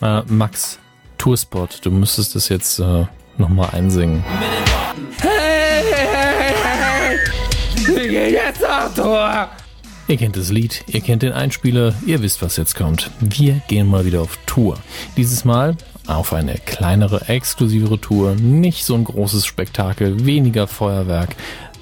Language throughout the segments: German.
Äh, Max, Tourspot, du müsstest das jetzt äh, nochmal einsingen. Hey, hey, hey, hey, wir gehen jetzt auf Tour! Ihr kennt das Lied, ihr kennt den Einspieler, ihr wisst, was jetzt kommt. Wir gehen mal wieder auf Tour. Dieses Mal auf eine kleinere, exklusivere Tour, nicht so ein großes Spektakel, weniger Feuerwerk,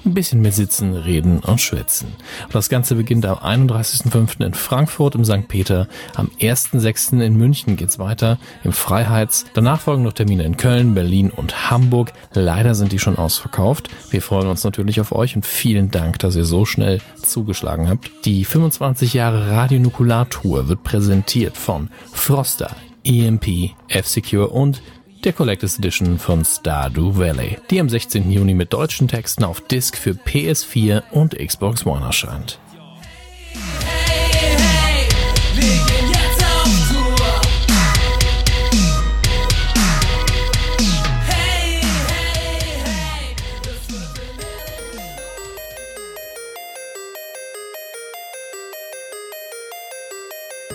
ein bisschen mehr sitzen, reden und schwätzen. Und das Ganze beginnt am 31.05. in Frankfurt im St. Peter, am 1.06. in München geht's weiter, im Freiheits. Danach folgen noch Termine in Köln, Berlin und Hamburg. Leider sind die schon ausverkauft. Wir freuen uns natürlich auf euch und vielen Dank, dass ihr so schnell zugeschlagen habt. Die 25 Jahre Radionukular-Tour wird präsentiert von Froster, EMP, F-Secure und der Collectors Edition von Stardew Valley, die am 16. Juni mit deutschen Texten auf Disc für PS4 und Xbox One erscheint. Hey, hey,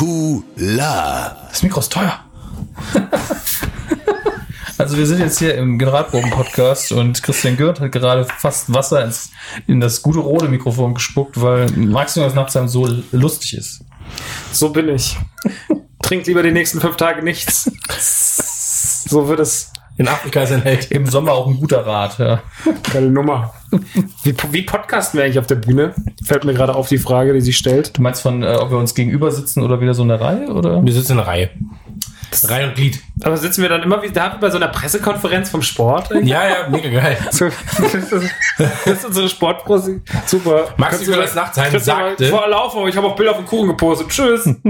Nukular. Das Mikro ist teuer. also wir sind jetzt hier im Generalproben-Podcast und Christian Gürt hat gerade fast Wasser ins, in das gute rote Mikrofon gespuckt, weil Max Jonas Nachtsheim so lustig ist. So bin ich. Trink lieber die nächsten fünf Tage nichts. So wird es. In Afrika ist ein Held. Im Sommer auch ein guter Rat, ja. Geile Nummer. Wie, wie podcasten wir eigentlich auf der Bühne? Fällt mir gerade auf die Frage, die sich stellt. Du meinst von, äh, ob wir uns gegenüber sitzen oder wieder so eine Reihe, oder? Wir sitzen in der Reihe. Reihe und Glied. Aber sitzen wir dann immer wie da bei so einer Pressekonferenz vom Sport? Ja, ja, mega geil. Das ist- das ist unsere Sportprosi. Super. Max gleich- Nachtsheim sagte- Vorher laufen, aber ich habe auch Bilder auf dem Kuchen gepostet. Tschüss.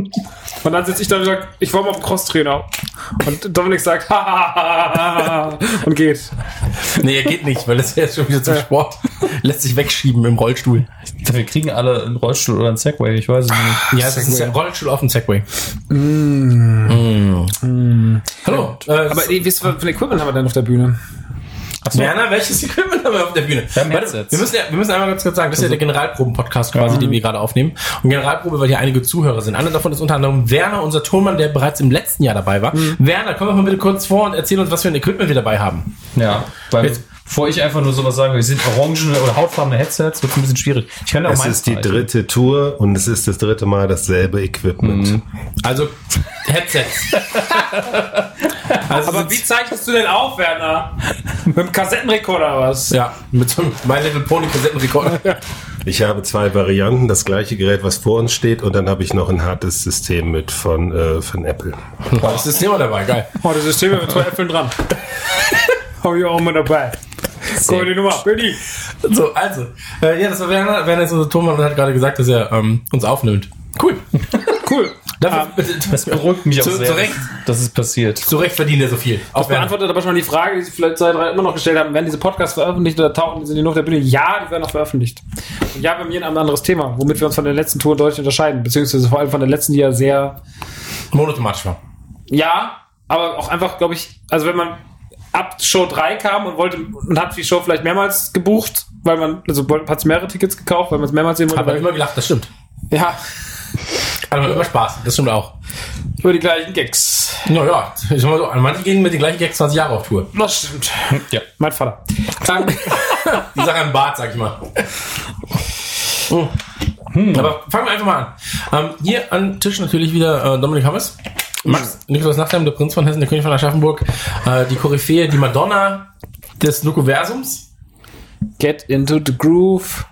Und dann sitze ich da und sage, ich war mal auf dem Crosstrainer. Und Dominik sagt, ha, und geht. Nee, er geht nicht, weil das wäre schon wieder zum Sport. Lässt sich wegschieben im Rollstuhl. Wir kriegen alle einen Rollstuhl oder einen Segway, ich weiß es nicht. Ja, das ist ja Rollstuhl auf dem Segway. Mm. Hallo. Äh, Aber ey, wie viel Equipment haben wir denn auf der Bühne? Werner, welches Equipment haben wir auf der Bühne? Warte, Headsets. wir, müssen ja, wir müssen einmal ganz kurz sagen, das ist ja der Generalproben-Podcast quasi, den wir gerade aufnehmen. Und Generalprobe, weil hier einige Zuhörer sind. Einer davon ist unter anderem Werner, unser Tonmann, der bereits im letzten Jahr dabei war. Werner, komm doch mal bitte kurz vor und erzähl uns, was für ein Equipment wir dabei haben. Ja, weil Jetzt- bevor ich einfach nur sowas sage, wir sind orangene oder hautfarbene Headsets, wird es ein bisschen schwierig. Ich kann auch Es ist die halten. dritte Tour und es ist das dritte Mal dasselbe Equipment. Also, Headsets. also Aber wie zeichnest du denn auf, Werner? Mit dem Kassettenrekorder oder was? Ja, mit so einem My Little Pony Kassettenrekorder. Ich habe zwei Varianten, das gleiche Gerät, was vor uns steht, und dann habe ich noch ein hartes System mit von, äh, von Apple. Boah, das ist Thema dabei, geil. Oh, das System mit zwei Äpfeln dran. Hab ich auch mal dabei. Die Nummer. Bernie. So, also, äh, ja, das war Werner. Werner ist unser Tonmann und hat gerade gesagt, dass er ähm, uns aufnimmt. Cool. Cool. Dafür, Das beruhigt mich auch Zu- sehr, zu Recht. dass es passiert. zu Recht verdient er so viel. Das Auch Werner. beantwortet aber schon die Frage, die Sie vielleicht zwei, drei immer noch gestellt haben. Werden diese Podcasts veröffentlicht oder tauchen sind die nur auf der Bühne? Ja, die werden auch veröffentlicht. Und ja, bei mir ein anderes Thema, womit wir uns von der letzten Tour deutlich unterscheiden. Beziehungsweise vor allem von der letzten, die ja sehr, monothematisch war. ja, aber auch einfach, glaube ich, also wenn man ab Show 3 kam und wollte, und hat die Show vielleicht mehrmals gebucht, weil man, also hat mehrere Tickets gekauft, weil man es mehrmals sehen wollte. Aber immer gelacht, das stimmt. ja, Aber immer Spaß, das stimmt auch. über die gleichen Gags. Naja, ich sag mal so, manche gehen mit den gleichen Gags 20 Jahre auf Tour. Das stimmt. Ja. Mein Vater. Die Sache am Bart, sag ich mal. Hm. Aber fangen wir einfach mal an. Ähm, hier an Tisch natürlich wieder äh, Dominik Hammes. Max, Nikolaus Nachtheim, der Prinz von Hessen, der König von Aschaffenburg, äh, die Koryphäe, die Madonna des Nukuversums. Get into the groove.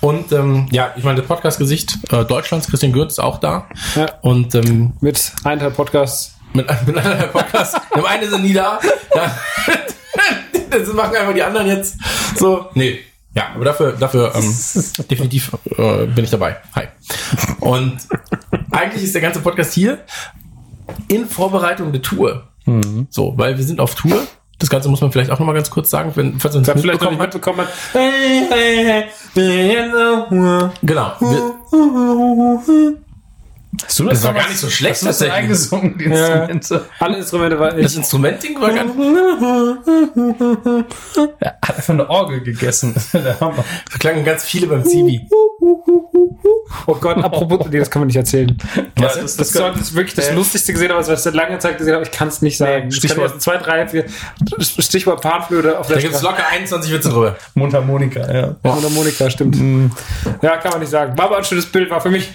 Und ähm, ja, ich meine, das Podcast-Gesicht äh, Deutschlands, Christian Gürtz ist auch da. Ja. Und ähm, Mit eineinhalb Podcasts. mit, mit anderthalb Podcasts. Dem einen sind nie da. Ja. Das machen einfach die anderen jetzt so. Nee. Ja, aber dafür, dafür ähm, definitiv äh, bin ich dabei. Hi. Und eigentlich ist der ganze Podcast hier in Vorbereitung der Tour. So, weil wir sind auf Tour. Das Ganze muss man vielleicht auch nochmal ganz kurz sagen, wenn, falls man es vielleicht noch nicht mitbekommen hat. mitbekommen hat. Genau. Wir, Hast du das war gar nicht so schlecht du das tatsächlich. eingesungen, die Instrumente? Alle Instrumente war Das ich. Instrumentding war gar nicht. Er hat einfach eine Orgel gegessen. Das der Hammer. Da klangen ganz viele beim Zivi. Oh Gott, apropos, nee, das kann man nicht erzählen. Was Das, das, das ist wirklich das Lustigste gesehen, aber was ich seit langer Zeit gesehen habe, ich kann es nicht sagen. Stichwort- Stichwort 2, 3, 4, Stichwort Panflöte auf der Da gibt es locker 21 Witze drüber. Mundharmonika, ja. Oder Monika, stimmt. Ja, kann man nicht sagen. War aber ein schönes Bild, war für mich.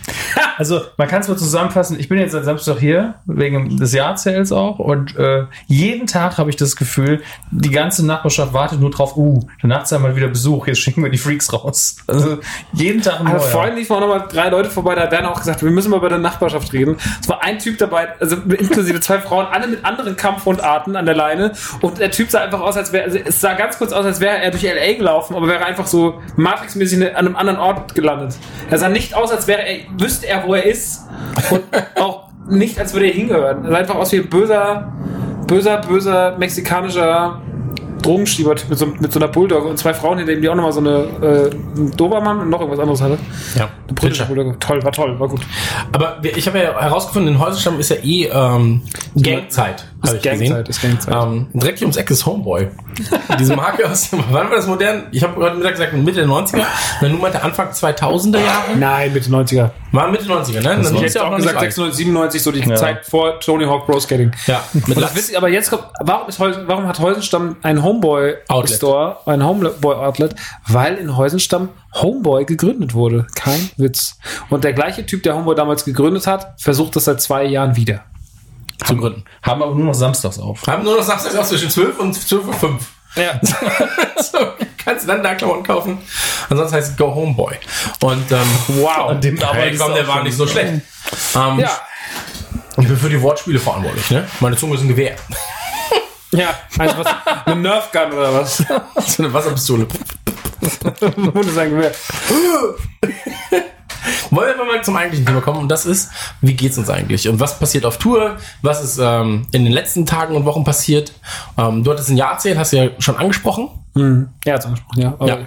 Also, man kann es mal zusammenfassen. Ich bin jetzt seit Samstag hier, wegen des Jahrzähls auch. Und äh, jeden Tag habe ich das Gefühl, die ganze Nachbarschaft wartet nur drauf, uh, danach ist mal wieder Besuch, jetzt schicken wir die Freaks raus. Also, jeden Tag ein Aber neuer. vorhin liefen auch nochmal drei Leute vorbei, da Werner auch gesagt, wir müssen mal bei der Nachbarschaft reden. Es war ein Typ dabei, also inklusive zwei Frauen, alle mit anderen Kampfhundarten an der Leine. Und der Typ sah einfach aus, als wäre, also es sah ganz kurz aus, als wäre er durch L.A. gelaufen, aber wäre einfach so Matrix-mäßig an einem anderen Ort gelandet. Er sah nicht aus, als wäre er, wüsste er, wo er ist. Und auch nicht, als würde er hingehören. Er sah einfach aus wie ein böser, böser, böser mexikanischer Drogenschieber-Typ mit so, mit so einer Bulldogge und zwei Frauen hinter ihm, die auch nochmal so eine äh, einen Dobermann und noch irgendwas anderes hatte. Ja. Eine britische Bulldogge. Toll, war toll, war gut. Aber ich habe ja herausgefunden, in Häuserstamm ist ja eh ähm, Gangzeit. Ich Gangzeit, gesehen. ist Gangzeit. Ähm, direkt hier ums Eck ist Homeboy. Diese Marke aus, wann war das modern? Ich habe heute Mittag gesagt Mitte der 90er. Wenn du meinte Anfang 2000er Jahre. Nein, Mitte 90er. War Mitte 90er, ne? Dann Ich ist hätte ja auch auch gesagt alt. 96, 97, so die Zeit vor Tony Hawk Pro Skating. Ja, mit Und das witzig, aber jetzt kommt, warum, ist warum hat Heusenstamm ein Homeboy Outlet. Store, ein Homeboy Outlet? Weil in Heusenstamm Homeboy gegründet wurde. Kein Witz. Und der gleiche Typ, der Homeboy damals gegründet hat, versucht das seit zwei Jahren wieder. Zu gründen. Haben aber nur noch samstags auf. Haben nur noch samstags auch zwischen 12 und 12 Uhr 5. Ja. so, kannst du dann da Klamotten kaufen. Ansonsten heißt es Go Homeboy. Und ähm, Wow. An dem hey, komm, der war nicht so schlecht. Ähm, Ja. Ich bin für die Wortspiele verantwortlich, ne? Meine Zunge ist ein Gewehr. Ja, also was, eine Nerf Gun oder was? so eine Wasserpistole. Ohne sein Gewehr. Wollen wir mal zum eigentlichen Thema kommen und das ist, wie geht's uns eigentlich und was passiert auf Tour, was ist ähm, in den letzten Tagen und Wochen passiert. Ähm, du hattest ein Jahr erzählt, hast du ja schon angesprochen. Ja, hat's angesprochen, ja. Ja.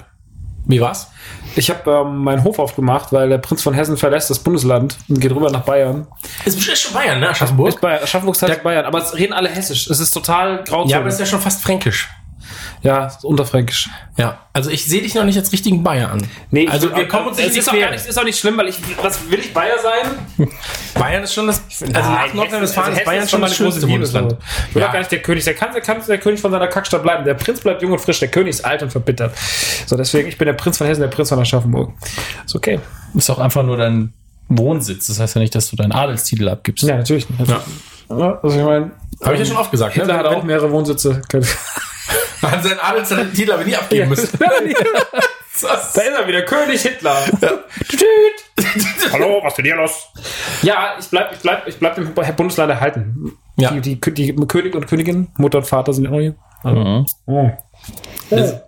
Wie war's? Ich habe ähm, meinen Hof aufgemacht, weil der Prinz von Hessen verlässt das Bundesland und geht rüber nach Bayern. Ist bestimmt schon Bayern, ne? Aschaffenburg? Ist Bayern, Aschaffenburg ist Bayern, aber es reden alle Hessisch. Es ist total grauzone. Ja, aber das ist ja schon fast fränkisch. Ja, ist unterfränkisch. Ja, also ich sehe dich noch nicht als richtigen Bayer an. Nee, also wir kommen uns es nicht ist auch, gar nicht, ist auch nicht schlimm, weil ich, was will ich Bayer sein? Bayern ist schon das, also nach Nordrhein-Westfalen ist Bayern schon das schönste Bundesland. Ich will Ja. gar nicht der König. Der kann, der kann der König von seiner Kackstadt bleiben. Der Prinz bleibt jung und frisch. Der König ist alt und verbittert. So, deswegen, ich bin der Prinz von Hessen, der Prinz von Aschaffenburg. Ist okay. Ist auch einfach nur dein Wohnsitz. Das heißt ja nicht, dass du deinen Adelstitel abgibst. Ja, natürlich. Ja. Ja, also ich meine, Habe ich ja schon oft gesagt. Hitler Ne? hat auch mehrere Wohnsitze. da Hat seinen Adelstitel aber nie abgeben müssen. ist er wieder, König Hitler. Hallo, was ist denn hier los? Ja, ich bleib, ich bleib, ich bleib dem Bundesland erhalten. Ja. Die, die, die König und Königin, Mutter und Vater sind auch hier. Also, oh. Das,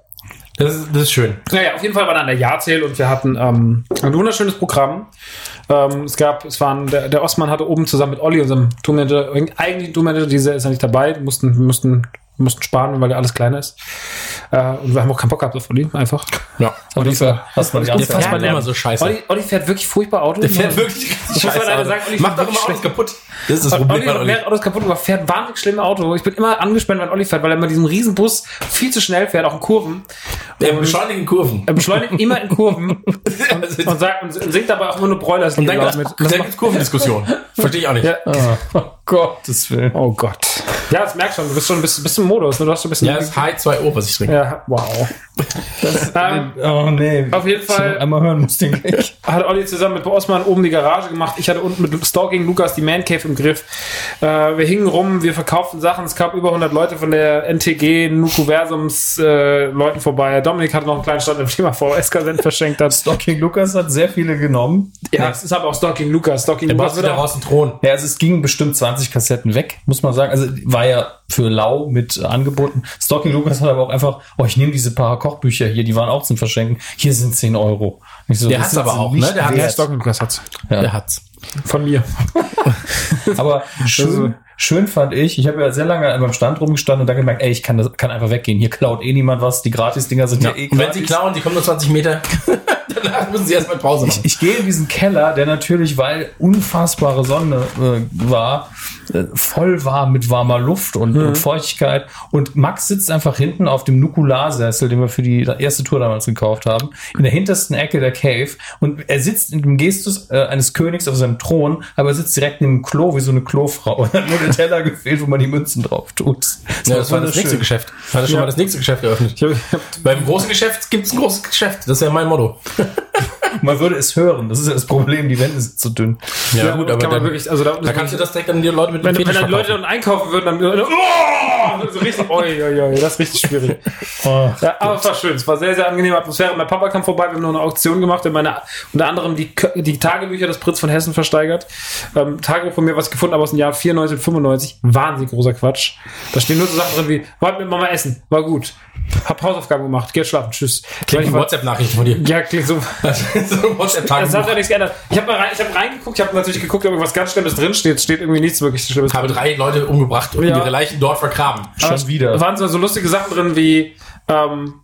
das, ist, das ist schön. Naja, auf jeden Fall war dann der Jahrzähl und wir hatten ähm, ein wunderschönes Programm. Ähm, es gab, es waren, der, der Ostmann hatte oben zusammen mit Olli, unserem Tourmanager, eigentlich Tourmanager, dieser ist ja nicht dabei, mussten, mussten, wir mussten sparen, weil der alles kleiner ist. Äh, und wir haben auch keinen Bock gehabt auf Olli, einfach. Ja. Ganze fährt immer so scheiße. Olli, Olli fährt wirklich furchtbar Auto. Der fährt wirklich Ich muss mal leider sagen, Olli Macht fährt doch immer wirklich Autos kaputt. Das ist das Olli Problem. hat Olli. mehrere Autos kaputt gemacht, fährt wahnsinnig schlimme Auto. Ich bin immer angespannt, wenn Olli fährt, weil er mit diesem riesen Bus viel zu schnell fährt, auch in Kurven. Der beschleunigt in Kurven. Er beschleunigt immer in Kurven und, und, sagt, und singt dabei auch immer nur Broilers Und dann, dann, mit. dann gibt's Kurvendiskussion. Verstehe ich auch nicht. Ja. Oh Gottes Willen. Oh Gott. Ja, das merkst schon, du bist schon ein bisschen, bisschen im Modus. Ne? Du hast schon ein bisschen. Ja, das ist High 2 Uhr, was ich trinke. ja wow. ähm, Oh, nee. Auf jeden Fall einmal hören muss den gleich. hat Olli zusammen mit Osman oben die Garage gemacht. Ich hatte unten mit Stalking Lukas die Man Cave im Griff. Äh, wir hingen rum, wir verkauften Sachen. Es kamen über 100 Leute von der NTG Nukuversums äh, Leuten vorbei. Dominik hatte noch einen kleinen Stand, im er VHS-Kassetten verschenkt hat. Stalking Lukas hat sehr viele genommen. Ja, es ist aber auch Stalking Lukas. Stalking Der Lukas wird wieder auch raus einen Thron. Ja, also es gingen bestimmt 20 Kassetten weg, muss man sagen. Also war ja für lau mit angeboten. Stalking Lukas hat aber auch einfach, oh, ich nehme diese paar Kochbücher hier, die waren auch zum Verschenken. Hier sind 10 Euro. So, Der hat's aber auch, nicht ne? Der hat-. Stalking Lukas hat's. Ja. Der hat's. Von mir. Aber schön, schön fand ich, ich habe ja sehr lange beim Stand rumgestanden und dann gemerkt, ey, ich kann, das, kann einfach weggehen. Hier klaut eh niemand was. Die Gratis-Dinger sind ja, eh Und wenn sie klauen, die kommen nur 20 Meter, danach müssen sie erstmal Pause machen. Ich gehe in diesen Keller, der natürlich, weil unfassbare Sonne äh, war, äh, voll war mit warmer Luft und, Mhm. und Feuchtigkeit. Und Max sitzt einfach hinten auf dem Nukularsessel, den wir für die erste Tour damals gekauft haben, in der hintersten Ecke der Cave. Und er sitzt in dem Gestus äh, eines Königs auf seinem Thron, aber er sitzt direkt neben dem Klo wie so eine Klofrau. Und hat nur der Teller gefehlt, wo man die Münzen drauf tut. Ja, das war das nächste. Geschäft. Hat er schon mal das nächste Geschäft eröffnet. Ich hab, ich hab, Beim großen Geschäft gibt's ein großes Geschäft. Das ist ja mein Motto. Man würde es hören. Das ist ja das Problem. Die Wände sind zu dünn. Ja, gut, aber kann man dann, wirklich, also da, da kannst du das direkt an die Leute mit wenn, dem wenn dann Leute dann einkaufen würden, dann oh, so richtig, oi, oi, oi, das ist richtig schwierig. Oh. Ja, aber es war schön. Es war sehr, sehr angenehme Atmosphäre. Mein Papa kam vorbei. Wir haben noch eine Auktion gemacht. Wir haben meine, unter anderem die, die Tagebücher des Prinz von Hessen versteigert. Ähm, Tagebuch von mir was gefunden, aber aus dem Jahr 94, 95. Wahnsinnig großer Quatsch. Da stehen nur so Sachen drin wie, wollt mit Mama essen. War gut. Hab Hausaufgaben gemacht. Geht schlafen. Tschüss. Klingt war- WhatsApp-Nachrichten von dir. Ja, klingt so. So Das hat ja nichts geändert. Ich habe hab reingeguckt, ich habe natürlich geguckt, ob irgendwas ganz Schlimmes drin steht. Steht irgendwie nichts wirklich Schlimmes. habe drei Leute umgebracht und Ja. ihre Leichen dort vergraben. Schon wieder. Da waren so, so lustige Sachen drin wie ähm,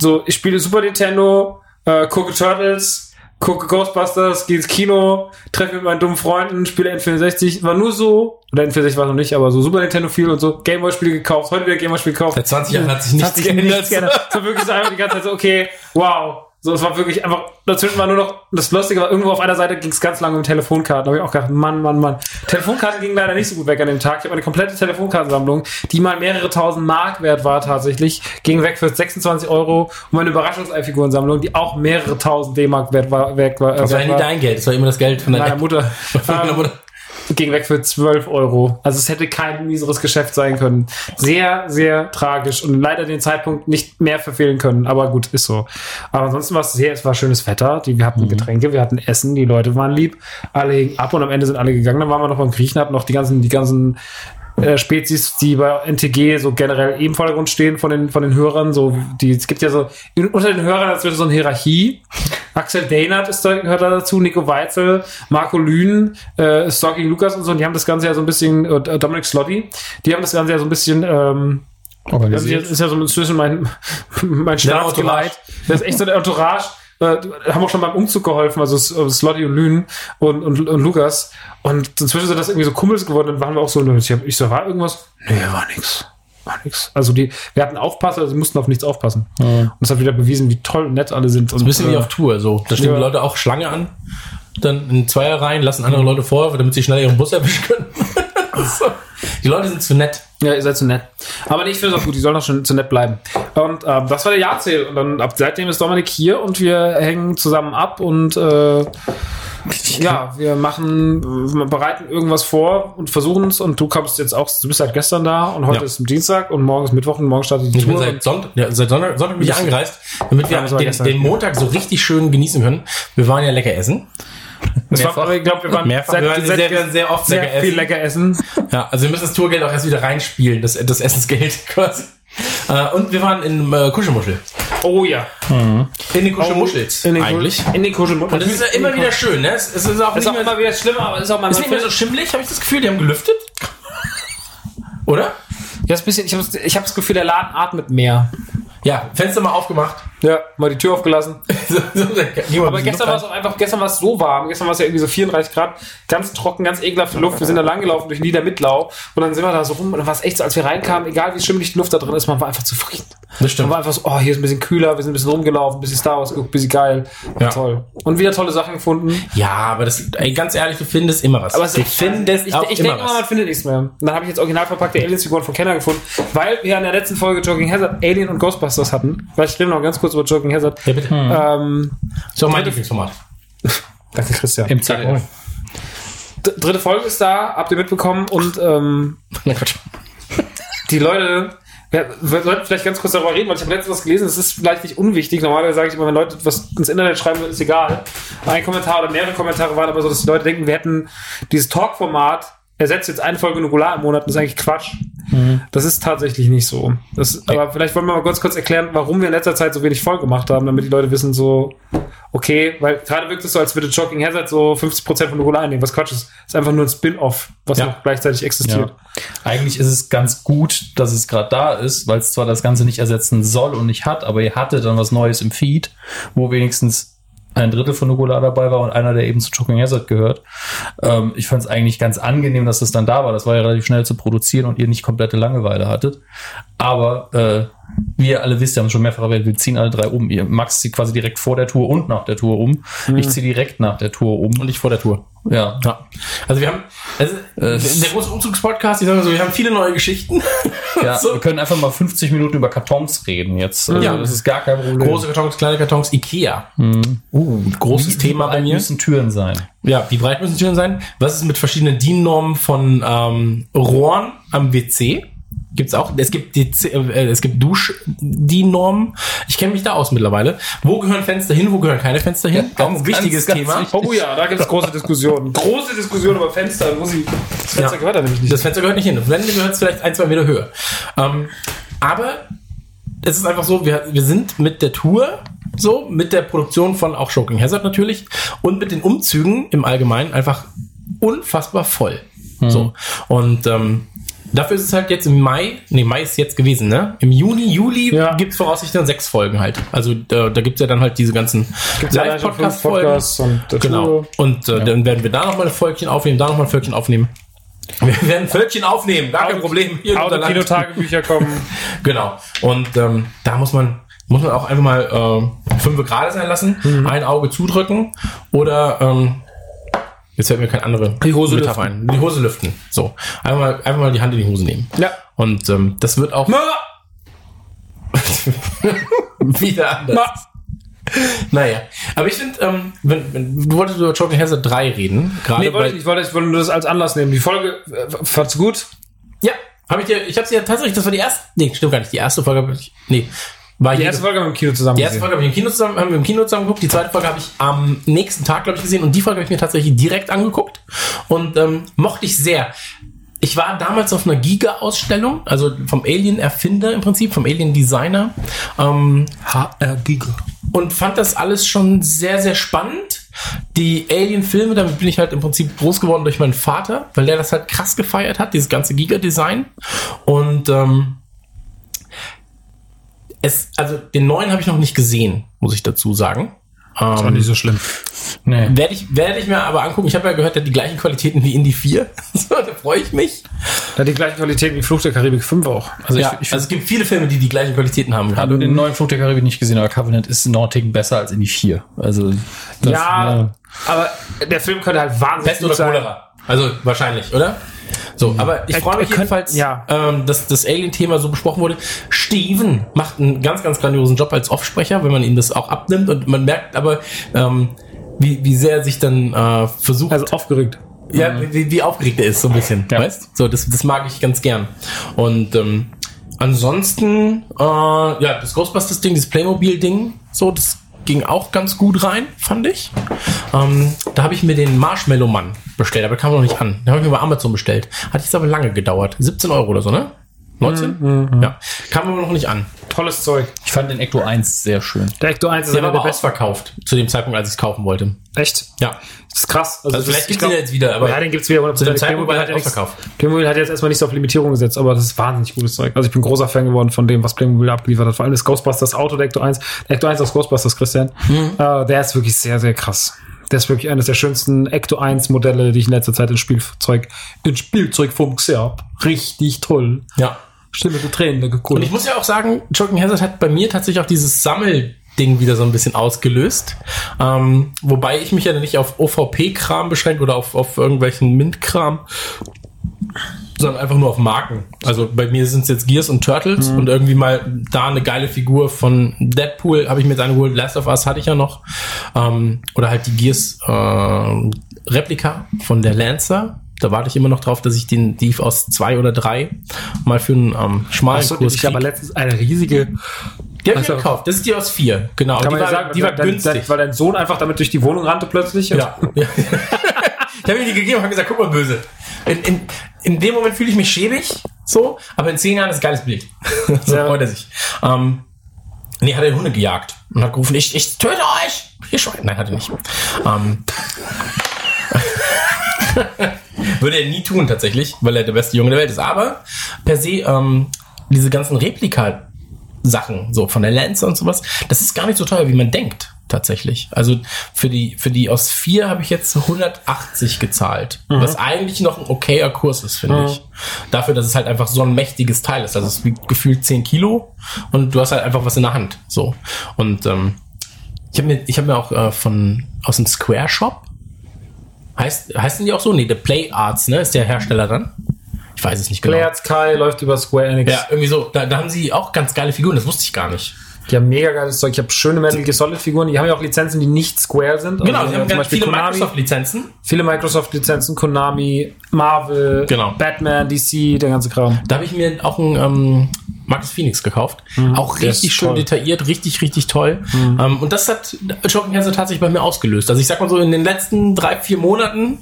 so, ich spiele Super Nintendo, äh, gucke Turtles, gucke Ghostbusters, gehe ins Kino, treffe mit meinen dummen Freunden, spiele N64, war nur so, oder N64 war noch nicht, aber so Super Nintendo viel und so, Gameboy-Spiele gekauft, heute wieder Gameboy-Spiele gekauft. Seit 20 Jahren hat sich nichts Hat sich nichts geändert. War wirklich so einfach die ganze Zeit so, okay, wow. So, es war wirklich einfach, dazwischen war nur noch, das Lustige war, irgendwo auf einer Seite ging es ganz lange um Telefonkarten. Da habe ich auch gedacht, Mann, Mann, Mann. Telefonkarten gingen leider nicht so gut weg an dem Tag. Ich habe eine komplette Telefonkartensammlung, die mal mehrere tausend Mark wert war tatsächlich, ging weg für 26 Euro. Und meine Überraschungsei-Figurensammlung, die auch mehrere tausend D-Mark wert war, weg war. Das war wert ja nie dein Geld, das war immer das Geld von meiner deiner Mutter. Von deiner Ähm, Mutter. Ging weg für 12 Euro. Also es hätte kein mieseres Geschäft sein können. Sehr, sehr tragisch und leider den Zeitpunkt nicht mehr verfehlen können. Aber gut, ist so. Aber ansonsten war es sehr, es war schönes Wetter. Die, wir hatten Getränke, wir hatten Essen, die Leute waren lieb. Alle hingen ab und am Ende sind alle gegangen. Dann waren wir noch beim Griechen, hatten noch die ganzen, die ganzen äh, Spezies, die bei NTG so generell eben im Vordergrund stehen von den, von den Hörern. So, die, es gibt ja so, in, unter den Hörern ist so eine Hierarchie. Axel Dehnert ist da, gehört da dazu, Nico Weitzel, Marco Lühn, äh, Stalking Lukas und so, und die haben das Ganze ja so ein bisschen, äh, Dominic Slotty, die haben das Ganze ja so ein bisschen, ähm, also das ist ja so inzwischen mein, mein Staatsgeleit. Das ist echt so der Entourage. Äh, haben auch schon beim Umzug geholfen, also äh, Slotty und Lünen und, und, und Lukas. Und inzwischen sind das irgendwie so Kumpels geworden. Dann waren wir auch so, ich, hab, ich so, war irgendwas? Nee, war nix. War nix. Also die, wir hatten Aufpasser, also sie mussten auf nichts aufpassen. Und das hat wieder bewiesen, wie toll und nett alle sind. Und, Ein bisschen wie äh, auf Tour, so. Da stehen ja. die Leute auch Schlange an, dann in Zweierreihen, lassen andere Leute vor, damit sie schneller ihren Bus erwischen können. so. Die Leute sind zu nett. Ja, ihr seid zu nett. Aber nee, ich finde es auch gut, die sollen auch schon zu nett bleiben. Und ähm, das war der Jahrzähl. Und dann ab seitdem ist Dominik hier und wir hängen zusammen ab und äh, ja, wir machen, wir bereiten irgendwas vor und versuchen es. Und du kommst jetzt auch, du bist seit gestern da und heute Ja. ist Dienstag und morgen ist Mittwoch und morgen startet die Ich bin Tour. seit Sonntag, ja, seit Sonntag, Sonntag bin ich angereist, damit wir Ja, den, den Montag so richtig schön genießen können. Wir waren ja lecker essen. Das war, aber ich glaube, wir waren Mehrfach. seit, Wir waren seit, sehr- sehr oft sehr lecker viel essen. lecker essen. Ja, also wir müssen das Tourgeld auch erst wieder reinspielen, das, das Essensgeld quasi. Äh, und wir waren in äh, Kuschelmuschel. Oh ja. In den Kuschelmuschel In den eigentlich. In den Kuschel. Und das ist ja immer wieder schön, ne? Es, es ist auch ist nicht auch mehr, immer wieder schlimmer, aber es ist auch mal ist nicht mehr so schimmelig, habe ich das Gefühl, die haben gelüftet. Oder? Ja, ist ein bisschen, ich habe ich hab das Gefühl, der Laden atmet mehr. Ja, Fenster mal aufgemacht. Ja, mal die Tür aufgelassen. Aber gestern war es auch einfach, gestern war es so warm, gestern war es ja irgendwie so 34 Grad, ganz trocken, ganz ekelhafte Luft. Wir sind da langgelaufen durch Niedermitlau und dann sind wir da so rum und dann war es echt so, als wir reinkamen, egal wie schimmelig die Luft da drin ist, man war einfach zufrieden. Das stimmt. Man war einfach so, oh, hier ist ein bisschen kühler, wir sind ein bisschen rumgelaufen, ein bisschen Star Wars, geguckt, ein bisschen geil. Ja. Toll. Und wieder tolle Sachen gefunden. Ja, aber das, ey, ganz ehrlich, du findest immer was. Aber du findest ich, ich immer denke mal, man findet nichts mehr. Und dann habe ich jetzt original verpackte Aliens-Figuren von Kenner gefunden, weil wir in der letzten Folge Jogging Hazard Alien und Ghostbusters hatten. Vielleicht reden wir noch ganz kurz über Jogging Hazard. Ja, bitte. Ähm, So mein Lieblingsformat. danke, Christian. Im ZDF. D- dritte Folge ist da, habt ihr mitbekommen und ähm, die Leute, ja, wir sollten vielleicht ganz kurz darüber reden, weil ich habe letztens was gelesen, das ist vielleicht nicht unwichtig. Normalerweise sage ich immer, wenn Leute was ins Internet schreiben, ist egal. Ein Kommentar oder mehrere Kommentare waren aber so, dass die Leute denken, wir hätten dieses Talk-Format ersetzt jetzt eine Folge Nukular im Monat, das ist eigentlich Quatsch. Das ist tatsächlich nicht so. Das, aber vielleicht wollen wir mal kurz, kurz erklären, warum wir in letzter Zeit so wenig Folge gemacht haben, damit die Leute wissen so, okay, weil gerade wirkt es so, als würde Jogging Hazard so 50% von Nukular einnehmen, was Quatsch ist. ist einfach nur ein Spin-off, was Ja. noch gleichzeitig existiert. Ja. Eigentlich ist es ganz gut, dass es gerade da ist, weil es zwar das Ganze nicht ersetzen soll und nicht hat, aber ihr hattet dann was Neues im Feed, wo wenigstens ein Drittel von Nukular dabei war und einer, der eben zu Jogging Hazard gehört. Ähm, ich fand es eigentlich ganz angenehm, dass das dann da war. Das war ja relativ schnell zu produzieren und ihr nicht komplette Langeweile hattet. Aber äh, wie ihr alle wisst, wir haben es schon mehrfach erwähnt, wir ziehen alle drei um. Ihr Max zieht quasi direkt vor der Tour und nach der Tour um. Ich ziehe direkt nach der Tour um. Und ich vor der Tour. Ja. Ja. Also wir haben, also Es- der große Umzugspodcast, ich sage mal so, wir haben viele neue Geschichten. Ja, So. wir können einfach mal 50 Minuten über Kartons reden jetzt. Also, Ja. das ist gar kein Problem. Große Kartons, kleine Kartons, Ikea. Uh, großes Thema bei breit mir. müssen Türen sein. Ja, wie breit müssen Türen sein? Was ist mit verschiedenen DIN-Normen von ähm, Rohren am WC? Gibt's auch. Es gibt die, äh, es gibt Dusch-DIN-Normen. Ich kenne mich da aus mittlerweile. Wo gehören Fenster hin? Wo gehören keine Fenster hin? ein ganz, wichtiges ganz Thema. wichtig. Oh ja, da gibt es große Diskussionen. Große Diskussionen über Fenster, wo sie. Das Fenster Ja. gehört da nämlich nicht. Das Fenster gehört nicht hin. Das Fenster gehört vielleicht ein, zwei Meter höher. Ähm, aber es ist einfach so, wir, wir sind mit der Tour so, mit der Produktion von auch Shocking Hazard natürlich und mit den Umzügen im Allgemeinen einfach unfassbar voll. So. Und ähm, dafür ist es halt jetzt im Mai, nee, Mai ist jetzt gewesen, ne? Im Juni, Juli Ja. gibt's voraussichtlich dann sechs Folgen halt. Also da, da gibt's ja dann halt diese ganzen ja Live-Podcast-Folgen. Und der Genau. Und äh, dann werden wir da nochmal ein Völkchen aufnehmen, da nochmal ein Völkchen aufnehmen. Wir werden ein Völkchen aufnehmen, gar kein Problem. Unser Land. Autokino-Tagebücher kommen. Genau. Und ähm, da muss man muss man auch einfach mal äh, fünf gerade sein lassen, Mhm. ein Auge zudrücken oder ähm, jetzt fällt mir kein andere Die Hose Metapher ein. Die Hose lüften. So. Einfach mal, einfach mal die Hand in die Hose nehmen. Ja. Und ähm, das wird auch wieder anders. Ma- Naja, aber ich finde, ähm, wenn, wenn, du wolltest über Choking Hazard 3 reden, gerade Nee, wollte ich nicht. Ich wollte, ich wollte nur das als Anlass nehmen. Die Folge äh, fand's gut. Ja, habe ich dir, ich habe sie ja tatsächlich, das war die erste, nee, stimmt gar nicht, die erste Folge, hab ich, nee, war Die erste Folge haben wir im Kino zusammen Die erste gesehen. Folge habe ich im Kino zusammen, haben wir im Kino zusammen geguckt. Die zweite Folge habe ich am nächsten Tag, glaube ich, gesehen. Und die Folge habe ich mir tatsächlich direkt angeguckt. Und ähm, mochte ich sehr. Ich war damals auf einer Giga-Ausstellung, also vom Alien-Erfinder im Prinzip, vom Alien-Designer. Ähm, HR Giga. und fand das alles schon sehr, sehr spannend. Die Alien-Filme, damit bin ich halt im Prinzip groß geworden durch meinen Vater, weil der das halt krass gefeiert hat, dieses ganze Giga-Design. Und ähm, es, also den neuen habe ich noch nicht gesehen, muss ich dazu sagen. Ähm, so schlimm. Nee. werde ich, werde ich mir aber angucken. Ich habe ja gehört, der hat die gleichen Qualitäten wie Indie 4. so, da freue ich mich. Da hat die gleiche Qualität wie Fluch der Karibik 5 auch. Also ja, ich, ich also es gibt viele Filme, die die gleichen Qualitäten haben. habe den neuen Flug der Karibik nicht gesehen, aber Covenant ist Ticken besser als in die 4. Also das, ja, aber der Film könnte halt wahnsinnig Pest oder sein. Cholera. Also wahrscheinlich, oder? So, aber ich Er- freue mich könnt- jedenfalls, ja. ähm, dass das Alien-Thema so besprochen wurde. Steven macht einen ganz, ganz grandiosen Job als Offsprecher, wenn man ihm das auch abnimmt. Und man merkt aber, ähm, wie, wie sehr er sich dann äh, versucht, Also aufgeregt. ja, wie, wie aufgeregt er ist, so ein bisschen. Ja. Weißt So, das, das mag ich ganz gern. Und ähm, ansonsten, äh, ja, das Ghostbusters-Ding, dieses Playmobil-Ding, so, das ging auch ganz gut rein, fand ich. Ähm, da habe ich mir den Marshmallow-Mann bestellt, aber kam noch nicht an. Den habe ich mir bei Amazon bestellt. Hat jetzt aber lange gedauert. 17 Euro oder so, ne? 19? Ja. Kam aber noch nicht an. Tolles Zeug. Ich fand den Ecto 1 sehr schön. Der Ecto 1 ist Der war der aber besten. ausverkauft zu dem Zeitpunkt, als ich es kaufen wollte. Echt? Ja. Das ist krass. Also, Also vielleicht ich gibt's den jetzt wieder, aber ja, den gibt's wieder. zu dem Zeitpunkt war hat er nichts- ausverkauft. Playmobil hat jetzt erstmal nicht so auf Limitierung gesetzt, aber das ist wahnsinnig gutes Zeug. Also ich bin großer Fan geworden von dem, was Playmobil abgeliefert hat. Vor allem das Ghostbusters Auto, der Ecto 1. Der Ecto 1 aus Ghostbusters, Christian. Mhm. Äh, der ist wirklich sehr, sehr krass. Der ist wirklich eines der schönsten Ecto 1 Modelle, die ich in letzter Zeit in Spielzeug, in Spielzeugform gesehen habe. Richtig toll. Ja. Stimme der Tränen, der Und ich muss ja auch sagen, Choking Hazard hat bei mir tatsächlich auch dieses Sammelding wieder so ein bisschen ausgelöst. Ähm, wobei ich mich ja nicht auf OVP-Kram beschränke oder auf, auf irgendwelchen Mint-Kram, sondern einfach nur auf Marken. Also bei mir sind es jetzt Gears und Turtles und irgendwie mal da eine geile Figur von Deadpool habe ich mir jetzt eine geholt. Last of Us hatte ich ja noch. Ähm, oder halt die Gears äh, Replika von der Lancer. Da warte ich immer noch drauf, dass ich den die aus zwei oder drei mal für einen ähm, schmalen Achso, Kurs ich habe letztens eine riesige, Die habe ich Also- gekauft. Das ist die aus vier. Genau. kann die man war, sagen, die war dein, günstig. Dein, weil dein Sohn einfach damit durch die Wohnung rannte plötzlich. ja. ja. ich habe ihm die gegeben und habe gesagt, guck mal böse. In, in, in dem Moment fühle ich mich schäbig, so, aber in zehn Jahren ist ein geiles Bild. so Ja. freut er sich. Ähm, nee, hat er Hunde gejagt und hat gerufen, ich, ich töte euch! Ihr Schwein. Nein, hat er nicht. Ähm, würde er nie tun, tatsächlich, weil er der beste Junge der Welt ist. Aber per se, ähm, diese ganzen Replika Sachen, so von der Lancer und sowas, das ist gar nicht so teuer, wie man denkt, tatsächlich. Also für die, für die aus vier habe ich jetzt 180 gezahlt, was eigentlich noch ein okayer Kurs ist, finde ich. Dafür, dass es halt einfach so ein mächtiges Teil ist. Also es wiegt gefühlt 10 Kilo und du hast halt einfach was in der Hand, so. Und, ähm, ich habe mir, ich habe mir auch äh, von, aus dem Square Shop, heißt, heißen die auch so? Nee, der Play Arts, ne, ist der Hersteller dann? Ich weiß es nicht genau. Players Kai läuft über Square Enix. Ja, irgendwie so. Da, da haben sie auch ganz geile Figuren, das wusste ich gar nicht. Die haben mega geiles Zeug. Ich habe schöne Metal Gear Solid Figuren. Die haben ja auch Lizenzen, die nicht Square sind. Also Genau, die haben zum Beispiel viele Microsoft-Lizenzen. viele Microsoft-Lizenzen, Konami, Marvel, Genau. Batman, DC, der ganze Kram. Da habe ich mir auch einen ähm, Marcus Phoenix gekauft. auch Mhm. der richtig schön toll. Mhm. detailliert, richtig, richtig toll. Ähm, und das hat Shocking Hazard tatsächlich bei mir ausgelöst. Also ich sag mal so, in den letzten drei, vier Monaten,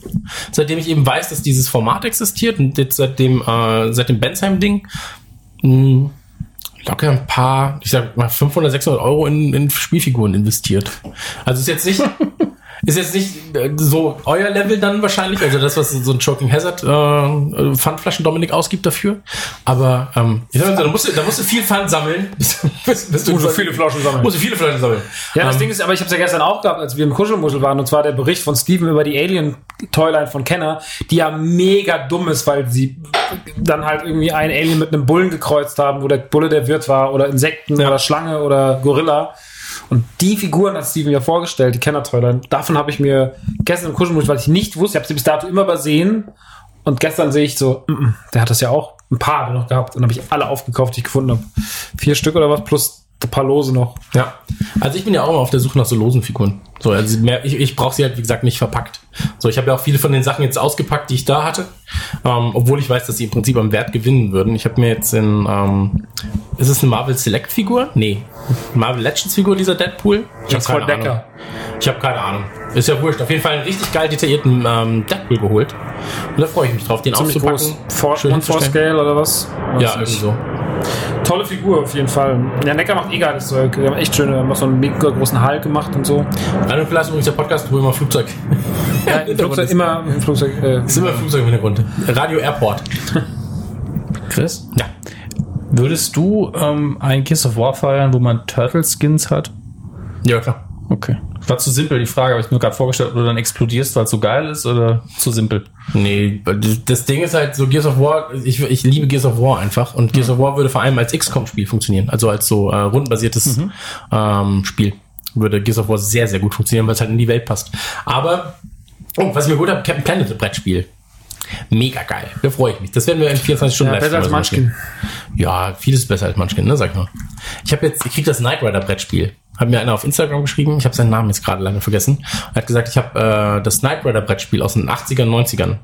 seitdem ich eben weiß, dass dieses Format existiert und jetzt seit dem, äh, seit dem Bensheim-Ding, mh, locker ein paar, ich sag mal 500, 600 Euro in, in Spielfiguren investiert. Also ist jetzt nicht, ist jetzt nicht äh, so euer Level dann wahrscheinlich, also das, was so ein Choking Hazard äh, Pfandflaschen Dominik ausgibt dafür. Aber ähm, ich sag mal da musst du, da musst du viel Pfand sammeln, bis, bis, bis du Musst du viele Flaschen sammeln. Musst du viele Flaschen sammeln. Ja, das Ähm, Ding ist, aber ich habe es ja gestern auch gehabt, als wir im Kuschelmuschel waren, und zwar der Bericht von Steven über die Alien-Toyline von Kenner, die ja mega dumm ist, weil sie dann halt irgendwie einen Alien mit einem Bullen gekreuzt haben, wo der Bulle der Wirt war, oder Insekten, oder Schlange, oder Gorilla. Und die Figuren hat Steven ja vorgestellt, die Kenner-Toyline. Davon habe ich mir gestern im Kuschelmuschel, weil ich nicht wusste, ich habe sie bis dato immer übersehen. Und gestern sehe ich so, mm, mm, der hat das ja auch ein paar noch gehabt. Und habe ich alle aufgekauft, die ich gefunden habe. Vier Stück oder was, plus ein paar Lose noch. Ja. Also ich bin ja auch immer auf der Suche nach so losen Figuren. So, also mehr, ich, ich brauche sie halt, wie gesagt, nicht verpackt. So, ich habe ja auch viele von den Sachen jetzt ausgepackt, die ich da hatte. Ähm, obwohl ich weiß, dass sie im Prinzip am Wert gewinnen würden. Ich habe mir jetzt in, ähm, ist es eine Marvel Select Figur? Nee. Marvel Legends Figur, dieser Deadpool? Ich hab ist voll keine Ahnung. Decker. Ich habe keine Ahnung. Ist ja wurscht. Auf jeden Fall einen richtig geil detaillierten ähm, Deadpool geholt. Und da freue ich mich drauf, den Ziemlich auszupacken. groß. For One for. Scale oder was? Weiß Ja, irgendwie so. Tolle Figur auf jeden Fall. Ja, Necker macht eh geiles Zeug. Wir haben echt schöne, wir haben auch so einen mega großen Hulk gemacht und so. Rein und Platz übrigens der Podcast, wo immer Flugzeug. Ja, im Flugzeug immer im Flugzeug. Äh, Ist immer Flugzeug im Hintergrund. Radio Airport. Chris? Ja. Würdest du ähm, ein Kiss of War feiern, wo man Turtle-Skins hat? Ja, klar. Okay. War zu simpel die Frage, habe ich mir gerade vorgestellt, ob du dann explodierst, weil es so geil ist oder zu simpel? Nee, das Ding ist halt so Gears of War, ich, ich liebe Gears of War einfach und Gears of War würde vor allem als XCOM-Spiel funktionieren, also als so äh, rundenbasiertes ähm, Spiel würde Gears of War sehr, sehr gut funktionieren, weil es halt in die Welt passt. Aber, oh, was ich mir gut habe, Captain Planet Brettspiel. Mega geil. Da freue ich mich. Das werden wir in 24 Stunden ja, besser als Munchkin. Ja, vieles besser als Munchkin, ne, sag ich mal. Ich habe jetzt, ich krieg das Knight Rider Brettspiel. Hat mir einer auf Instagram geschrieben, ich habe seinen Namen jetzt gerade lange vergessen. Er hat gesagt, ich habe äh, das Knight Rider Brettspiel aus den 80ern, 90ern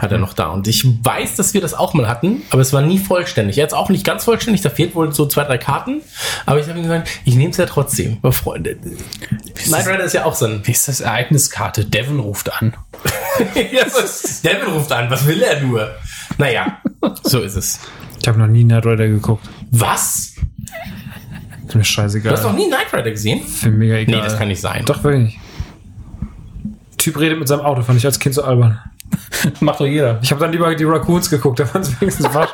hat er noch da. Und ich weiß, dass wir das auch mal hatten, aber es war nie vollständig. Jetzt auch nicht ganz vollständig, da fehlt wohl so zwei, drei Karten. Aber ich habe ihm gesagt, ich nehme es ja trotzdem. Weil Freunde, Knight Rider ist ja auch so ein... Wie ist das Ereigniskarte? Devin ruft an. ja, was- Devin ruft an, was will er nur? Naja, so ist es. Ich habe noch nie Knight Rider geguckt. Was? Ist mir scheißegal. Du hast noch nie Knight Rider gesehen? Für mega egal. Nee, das kann nicht sein. Doch, wirklich nicht. Typ redet mit seinem Auto, fand ich als Kind so albern. Macht doch jeder. Ich habe dann lieber die Raccoons geguckt, da waren es wenigstens Wasch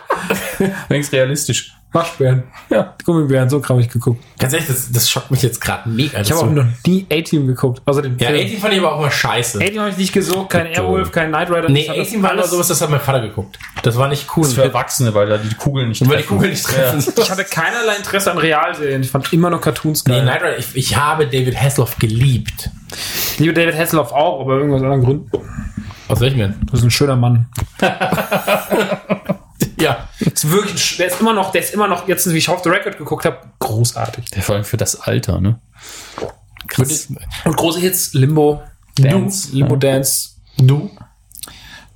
Wenigstens realistisch. Waschbären. Ja, Gummibären, so kram ich geguckt. Ganz ehrlich, das, das schockt mich jetzt gerade mega. Ich habe auch noch nie A-Team geguckt, außer den ja. 18 fand ich aber auch immer scheiße. A-Team habe ich nicht gesucht, kein Airwolf, kein Knight Rider. Nee, das hat das 18 war immer alles- sowas, das hat mein Vater geguckt. Das war nicht cool. Das ist für Erwachsene, weil da die Kugeln nicht weil die treffen. Kugel nicht treffen. Ich hatte keinerlei Interesse an Realserien. Ich fand immer nur Cartoons Nee, geil. Knight Rider, ich, ich habe David Hasselhoff geliebt. Ich liebe David Hasselhoff auch, aber irgendwas anderen Gründen. Aus welchem denn? Das ist ein schöner Mann. Ja. Ist wirklich, der ist immer noch, der ist immer noch, jetzt, wie ich auf the Record geguckt habe, großartig. Ja, vor allem für das Alter, ne? Krass. Und große Hits, Limbo, Dance, Limbo ja. Dance, Du?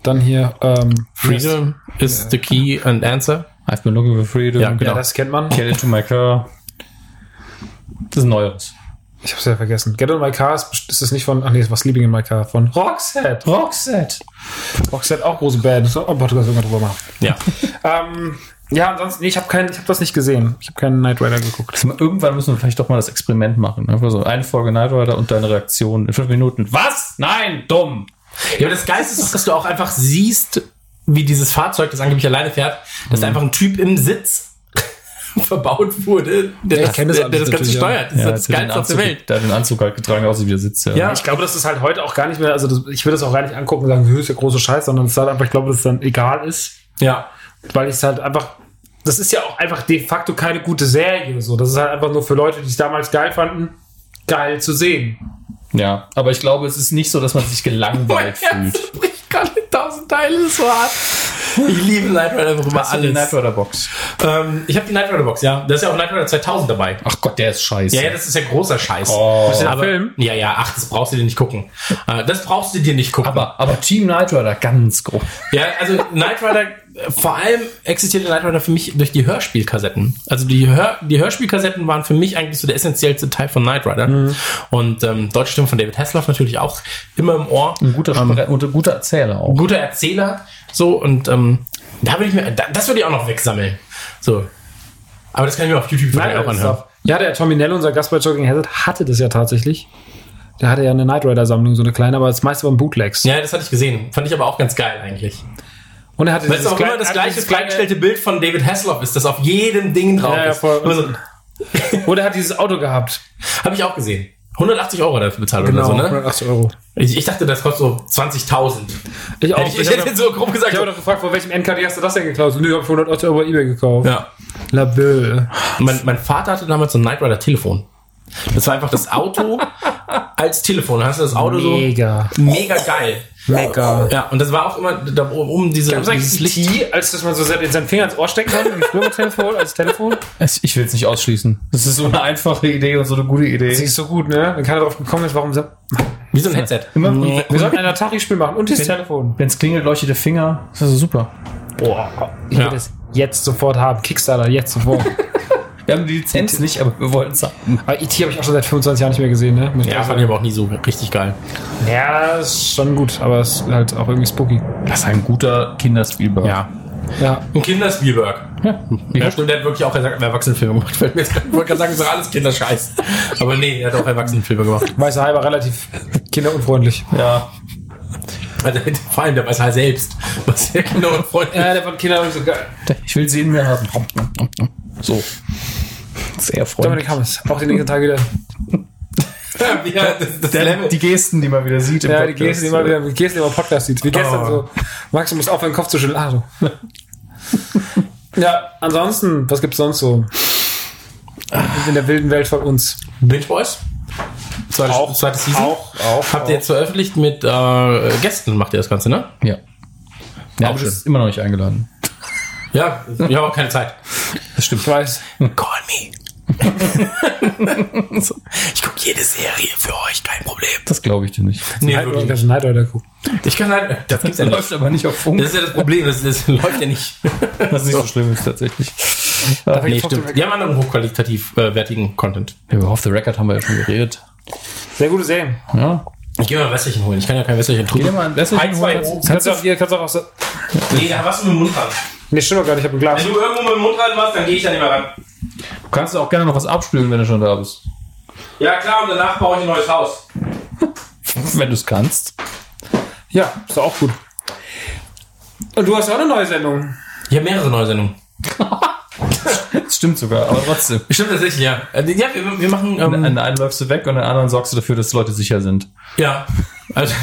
dann hier, ähm, Freedom is the key and answer. I've been looking for freedom. Ja, genau. ja, das kennt man. Get into my car. Das ist ein neues. Ich hab's ja vergessen. Get on my car ist, ist das nicht von, ach nee, das war Sleeping in my car von Roxette. Roxette. Roxette auch große Band. So, oh, Podcast irgendwann drüber machen. Ja. Ähm, ja, ansonsten, nee, ich habe keinen, ich habe das nicht gesehen. Ich habe keinen Knight Rider geguckt. Irgendwann müssen wir vielleicht doch mal das Experiment machen. Einfach so eine Folge Knight Rider und deine Reaktion in fünf Minuten. Was? Nein, dumm. Ja, aber das Geilste ist doch, dass du auch einfach siehst, wie dieses Fahrzeug, das angeblich alleine fährt, dass da einfach ein Typ im Sitz verbaut wurde, der, Ja, ich das, das der, der das Ganze ja. steuert. Das ist das der Geilste auf der Welt. Der hat den Anzug halt getragen, außer wie der sitzt. Ja. Ja. Ich glaube, das ist halt heute auch gar nicht mehr, also das, ich will das auch gar nicht angucken und sagen, höchst der große Scheiß, sondern es ist halt einfach, ich glaube, dass es dann egal ist, Ja. weil ich es halt einfach, das ist ja auch einfach de facto keine gute Serie, so. Das ist halt einfach nur für Leute, die es damals geil fanden, geil zu sehen. Ja, aber ich glaube, es ist nicht so, dass man sich gelangweilt fühlt. Herz bricht gerade in tausend Teile, das ist so hart. Ich liebe Knight Rider einfach über Hast du die alles. Knight Rider Box? Ähm, ich habe die Knight Rider Box, ja. Da ist ja auch Knight Rider 2000 dabei. Ach Gott, der ist scheiße. Ja, ja, das ist ja großer Scheiß. Oh. Ist aber, Film? Ja, ja, ach, das brauchst du dir nicht gucken. Äh, Das brauchst du dir nicht gucken. aber, aber Team Knight Rider, ganz groß. Ja, also Knight Rider, vor allem existierte Knight Rider für mich durch die Hörspielkassetten. Also die, Hör, die Hörspielkassetten waren für mich eigentlich so der essentiellste Teil von Knight Rider. Mhm. Und ähm, deutsche Stimme von David Hasselhoff natürlich auch immer im Ohr. Ein guter, Spre und ein guter Erzähler auch. Ein guter Erzähler. So, und ähm, da würde ich mir, da, das würde ich auch noch wegsammeln. So. Aber das kann ich mir auf YouTube vielleicht auch anhören. Ja, der Tommy Nell, unser Gast bei Jogging Hazard, hatte das ja tatsächlich. Der hatte ja eine Knight Rider Sammlung, so eine kleine, aber das meiste waren Bootlegs. Ja, das hatte ich gesehen. Fand ich aber auch ganz geil eigentlich. Und er hatte Weil es auch immer das gleiche freigestellte Bild von David Hasselhoff ist, das auf jedem Ding drauf Ja, ja, ist. voll. Immer so, Und er hat dieses Auto gehabt. Habe ich auch gesehen. 180 Euro dafür bezahlt Genau, oder so, ne? 180 Euro. Ich, ich dachte, das kostet so 20.000. Ich auch. Hätte ich, ich Ich hätte habe so grob gesagt. ich hab doch gefragt, von welchem NKD hast du das denn geklaut? Nö, ich hab für 180 Euro bei Ebay gekauft. ja. La Belle. Mein, mein Vater hatte damals so ein Knight Rider Telefon. Das war einfach das Auto als Telefon. Da hast du das Auto Mega. so mega geil. Mega. Ja, und das war auch immer da oben diese Gab es eigentlich Licht. T, als dass man so in seinen Finger ins Ohr stecken kann, wie früher mit Telefon, als Telefon? Ich will es nicht ausschließen. Das ist so eine einfache Idee und so eine gute Idee. Das ist so gut, ne? Wenn keiner drauf gekommen ist, warum... so- Wie so ein Headset. Immer, Nee. Wir sollten ein Atari-Spiel machen und dieses Telefon. Wenn es klingelt, leuchtet der Finger. Das ist also super. Boah, ich Ja. will das jetzt sofort haben. Kickstarter, jetzt sofort. Wir haben die Lizenz nicht, aber wir wollten es haben. Aber E.T. habe ich auch schon seit 25 Jahren nicht mehr gesehen, ne? Ich Ja, fand ich aber auch nie so richtig geil. ja, ist schon gut, aber es ist halt auch irgendwie spooky. Das ist ein guter Kinderspielberg. Ja. Ja. Ein Kinderspielberg. Ja. Ja, stimmt, der hat wirklich auch Erwachsenenfilme gemacht. Fällt mir jetzt grad- Ich wollte gerade sagen, das ist alles Kinderscheiß. Aber nee, er hat auch Erwachsenenfilme gemacht. Weiße Hai war relativ kinderunfreundlich. ja. Also vor allem der weiß halt selbst, was der kinderunfreundlich Ja, der von Kindern so geil. Ich will sie in mir haben. So. Sehr freundlich. Dominik Hammes, auch den nächsten Tag wieder. ja, das, das Der, die Gesten, die man wieder sieht im Ja, die Podcast. Gesten, die mal wieder, die Gesten, die im Podcast sieht. Wie gestern Oh. so. Max, du musst aufhören, den Kopf zu schütteln. Ah, so. ja, ansonsten, was gibt's sonst so? In der wilden Welt von uns. Binge Boys? Zweites, Auch- zweites Season? auch- auch- Habt ihr jetzt veröffentlicht mit äh, Gästen, macht ihr das Ganze, ne? Ja. Ja, Auch aber ist immer noch nicht eingeladen. Ja, ich habe auch keine Zeit. Das stimmt. Ich weiß. Call me. so, ich gucke jede Serie für euch, kein Problem. Das glaube ich dir nicht. Nee, Night wirklich nicht. Night Rider gucken. Ich kann halt, das gibt's ja nicht. Läuft aber nicht auf Funk. Das ist ja das Problem, das, das läuft ja nicht. Was nicht so schlimm ist tatsächlich. nee, stimmt. Die haben anderen hochqualitativ äh, wertigen Content. Über Off the Record haben wir ja schon geredet. Sehr gute Serien. Ja. Ich gehe mal ein Wässerchen holen. Ich kann ja kein Wässerchen Geh dir tun. mal ein Wässerchen Ein, zwei holen. Kannst du auch, ihr kannst auch aus der, Nee, da hast du mit dem Mund ran. Nee, stimmt doch gar nicht, ich habe ein Glas. Wenn du irgendwo mit dem Mund ran warst, dann gehe ich da nicht mehr ran. Kannst auch gerne noch was abspielen, wenn du schon da bist. Ja, klar, und danach baue ich ein neues Haus. Wenn du es kannst. Ja, ist doch auch gut. Und du hast ja auch eine neue Sendung. Ich habe mehrere neue Sendungen. Das stimmt sogar, aber trotzdem. Stimmt tatsächlich, ja. Äh, Ja, wir, wir machen. Ähm, An der einen läufst du weg und an der anderen sorgst du dafür, dass Leute sicher sind. ja. Also,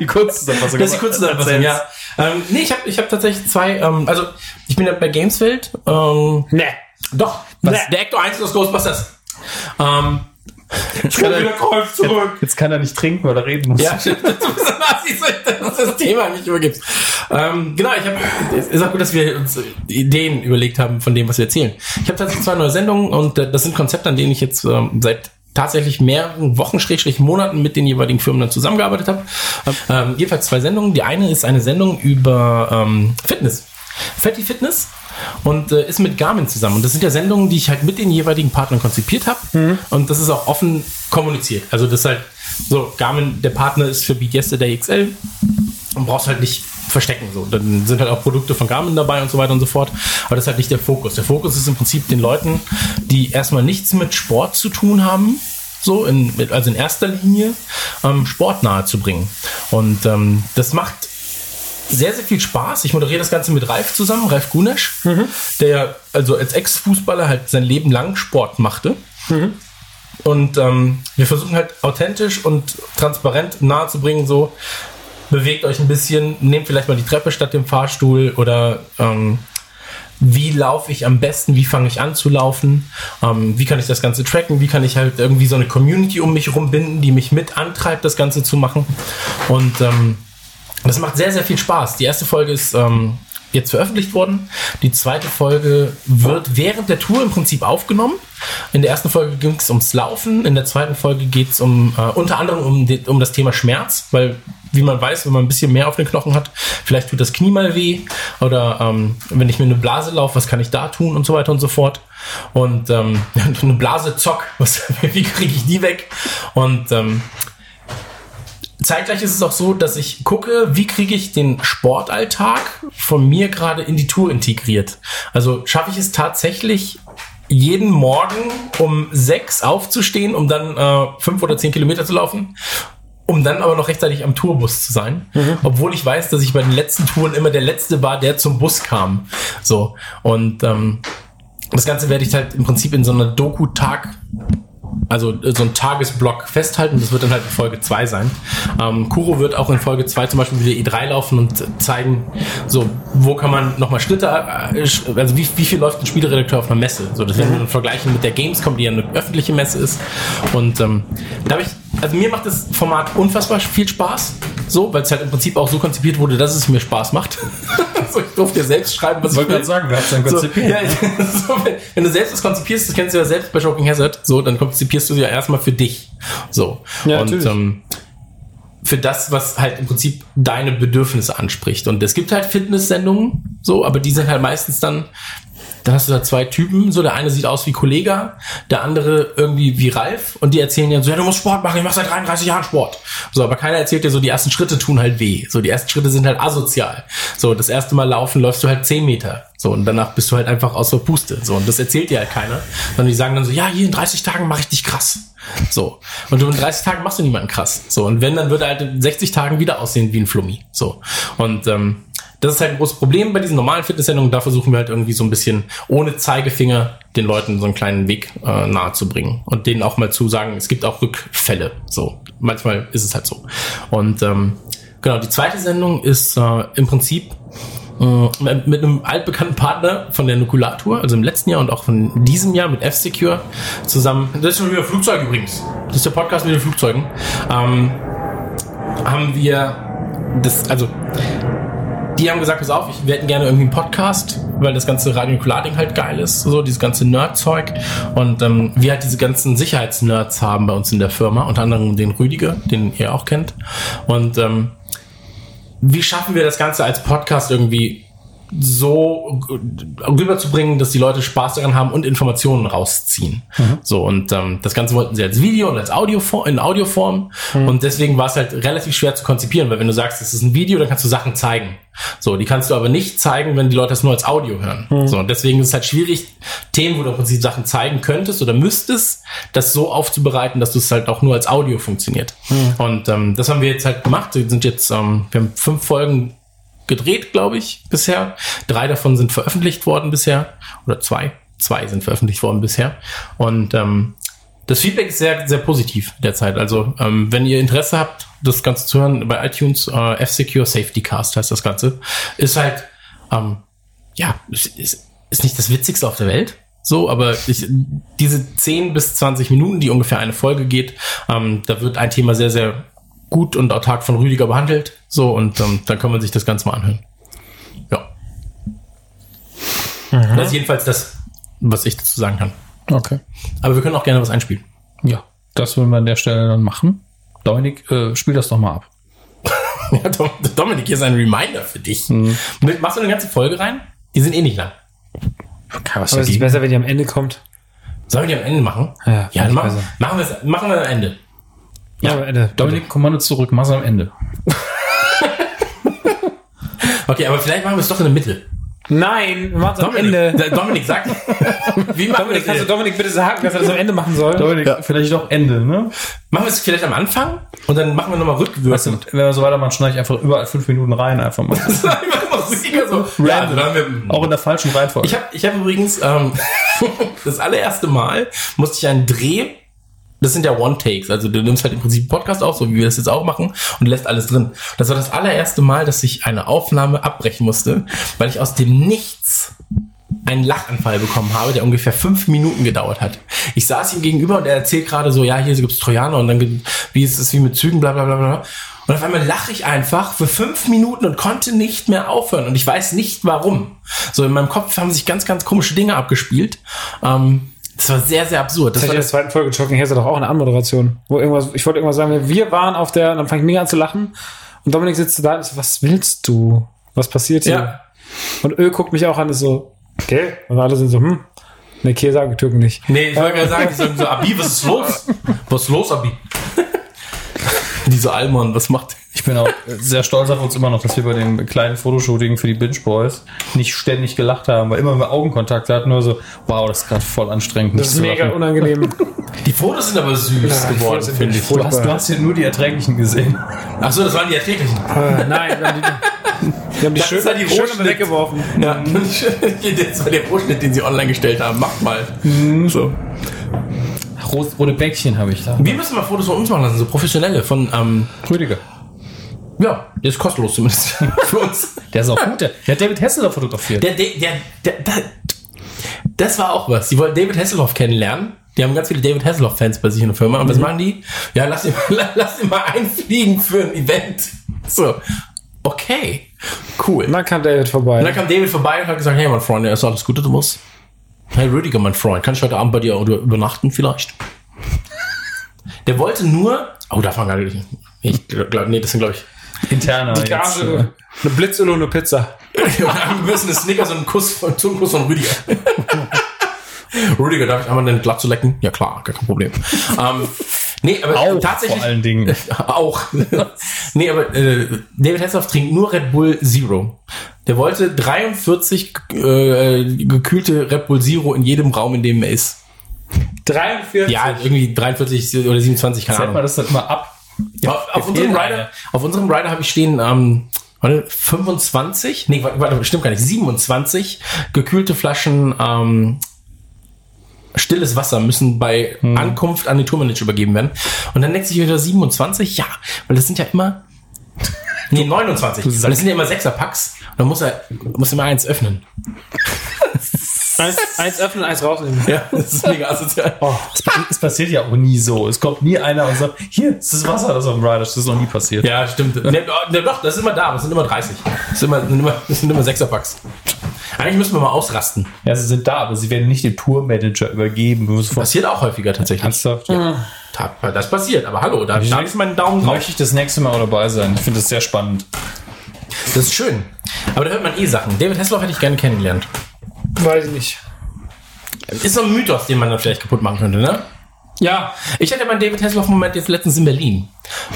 Die Kurzzusammenfassung. das ist die kurze Zusammenfassung, ja. Ähm, nee, ich habe ich hab tatsächlich zwei. Ähm, also, ich bin ja bei Gamesfeld. Ähm, Ne. Doch, was, der Ecto 1 aus Ghostbusters. Ähm, ich kann er- zurück. Jetzt kann er nicht trinken, weil er reden muss. Ja, stimmt. Das ist das, Thema nicht übergibst. Ähm, genau, ich habe, es ist auch gut, dass wir uns Ideen überlegt haben von dem, was wir erzählen. Ich habe tatsächlich zwei neue Sendungen und äh, das sind Konzepte, an denen ich jetzt ähm, seit tatsächlich mehreren Wochen, Schrägstrich Monaten mit den jeweiligen Firmen dann zusammengearbeitet habe. Ähm, jedenfalls zwei Sendungen. Die eine ist eine Sendung über ähm, Fitness. Fatty Fitness und äh, ist mit Garmin zusammen. Und das sind ja Sendungen, die ich halt mit den jeweiligen Partnern konzipiert habe. Und das ist auch offen kommuniziert. Also das ist halt so, Garmin, der Partner ist für Beat Yesterday XL und brauchst halt nicht verstecken. So. Dann sind halt auch Produkte von Garmin dabei und so weiter und so fort. Aber das ist halt nicht der Fokus. Der Fokus ist im Prinzip den Leuten, die erstmal nichts mit Sport zu tun haben, so in, also in erster Linie ähm, Sport nahe zu bringen. Und ähm, das macht sehr, sehr viel Spaß. Ich moderiere das Ganze mit Ralf zusammen, Ralf Gunesch, der ja also als Ex-Fußballer halt sein Leben lang Sport machte. Und ähm, wir versuchen halt authentisch und transparent nahezubringen, so bewegt euch ein bisschen, nehmt vielleicht mal die Treppe statt dem Fahrstuhl oder ähm, wie laufe ich am besten, wie fange ich an zu laufen, ähm, wie kann ich das Ganze tracken, wie kann ich halt irgendwie so eine Community um mich rumbinden, die mich mit antreibt, das Ganze zu machen. Und ähm, das macht sehr, sehr viel Spaß. Die erste Folge ist ähm, jetzt veröffentlicht worden. Die zweite Folge wird während der Tour im Prinzip aufgenommen. In der ersten Folge ging es ums Laufen. In der zweiten Folge geht es um, äh, unter anderem um, um das Thema Schmerz, weil wie man weiß, wenn man ein bisschen mehr auf den Knochen hat, vielleicht tut das Knie mal weh oder ähm, wenn ich mir eine Blase laufe, was kann ich da tun und so weiter und so fort. Und ähm, eine Blase zock, was, wie kriege ich die weg? Und ähm, Zeitgleich ist es auch so, dass ich gucke, wie kriege ich den Sportalltag von mir gerade in die Tour integriert. Also schaffe ich es tatsächlich jeden Morgen um sechs aufzustehen, um dann äh, fünf oder zehn Kilometer zu laufen, um dann aber noch rechtzeitig am Tourbus zu sein, obwohl ich weiß, dass ich bei den letzten Touren immer der letzte war, der zum Bus kam. So und ähm, das Ganze werde ich halt im Prinzip in so einer Doku-Tag also äh, so ein Tagesblock festhalten. Das wird dann halt in Folge 2 sein. Ähm, Kuro wird auch in Folge 2 zum Beispiel wieder E3 laufen und zeigen, so, wo kann man nochmal Schritte, äh, also wie, wie viel läuft ein Spieleredakteur auf einer Messe? So, das werden wir dann vergleichen mit der Gamescom, die ja eine öffentliche Messe ist. Und ähm, da habe ich, also mir macht das Format unfassbar viel Spaß. So, weil es halt im Prinzip auch so konzipiert wurde, dass es mir Spaß macht. so, ich durfte ja selbst schreiben, was Ich wollte will. gerade sagen, du hast dann So, konzipiert. ja, so, wenn, wenn du selbst das konzipierst, das kennst du ja selbst bei Shocking Hazard, so, dann konzipierst du sie ja erstmal für dich. So. Ja, und natürlich. ähm, für das, was halt im Prinzip deine Bedürfnisse anspricht. Und es gibt halt Fitnesssendungen, so, aber die sind halt meistens dann, da hast du da zwei Typen, so der eine sieht aus wie Kollega, der andere irgendwie wie Ralf und die erzählen ja so, ja, du musst Sport machen, ich mach seit 33 Jahren Sport. So, aber keiner erzählt dir so, die ersten Schritte tun halt weh. So, die ersten Schritte sind halt asozial. So, das erste Mal laufen läufst du halt 10 Meter. So, und danach bist du halt einfach außer Puste. So, und das erzählt dir halt keiner. Sondern die sagen dann so, ja, hier in 30 Tagen mache ich dich krass. So. Und in 30 Tagen machst du niemanden krass. So. Und wenn, dann würde er halt in 60 Tagen wieder aussehen wie ein Flummi. So. Und ähm, das ist halt ein großes Problem bei diesen normalen Fitnesssendungen. Da versuchen wir halt irgendwie so ein bisschen ohne Zeigefinger den Leuten so einen kleinen Weg äh, nahe zu bringen und denen auch mal zu sagen, es gibt auch Rückfälle. So, manchmal ist es halt so. Und ähm, genau, die zweite Sendung ist äh, im Prinzip äh, mit einem altbekannten Partner von der Nukulatur, also im letzten Jahr und auch von diesem Jahr mit F-Secure zusammen. Das ist schon wieder Flugzeug übrigens. Das ist der Podcast mit den Flugzeugen. Ähm, haben wir das, also die haben gesagt, pass auf, ich, wir hätten gerne irgendwie einen Podcast, weil das ganze Radio Nukular-Ding halt geil ist, so dieses ganze Nerd-Zeug. Und ähm, wir halt diese ganzen Sicherheitsnerds haben bei uns in der Firma, unter anderem den Rüdiger, den ihr auch kennt. Und ähm, wie schaffen wir das Ganze als Podcast irgendwie so rüberzubringen, dass die Leute Spaß daran haben und Informationen rausziehen. So und ähm, das Ganze wollten sie als Video und als Audioform in Audioform und deswegen war es halt relativ schwer zu konzipieren, weil wenn du sagst, es ist ein Video, dann kannst du Sachen zeigen. So, die kannst du aber nicht zeigen, wenn die Leute das nur als Audio hören. So und deswegen ist es halt schwierig, Themen, wo du im Prinzip Sachen zeigen könntest oder müsstest, das so aufzubereiten, dass du es halt auch nur als Audio funktioniert. Und ähm, das haben wir jetzt halt gemacht. Wir sind jetzt, ähm, wir haben fünf Folgen gedreht, glaube ich, bisher. Drei davon sind veröffentlicht worden bisher. Oder zwei. Zwei sind veröffentlicht worden bisher. Und ähm, das Feedback ist sehr, sehr positiv derzeit. Also, ähm, wenn ihr Interesse habt, das Ganze zu hören, bei iTunes, äh, F-Secure Safety Cast heißt das Ganze, ist halt, ähm, ja, ist, ist, ist nicht das Witzigste auf der Welt. So, aber ich, diese 10 bis 20 Minuten, die ungefähr eine Folge geht, ähm, da wird ein Thema sehr, sehr gut und autark von Rüdiger behandelt. So, und ähm, dann kann man sich das Ganze mal anhören. Ja. Das ist jedenfalls das, was ich dazu sagen kann. Okay. Aber wir können auch gerne was einspielen. Ja, das würden wir an der Stelle dann machen. Dominik, äh, spiel das doch mal ab. Ja, Dom- Dominik, hier ist ein Reminder für dich. Mit- Machst du eine ganze Folge rein? Die sind eh nicht lang. Was Aber es ist besser, wenn die am Ende kommt. Sollen wir die am Ende machen? Ja, ja dann machen, besser. machen wir es machen wir am Ende. Ja, am Ende. Dominik, Kommando zurück, mach's am Ende. Okay, aber vielleicht machen wir es doch in der Mitte. Nein, wir machen es am Dominik, Ende. Dominik sag, wie machen wir Dominik, das kannst du? Dominik bitte sagen, dass er das am Ende machen soll? Dominik, vielleicht doch Ende, ne? Machen wir es vielleicht am Anfang und dann machen wir nochmal rückwirkend. Wenn wir so weitermachen, schneide ich einfach überall fünf Minuten rein, einfach mal. so, ja, dann haben wir, Auch in der falschen Reihenfolge. Ich habe ich hab übrigens ähm, das allererste Mal musste ich einen Dreh. Das sind ja One-Takes, also du nimmst halt im Prinzip einen Podcast auf, so wie wir das jetzt auch machen, und lässt alles drin. Das war das allererste Mal, dass ich eine Aufnahme abbrechen musste, weil ich aus dem Nichts einen Lachanfall bekommen habe, der ungefähr fünf Minuten gedauert hat. Ich saß ihm gegenüber und er erzählt gerade so, ja, hier gibt's Trojaner und dann wie ist es wie mit Zügen, bla bla bla bla. Und auf einmal lache ich einfach für fünf Minuten und konnte nicht mehr aufhören. Und ich weiß nicht warum. So in meinem Kopf haben sich ganz, ganz komische Dinge abgespielt. Ähm, das war sehr, sehr absurd. Das Das war in der zweiten Folge Heads hat doch auch eine Anmoderation. Wo irgendwas, ich wollte irgendwas sagen, wir waren auf der, und dann fange ich mega an zu lachen. Und Dominik sitzt da und ich so, was willst du? Was passiert hier? ja. Und Ö guckt mich auch an, ist so, okay. Und alle sind so, hm. Ne, okay, sagen Türken nicht. Nee, ich wollte gerade sagen, die sagen so, Abi, was ist los? Was ist los, Abi? Diese Alman, was macht? Ich bin auch sehr stolz auf uns immer noch, dass wir bei dem kleinen Fotoshooting für die Binge Boys nicht ständig gelacht haben, weil immer wenn wir Augenkontakt hatten, nur so, wow, das ist gerade voll anstrengend. Das ist mega lachen. unangenehm. Die Fotos sind aber süß Ja, geworden, finde ich. Du hast, du hast hier nur die Erträglichen gesehen. Ach so, das waren die erträglichen. Äh, Nein, wir haben die, wir haben die Das schön, halt die schön Rohschnitt. weggeworfen. Ja, das war der Rohschnitt, den sie online gestellt haben. Macht mal. So. Rot, rote Bäckchen habe ich da. Wir müssen mal Fotos von uns machen lassen, so professionelle von, ähm, Rüdiger. ja, der ist kostenlos zumindest für uns. Der ist auch gut. Der, der hat David Hasselhoff fotografiert. Der, der, der, der, der, das war auch was. Die wollten David Hasselhoff kennenlernen. Die haben ganz viele David Hasselhoff-Fans bei sich in der Firma. Und was machen die? Ja, lass ihn, lass ihn mal einfliegen für ein Event. So. Okay. Cool. Und dann kam David vorbei. Und dann kam David vorbei und hat gesagt, hey, mein Freund, ist alles Gute, du musst. Hey, Rüdiger, mein Freund, kann ich heute Abend bei dir oder übernachten vielleicht? Der wollte nur, oh, darf man gar nicht. Ich glaube, nee, das sind, glaube ich, Interner. Die jetzt, Gage, eine Blitzöl und eine Pizza. wir müssen eine Snickers und einen Kuss von, Zungenkuss von Rüdiger. Rüdiger, darf ich einmal den Glatze lecken? Ja klar, gar kein Problem. ähm, nee, aber Auch tatsächlich. vor allen Dingen. auch. nee, aber äh, David Hasselhoff trinkt nur Red Bull Zero. Der wollte 43 äh, gekühlte Red Bull Zero in jedem Raum, in dem er ist. 43. Ja, irgendwie 43 oder 27, keine Zählt Ahnung. man das dann immer ab? auf, auf unserem Rider, auf unserem Rider habe ich stehen, ähm, warte, 25, nee, warte, stimmt gar nicht, 27 gekühlte Flaschen ähm, stilles Wasser müssen bei Ankunft an den Tourmanager übergeben werden. Und dann denkt sich wieder 27, ja, weil das sind ja immer Nee, 29. Weil das sind ja immer Sechserpacks. Und dann muss er muss immer eins öffnen. Eins, eins öffnen, eins rausnehmen. Ja, das ist mega asozial. Es, pa- es passiert ja auch nie so. Es kommt nie einer und sagt, hier, ist das Wasser, das auf dem Rider. Das ist noch nie passiert. Ja, stimmt. Ne, ne, doch, das ist immer da, es sind immer 30. Das sind immer, sind immer, das sind immer Sechserpacks. Eigentlich müssen wir mal ausrasten. Ja, sie sind da, aber sie werden nicht den Tourmanager übergeben. Vor Passiert auch häufiger tatsächlich. Ernsthaft? Ja. Ta- Das passiert, aber hallo, da, da ist mein Daumen drauf. Möchte ich das nächste Mal auch dabei sein. Ich finde das sehr spannend. Das ist schön. Aber da hört man eh Sachen. David Hasselhoff hätte ich gerne kennengelernt. Weiß ich nicht. Ist so ein Mythos, den man dann vielleicht kaputt machen könnte, ne? Ja, Ich hatte meinen David Hasselhoff-Moment jetzt letztens in Berlin.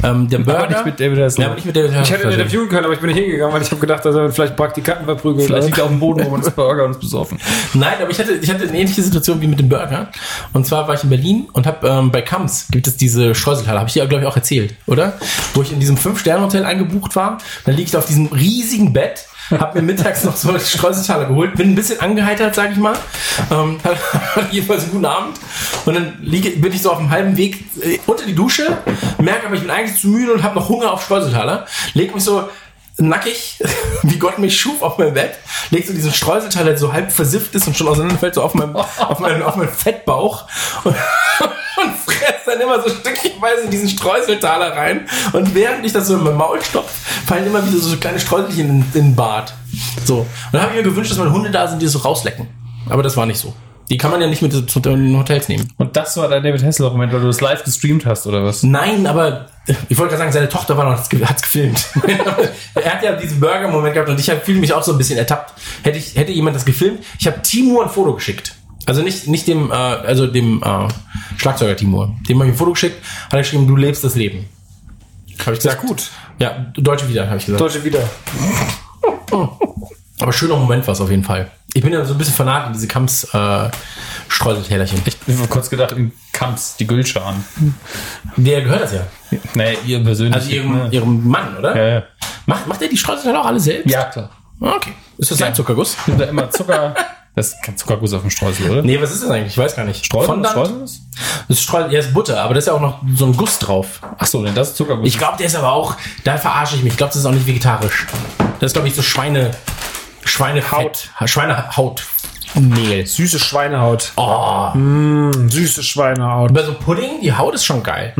Ähm, der Burger. nicht mit David Hasselhoff. Ja, aber nicht mit David Hasselhoff. ich hätte ihn interviewen können, aber ich bin nicht hingegangen, weil ich habe gedacht, dass er vielleicht Praktikanten verprügelt. Vielleicht liegt er auf dem Boden rum und ist Burger und ist besoffen. Nein, aber ich hatte, ich hatte eine ähnliche Situation wie mit dem Burger. Und zwar war ich in Berlin und habe ähm, bei Kams gibt es diese Streuselhalle, habe ich dir, glaube ich, auch erzählt, oder? Wo ich in diesem Fünf-Sterne-Hotel eingebucht war. Dann liege ich da auf diesem riesigen Bett, habe mir mittags noch so Streuseltaler geholt, bin ein bisschen angeheitert, sage ich mal. Ähm, hatte jedenfalls einen guten Abend. Und dann liege, bin ich so auf dem halben Weg äh, unter die Dusche, merke aber, ich bin eigentlich zu müde und habe noch Hunger auf Streuseltaler. Leg mich so nackig, wie Gott mich schuf, auf mein Bett, leg so diesen Streuselteil, der so halb versifft ist und schon auseinanderfällt, so auf meinem, auf meinen, auf meinen Fettbauch und, und fress dann immer so stückchenweise in diesen Streuseltaler rein und während ich das so in meinem Maul stopfe, fallen immer wieder so kleine Streuselchen in, in den Bart. So. Und dann habe ich mir gewünscht, dass meine Hunde da sind, die das so rauslecken. Aber das war nicht so. Die kann man ja nicht mit zu den Hotels nehmen. Und das war der David Hasselhoff-Moment, weil du das live gestreamt hast, oder was? Nein, aber ich wollte gerade sagen, seine Tochter war noch, hat's ge- hat's gefilmt. er hat ja diesen Burger-Moment gehabt und ich fühle mich auch so ein bisschen ertappt. Hätte ich, hätte jemand das gefilmt? Ich habe Timur ein Foto geschickt. Also nicht, nicht dem, äh, also dem äh, Schlagzeuger Timur. Dem habe ich ein Foto geschickt, hat er geschrieben, du lebst das Leben. Habe ich gesagt. gut. Ja, Deutsche wieder, habe ich gesagt. Deutsche wieder. Aber schöner Moment war es auf jeden Fall. Ich bin ja so ein bisschen fanat in diese Kamps äh, Streuseltälerchen. Ich habe kurz gedacht, in Kamps, die Gülschan. Der gehört das ja. Nee, ihr persönlich. Also ihrem, ihrem Mann, oder? ja, ja. Macht, macht er die Streuseltäler auch alle selbst? ja, klar. Okay. Ist das ein Zuckerguss? Sind da immer Zucker. Das ist kein Zuckerguss auf dem Streusel, oder? Nee, was ist das eigentlich? Ich weiß gar nicht. Streusel? Fondant? Streusel ist? Das ist Streusel, ja, ist Butter, aber da ist ja auch noch so ein Guss drauf. Ach so, denn das ist Zuckerguss. Ich glaube, der ist aber auch, da verarsche ich mich. Ich glaube, das ist auch nicht vegetarisch. Das ist, glaube ich, so Schweine, Schweinehaut. Schweinehautmehl. Süße Schweinehaut. Oh. Süße Schweinehaut. Bei so Pudding, die Haut ist schon geil.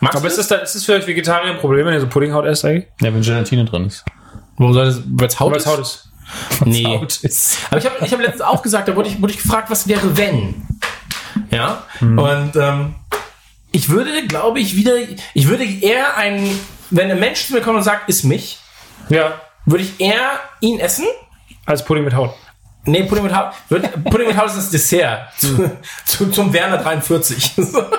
Magst Aber du ist das? das, da, ist das für euch Vegetarier ein Problem, wenn ihr so Puddinghaut esst eigentlich? ja, wenn Gelatine drin ist. Warum soll das, weil es Haut ist? Haut ist. Nee. Haut ist. Aber ich habe ich hab letztens auch gesagt, da wurde ich, wurde ich gefragt, was wäre wenn? Ja. Und ähm, ich würde, glaube ich, wieder, ich würde eher ein, wenn ein Mensch zu mir kommt und sagt, iss mich, Ja. würde ich eher ihn essen. Als Pudding mit Haut. Nee, Pudding mit Haut. Pudding mit Haut ist das Dessert zu, zu, zum Werner 43.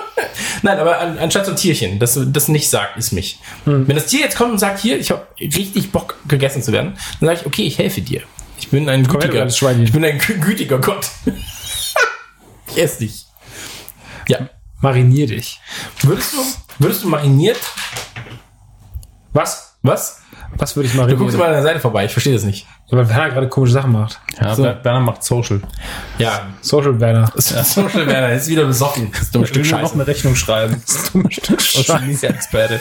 Nein, aber an, anstatt so ein Tierchen, das, das nicht sagt, ist mich. Wenn das Tier jetzt kommt und sagt, hier, ich habe richtig Bock, gegessen zu werden, dann sage ich, okay, ich helfe dir. Ich bin ein du gütiger, ich bin ein gü- gütiger Gott. ich esse dich. Ja. Marinier dich. Würdest du, würdest du mariniert, Was? was? Was würde ich Du marinieren? guckst mal an der Seite vorbei, ich verstehe das nicht. Ja, weil Werner gerade komische Sachen macht. Ja, So. Werner macht Social. Ja. Social Werner. Social Werner ist wieder besoffen. Das ist dumme Stück nur noch Scheiße. eine Rechnung schreiben. Das ist ein Stück Experte.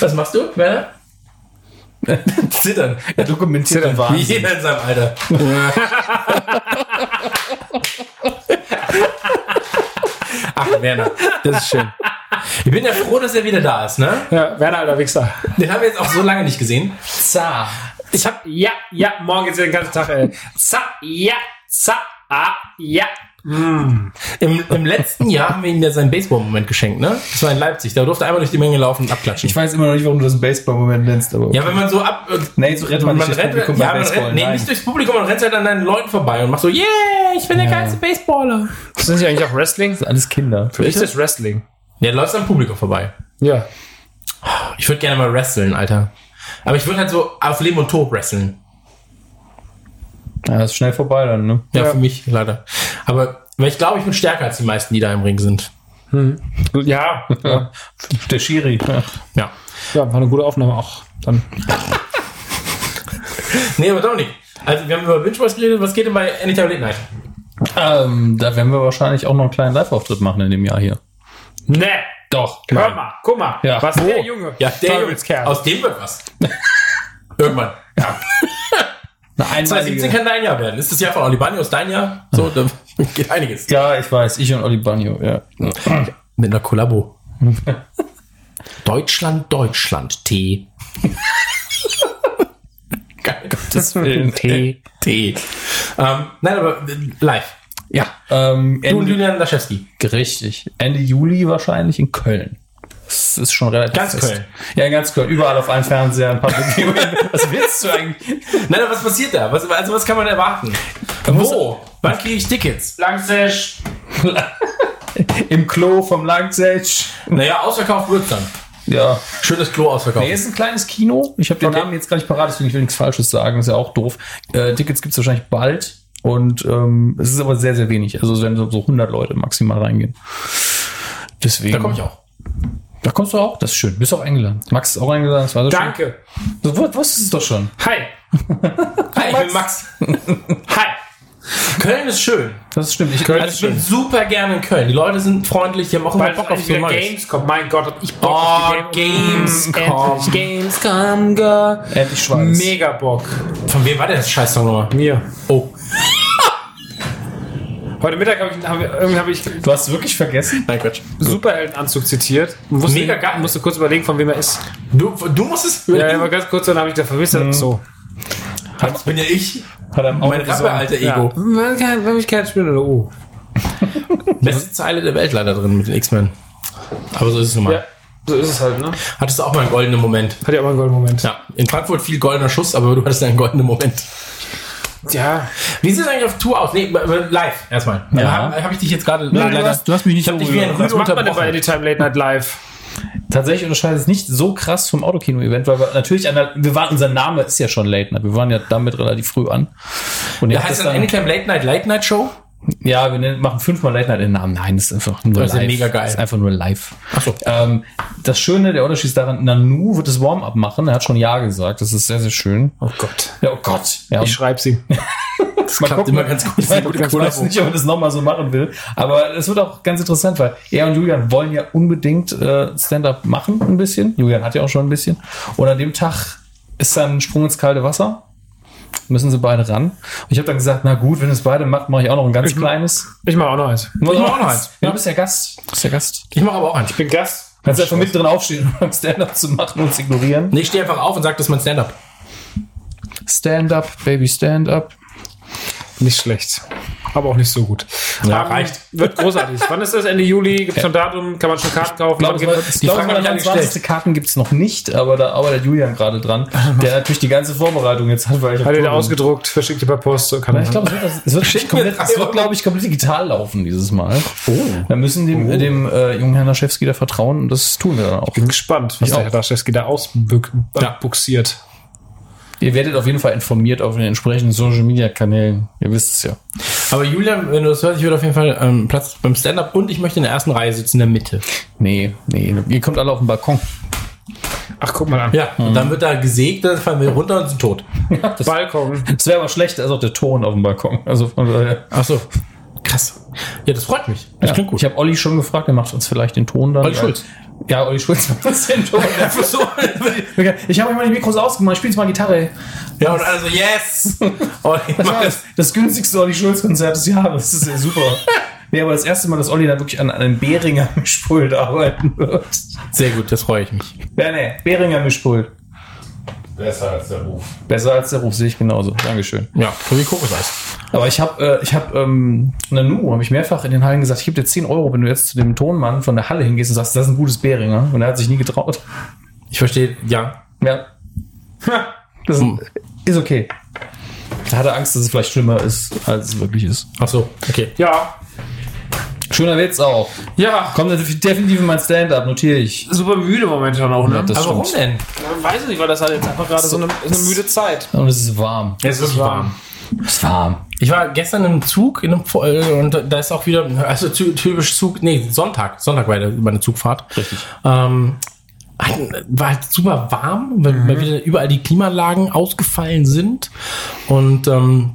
Was machst du, Werner? Zittern. Er dokumentiert den Wie Wahnsinn. jeder in seinem Alter. Ach, Werner, das ist schön. Ich bin ja froh, dass er wieder da ist, ne? Ja, Werner, alter Wichser. Den haben wir jetzt auch so lange nicht gesehen. Zah. Ich hab, ja, ja, morgen geht's ja den ganzen Tag, ey. Za, ja, za, ah, ja. Im, Im letzten Jahr haben wir ihm ja seinen Baseball-Moment geschenkt, ne? Das war in Leipzig. Da durfte er einmal durch die Menge laufen und abklatschen. Ich weiß immer noch nicht, warum du das einen Baseball-Moment nennst, aber. ja, wenn man so ab. Nee, so rennt man nicht durchs Publikum ja, man Baseball, rennt, nee, nicht durchs Publikum, man rennt halt an deinen Leuten vorbei und macht so, yeah, ich bin der geilste Baseballer. Sind Sie eigentlich auch Wrestling? Das sind alles Kinder. Für mich ist das Wrestling. Ja, du läufst am Publikum vorbei. Ja. Ich würde gerne mal wresteln, Alter. Aber ich würde halt so auf Leben und Tod wresteln. Ja, das ist schnell vorbei dann, ne? Ja, Ja. für mich leider. Aber weil ich glaube, ich bin stärker als die meisten, die da im Ring sind. Ja. Ja, Der Schiri. Ja. Ja. ja war eine gute Aufnahme auch. Dann. Nee, aber Dominik, also wir haben über Binge geredet. Was geht denn bei Anytime Late Night? Ähm, da werden wir wahrscheinlich auch noch einen kleinen Live-Auftritt machen in dem Jahr hier. Ne. Doch. Hör mal, guck mal. Ja. Was Wo? der Junge. Ja, der Teufelskerl. aus dem wird was. Irgendwann. Eine 2017 kann dein Jahr werden. Ist das Jahr von Olibanios dein Jahr? So, da geht einiges. Ja, ich weiß. Ich und Oli Bagno, ja. Mit einer Kollabo. Deutschland, Deutschland, T. Geil. Das Willen. Tee. T. Ähm, nein, aber äh, live. Ja. Ähm, Du und Ende, Julian Laschewski. richtig. Ende Juli wahrscheinlich in Köln. Das ist schon relativ Ganz fest. Köln. Ja, in ganz Köln. Überall auf allen Fernsehern. Public Viewing. Was willst du eigentlich? Nein, was passiert da? Was, also was kann man erwarten? Wo? Wann kriege ich Tickets? Langsesch. Im Klo vom Langsetsch. Naja, ausverkauft wird's dann. Ja. Schönes Klo ausverkauft. Nee, ist ein kleines Kino. Ich habe den Okay. Namen jetzt gar nicht parat, deswegen will ich nichts Falsches sagen. ist ja auch doof. Äh, Tickets gibt's wahrscheinlich bald. Und ähm, es ist aber sehr, sehr wenig. Also werden so, so 100 Leute maximal reingehen. Deswegen. da komme ich auch. Da kommst du auch. Das ist schön. Bist auch eingeladen. Max ist auch eingeladen. Das war so Danke. schön. Du wus- wusstest es doch schon. Hi. Hi, ich bin Max. Hi. Köln ist schön. Das stimmt. Ich, Köln Also ich bin super gerne in Köln. Die Leute sind freundlich, die haben auch immer Bock auf so wieder Neues. Games kommt. Mein Gott, ich Bock Oh, auf die Gamescom. Endlich Gamescom, girl. Endlich Schweiß. Mega Bock. Von wem war der das Scheiß-Song nochmal? Mir. Oh. Heute Mittag habe ich, hab, irgendwie hab ich Du hast wirklich vergessen? Nein, Quatsch. Superheldenanzug zitiert. Und wusste, Mega geil. Musste kurz überlegen, von wem er ist. Du, du musst es hören. Ja, ja, mal ganz kurz, dann habe ich da verwisst. So. Das bin ja ich. Hat er auch Mein. Rapper-alter Ja. Ego. Wenn kein- wenn mich keiner spielt oder oh. Beste Zeile der Welt leider drin mit den X-Men. Aber so ist es nun mal. Ja, so ist es halt, ne? Hattest du auch mal einen goldenen Moment? Hat ja auch mal einen goldenen Moment. Ja, in Frankfurt viel goldener Schuss, aber du hattest einen goldenen Moment. Ja. Wie sieht es eigentlich auf Tour aus? Nee, live erstmal. Ja. Ja. Habe hab ich dich jetzt gerade Nein, du hast- du hast mich nicht ich hab so dich wie ein Was macht man denn bei. Anytime Late Night Live? Tatsächlich unterscheidet es nicht so krass vom Autokino-Event, weil wir natürlich an der, wir waren, unser Name ist ja schon Late Night. Wir waren ja damit relativ früh an. Und habt heißt das dann Anytime Late Night Late Night Show? Ja, wir machen fünfmal Late Night in den Namen. Nein, das ist einfach nur Das ist live. mega geil. Das ist einfach nur live. Ach so. Ähm, das Schöne, der Unterschied ist daran, Nanu wird das Warm-up machen. Er hat schon Ja gesagt. Das ist sehr, sehr schön. Oh Gott. Ja, oh Gott. Ja, Ich schreibe sie. das klappt immer ganz gut. Ich, Das ist eine gute ich weiß nicht, ob er das nochmal so machen will. Aber es wird auch ganz interessant, weil er und Julian wollen ja unbedingt äh, Stand-up machen, ein bisschen. Julian hat ja auch schon ein bisschen. Und an dem Tag ist dann ein Sprung ins kalte Wasser. Müssen sie beide ran. Und ich habe dann gesagt, na gut, wenn es beide macht, mache ich auch noch ein ganz kleines. Ich mache auch noch eins. Ich mache auch noch eins. Ja, du bist ja Gast. Du bist ja Gast. Ich mache aber auch einen. Ich bin Gast. Kannst einfach mit drin aufstehen, um Stand-up zu machen und uns ignorieren. Nee, ich stehe einfach auf und sag, das ist mein Stand-up. Stand-up, Baby, Stand-up. Nicht schlecht. Aber auch nicht so gut. Ja, Ähm, reicht. Wird großartig. Wann ist das? Ende Juli? Gibt es schon Datum? Kann man schon Karten kaufen? Das? ich die glaube, Frage ich 29. Karten gibt's noch nicht, aber da arbeitet Julian gerade dran, der natürlich die ganze Vorbereitung jetzt hat, weil ich Hat bin. ausgedruckt? Verschickt ihr per Post? So kann Ja, ich glaube, es wird, es wird, komplett, es wird glaube ich, komplett digital laufen dieses Mal. Oh. Wir müssen dem, dem äh, jungen Herrn Naschewski da vertrauen und das tun wir dann auch. bin gespannt, was Ich der auch. Herr Daschewski da ausbuxiert. Ihr werdet auf jeden Fall informiert auf den entsprechenden Social Media Kanälen. Ihr wisst es ja. Aber Julian, wenn du das hörst, ich würde auf jeden Fall ähm, Platz beim Stand-up und ich möchte in der ersten Reihe sitzen, in der Mitte. Nee, nee, ihr kommt alle auf den Balkon. Ach, guck mal an. Ja, und dann wird da gesägt, dann fallen wir runter und sind tot. Das, Balkon. das wäre aber schlecht, auch der Ton auf dem Balkon. Also von daher. Ach so. Krass. Ja, das freut mich. Das Ja, klingt gut. Ich habe Olli schon gefragt, der macht uns vielleicht den Ton dann. Olli Schulz. Ja, Olli Schulz macht. Einfach so. ich habe mal die Mikros ausgemacht, ich spiele jetzt mal Gitarre. ja, und also, yes! Ich Das war das. das, das günstigste Olli Schulz-Konzert des Jahres. Das ist ja super. Nee, aber das erste Mal, dass Olli dann wirklich an einem Behringer Mischpult arbeiten wird. Sehr gut, das freue ich mich. Ja, nee, Behringer Mischpult. Besser als der Ruf. Besser als der Ruf, sehe ich genauso. Dankeschön. Ja, so wie Kokoseis. Aber ich habe, äh, ich habe, ähm, Nanu, habe ich mehrfach in den Hallen gesagt, ich gebe dir 10 Euro, wenn du jetzt zu dem Tonmann von der Halle hingehst und sagst, das ist ein gutes Behringer. Und er hat sich nie getraut. Ich verstehe, ja. Ja. Das ist, ist okay. Da hat er Angst, dass es vielleicht schlimmer ist, als es wirklich ist. Ach so, okay. Ja. Schöner Witz auch. Ja. Kommt definitiv in mein Stand-up, notiere ich. Super müde momentan auch, ne? das Aber warum denn? Ja, weiß ich nicht, weil das halt jetzt einfach gerade so eine, ist eine müde Zeit. Und es ist warm. Es ist warm. Es ist warm. Ich war gestern im Zug in einem, äh, und da ist auch wieder, also ty- typisch Zug, nee, Sonntag, Sonntag war eine Zugfahrt. Richtig. Ähm, war halt super warm, weil, weil wieder überall die Klimaanlagen ausgefallen sind. Und ähm,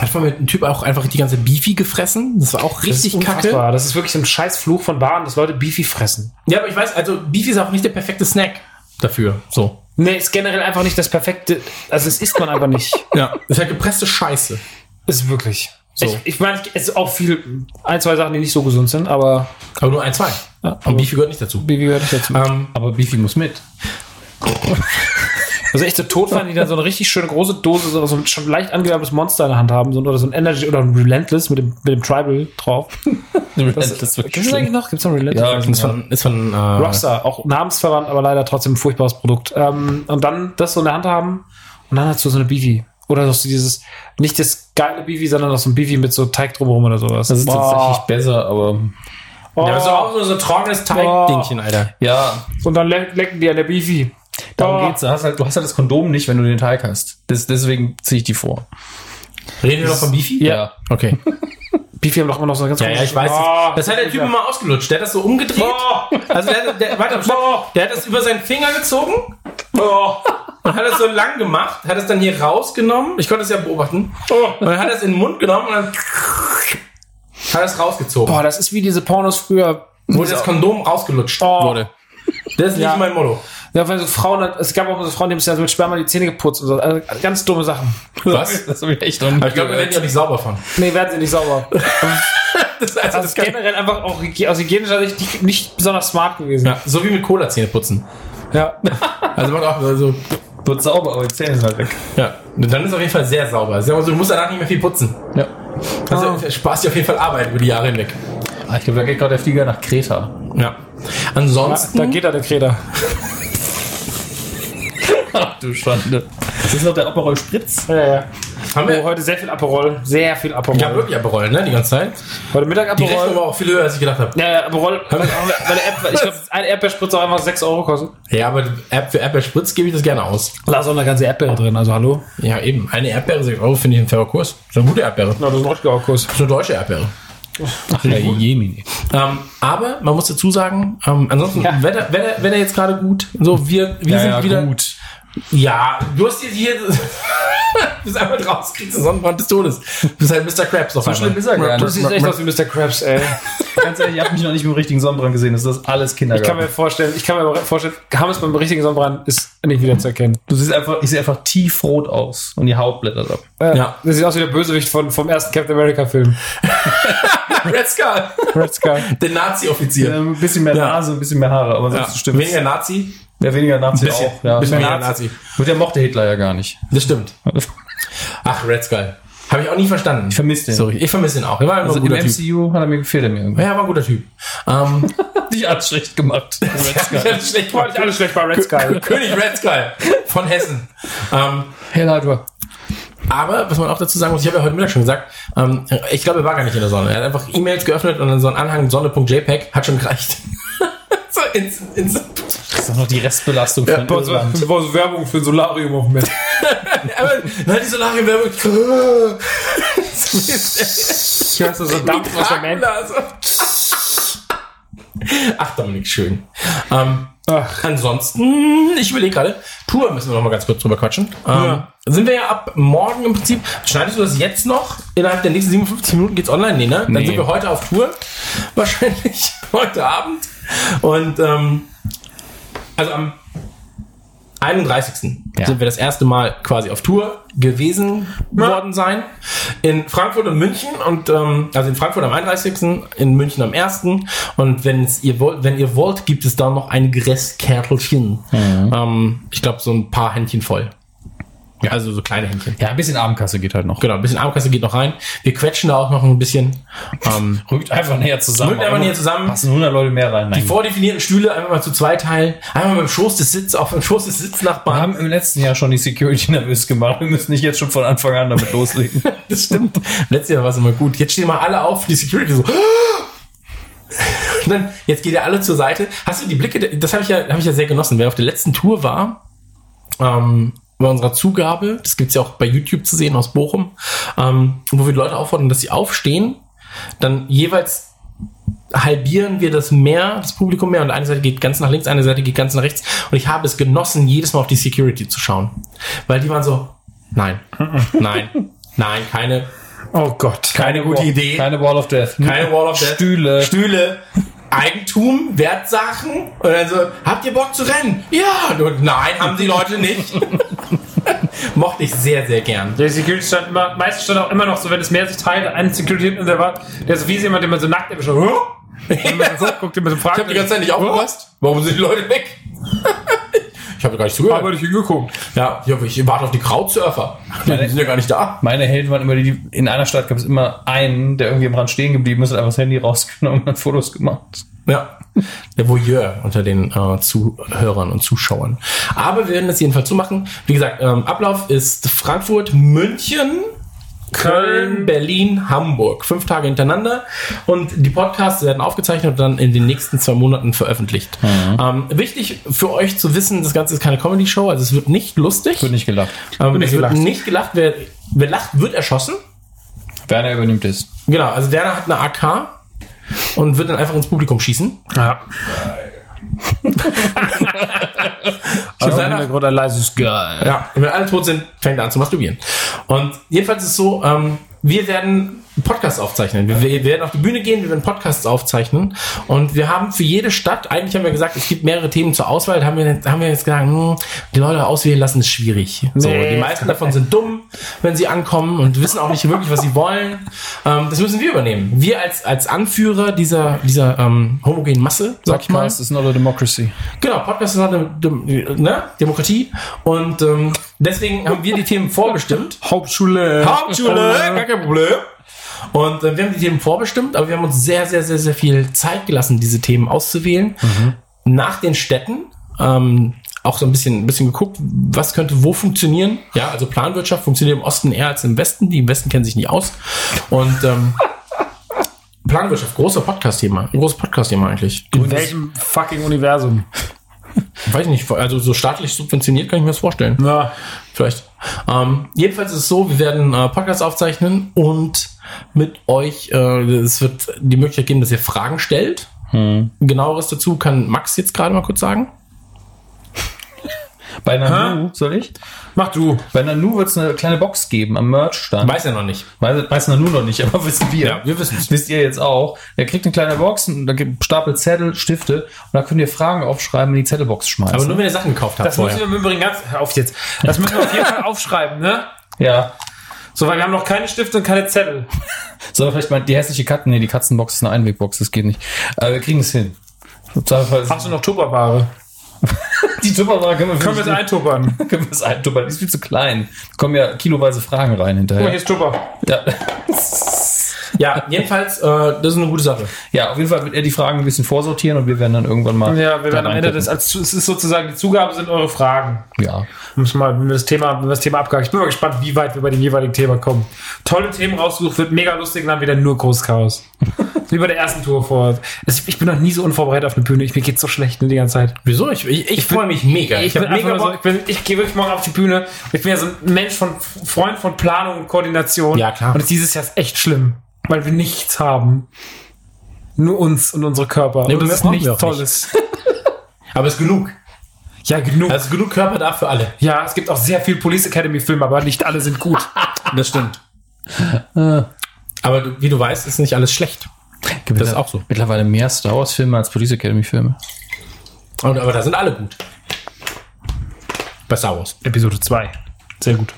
hat man mit dem Typ auch einfach die ganze Beefy gefressen. Das war auch richtig kacke. unfassbar. Das ist wirklich ein scheiß Fluch von Bahn, dass Leute Beefy fressen. Ja, aber ich weiß, also Beefy ist auch nicht der perfekte Snack dafür. So. Nee, ist generell einfach nicht das perfekte. Also, es isst man einfach nicht. Ja. Das ist halt gepresste Scheiße. Ist wirklich. So. Ich, ich meine, es ist auch viel, ein, zwei Sachen, die nicht so gesund sind, aber Aber nur ein, zwei. Ja, Und Beefy gehört nicht dazu. Beefy gehört nicht dazu. Ähm, Aber Beefy muss mit. Also echt so Todfeinde, die dann so eine richtig schöne große Dose, so, so ein schon leicht angewärmtes Monster in der Hand haben, so, oder so ein Energy oder ein Relentless mit dem, mit dem Tribal drauf. Das, ist wirklich Gibt es eigentlich noch? Gibt es noch Relentless? Ja, Ist von, ist von äh, Rockstar, auch namensverwandt, aber leider trotzdem ein furchtbares Produkt. Ähm, und dann das so in der Hand haben und dann hast du so eine Beefy. Oder noch so dieses, nicht das geile Beefy, sondern noch so ein Beefy mit so Teig drumherum oder sowas. Das ist Boah. tatsächlich besser, aber Oh. Ja, aber so auch so, so ein trockenes Teigdingchen, Alter. ja, Und dann le lecken die an der Beefy. darum Oh. geht's. Du hast, halt, du hast halt das Kondom nicht, wenn du den Teig hast. Das, deswegen ziehe ich die vor. Reden wir noch von Beefy? Ja. Okay. Beefy haben doch immer noch so eine ganz Ja, ja, ich weiß. Oh. Das, das hat der Typ immer ausgelutscht. Der hat das so umgedreht. Oh. Also der, der, warte, der hat das über seinen Finger gezogen Oh. Und hat es so lang gemacht, hat es dann hier rausgenommen. Ich konnte es ja beobachten. Oh. Und dann hat er es in den Mund genommen und dann hat es rausgezogen. Boah, das ist wie diese Pornos früher. wo das Kondom rausgelutscht Oh. wurde. Das ist Ja. nicht mein Motto. Ja, weil so Frauen, es gab auch so Frauen, die haben sich ja so mit Sperma die Zähne geputzt und so. Also ganz dumme Sachen. Was? Das habe ich echt noch nicht Aber ich glaube, wir werden ja nicht sauber von. Nee, werden sie nicht sauber. Das, also, Das ist generell einfach auch aus hygienischer Sicht nicht, nicht besonders smart gewesen. ja, so wie mit Cola Zähne putzen. Ja. Also macht auch so, wird sauber, aber die Zähne sind halt weg. ja. Dann ist es auf jeden Fall sehr sauber. Sag mal so, du musst danach nicht mehr viel putzen. Ja. Also sparst dir auf jeden Fall Arbeit über die Jahre hinweg. Ah, ich glaube, da geht gerade der Flieger nach Kreta. Ja. Ansonsten. Da geht er, der Kreta. Ach du Schande. Das ist noch der Aperol Spritz. Ja, ja. Haben Oh, wir. heute sehr viel Aperol. Sehr viel Aperol. Ich habe wirklich Aperol, ne? Die ganze Zeit. heute Mittag Die Rechnung Aperol. war auch viel höher, als ich gedacht habe. Ja, ja, Aperol. Weil der Erd, ich glaube, eine Erdbeerspritze auch einfach 6 Euro kostet. Ja, aber App für Erdbeer Spritz gebe ich das gerne aus. Da ist auch eine ganze Erdbeere drin, also hallo. Ja, eben. Eine Erdbeere, 6 Euro, finde ich ein fairer Kurs. Das ist eine gute Erdbeere. Na, das ist ein richtiger Kurs. Das ist eine deutsche Erdbeere. Ach, ja, Jemini. Ähm, aber man muss dazu sagen, ähm, ansonsten, Ja. Wetter, Wetter, Wetter jetzt gerade gut. So, wir, wir sind wieder. gut. Ja, du hast jetzt hier. du bist einmal draus, kriegst du Sonnenbrand des Todes. Du bist halt Mr. Krabs auf So schlimm ist er gar Du nicht. siehst echt aus wie Mr. Krabs, ey. Ganz ehrlich, ihr habt mich noch nicht mit dem richtigen Sonnenbrand gesehen. Das ist alles Ich kann Kindergarten. mir vorstellen, ich kann mir vorstellen, Hammes beim richtigen Sonnenbrand ist nicht wieder zu erkennen. du siehst einfach, ich sehe einfach tiefrot aus und die Haut blättert ab. Äh, Ja. Das sieht aus wie der Bösewicht von, vom ersten Captain America Film. Red Skull. Red Sky. Der Nazi-Offizier. ein bisschen mehr Ja. Nase, ein bisschen mehr Haare, aber Ja. sonst stimmt Weniger Nazi, Ja, weniger Nazi bisschen, auch. Ja. bisschen Mehr weniger Nazi. Und der mochte Hitler ja gar nicht. Das stimmt. Ach, Red Skull. Habe ich auch nie verstanden. Ich vermisse den. Sorry, ich vermisse den auch. Er war Also ein im guter Typ. MCU hat er mir gefehlt er mir irgendwie. Ja, er war ein guter Typ. Ähm, Dich alles schlecht gemacht. Red Skull. ist schlecht War nicht alles schlecht bei Red Sky. König Red Skull von Hessen. Ähm, Hellhalter. aber, was man auch dazu sagen muss, ich habe ja heute Mittag schon gesagt, ähm, ich glaube, er war gar nicht in der Sonne. Er hat einfach E-Mails geöffnet und dann so ein Anhang sonne.jpg hat schon gereicht. so ins, ins, Das ist doch noch die Restbelastung von War so, Irland. war so Werbung für ein Solarium auf dem aber, nein, die Solarium-Werbung. Ich höre so Dampf aus. Blase. Ach, Dominik, schön. Ähm, Ach. ansonsten, ich überlege gerade, Tour müssen wir noch mal ganz kurz drüber quatschen. Ähm, Ja. Sind wir ja ab morgen im Prinzip. Schneidest du das jetzt noch? Innerhalb der nächsten 57 Minuten geht's online? Nee, ne? Dann Nee. sind wir heute auf Tour. Wahrscheinlich heute Abend. Und ähm, also am 31. Ja. sind wir das erste Mal quasi auf Tour gewesen worden sein. In Frankfurt und München und ähm, also in Frankfurt am 31. in München am 1. Und wenn ihr wollt, wenn ihr wollt, gibt es da noch einige Restkärtelchen. Ähm, ich glaube so ein paar Händchen voll. Ja, also so kleine Händchen. Ja, ein bisschen Abendkasse geht halt noch. Genau, ein bisschen Armkasse geht noch rein. Wir quetschen da auch noch ein bisschen. Ähm, Rückt einfach näher zusammen. Rückt einfach näher zusammen. Passen 100 Leute mehr rein. die vordefinierten Stühle einfach mal zu zwei teilen. Einmal beim Schoß des Sitz auf dem Schoß des Wir Sitznachbarn. haben im letzten Jahr schon die Security nervös gemacht. Wir müssen nicht jetzt schon von Anfang an damit loslegen. Das stimmt. Letztes Jahr war es immer gut. Jetzt stehen mal alle auf, die Security so. Und dann, jetzt geht ihr alle zur Seite. Hast du die Blicke, das habe ich ja, habe ich ja sehr genossen. Wer auf der letzten Tour war, ähm, bei unserer Zugabe, das gibt's ja auch bei YouTube zu sehen aus Bochum, ähm, wo wir die Leute auffordern, dass sie aufstehen, dann jeweils halbieren wir das mehr, das Publikum mehr und eine Seite geht ganz nach links, eine Seite geht ganz nach rechts und ich habe es genossen, jedes Mal auf die Security zu schauen. Weil die waren so, nein, nein, nein, keine, Oh Gott. keine gute Idee. Keine Wall of Death. Keine Wall of Death. Stühle. Stühle. Eigentum, Wertsachen. Und dann so, habt ihr Bock zu rennen? Ja. Und nein, haben die Leute nicht. Mochte ich sehr, sehr gern. Der Security stand immer, meistens stand auch immer noch so, wenn es mehr sich teilt, ein Security hinten, der war, der ist so wie jemand, der man so nackt erwischt. Huh? Wenn man so guckt, mit so Ich habe die ganze Zeit nicht aufgepasst. Warum sind die Leute weg? Ich habe gar nicht zugehört. Aber nicht hingeguckt. ja, ich, ich warte auf die Krautsurfer. Die sind ja gar nicht da. Meine Helden waren immer die, in einer Stadt gab es immer einen, der irgendwie am Rand stehen geblieben ist und einfach das Handy rausgenommen und hat Fotos gemacht. Ja, der Voyeur unter den äh, Zuhörern und Zuschauern. Aber wir werden das jedenfalls so machen. Wie gesagt, ähm, Ablauf ist Frankfurt, München, Köln, Berlin, Hamburg. Fünf Tage hintereinander. Und die Podcasts werden aufgezeichnet und dann in den nächsten zwei Monaten veröffentlicht. Ähm, wichtig für euch zu wissen, das Ganze ist keine Comedy-Show, also es wird nicht lustig. Wird nicht gelacht. ähm, nicht es wird gelacht. nicht gelacht. Wer, wer lacht, wird erschossen. Werner übernimmt es. Genau, also der hat eine AK und wird dann einfach ins Publikum schießen. Ja. Also Im Hintergrund ein leises Geil. Ja, wenn alle tot sind, fängt er an zu masturbieren. Und jedenfalls ist es so, ähm, wir werden Podcasts aufzeichnen. Wir, wir werden auf die Bühne gehen, wir werden Podcasts aufzeichnen. Und wir haben für jede Stadt, eigentlich haben wir gesagt, es gibt mehrere Themen zur Auswahl, da haben wir, haben wir jetzt gesagt, hm, die Leute auswählen lassen ist schwierig. So, Nee. die meisten davon sind dumm, wenn sie ankommen und wissen auch nicht wirklich, was sie wollen. Ähm, das müssen wir übernehmen. Wir als, als Anführer dieser, dieser ähm, homogenen Masse, sag ich mal. Podcast is not a democracy. Genau, Podcast ist eine Dem ne? Demokratie. Und ähm, deswegen haben wir die Themen vorbestimmt. Hauptschule. Hauptschule, gar kein Problem. Und äh, wir haben die Themen vorbestimmt, aber wir haben uns sehr, sehr, sehr, sehr viel Zeit gelassen, diese Themen auszuwählen. Nach den Städten. Ähm, auch so ein bisschen, ein bisschen geguckt, was könnte wo funktionieren. Ja, also Planwirtschaft funktioniert im Osten eher als im Westen. Die im Westen kennen sich nicht aus. Und ähm, Planwirtschaft, großer Podcast-Thema. Großes Podcast-Thema eigentlich. In welchem fucking Universum? Weiß ich nicht, also so staatlich subventioniert kann ich mir das vorstellen. Ja. Vielleicht. Ähm, jedenfalls ist es so, wir werden äh, Podcasts aufzeichnen und mit euch, äh, es wird die Möglichkeit geben, dass ihr Fragen stellt. Genaueres dazu kann Max jetzt gerade mal kurz sagen. Bei Nanu, soll ich? Mach du. Bei Nanu wird es eine kleine Box geben am Merch-Stand. Weiß er noch nicht. Weiß, weiß Nanu noch nicht, aber wissen wir. Ja, wir wissen's. Wisst ihr jetzt auch. Er kriegt eine kleine Box und da gibt Stapel Zettel, Stifte und da könnt ihr Fragen aufschreiben und in die Zettelbox schmeißen. Aber nur wenn ihr Sachen gekauft habt Das müssen vorher. wir im Übrigen ganz. Hör auf jetzt. Das müssen wir auf jeden Fall aufschreiben, ne? ja. So, weil wir haben noch keine Stifte und keine Zettel. Soll vielleicht mal die hässliche Katzen, nee, die Katzenbox ist eine Einwegbox, das geht nicht. Aber wir kriegen es hin. Hast du noch Tupperware? die Tupperware können wir, Können wir es eintuppern? können wir es eintuppern. Die ist viel zu klein. Da kommen ja kiloweise Fragen rein Guck mal, hier hinterher. ist Tupper. Ja. Ja, jedenfalls, äh, das ist eine gute Sache. ja, auf jeden Fall wird er die Fragen ein bisschen vorsortieren und wir werden dann irgendwann mal. Ja, wir werden am Ende des, als, es ist sozusagen, die Zugabe sind eure Fragen. Ja. Müssen mal, wenn wir das Thema, wenn wir das Thema abgehakt. Ich bin mal gespannt, wie weit wir bei dem jeweiligen Thema kommen. Tolle Themen rausgesucht, wird mega lustig und dann wieder nur Großchaos. wie bei der ersten Tour vor. Ich bin noch nie so unvorbereitet auf eine Bühne. Ich, mir geht's so schlecht ne, die ganze Zeit. Wieso? Ich, ich, ich freue mich mega. Ich, Ich, bin mega so, ich, bin, ich gehe wirklich morgen auf die Bühne. Ich bin ja so ein Mensch von Freund von Planung und Koordination. Ja, klar. Und dieses Jahr ist echt schlimm, weil wir nichts haben. Nur uns und unsere Körper. Nee, und aber das ist nichts Tolles. Aber es ist genug. Ja, genug. Also genug Körper da für alle. ja, es gibt auch sehr viel Police Academy Filme, aber nicht alle sind gut. Das stimmt. Aber du, wie du weißt, ist nicht alles schlecht. Gibt Das ist auch so. Mittlerweile mehr Star Wars Filme als Police Academy Filme. Und, aber da sind alle gut. Bei Star Wars. Episode 2. Sehr gut.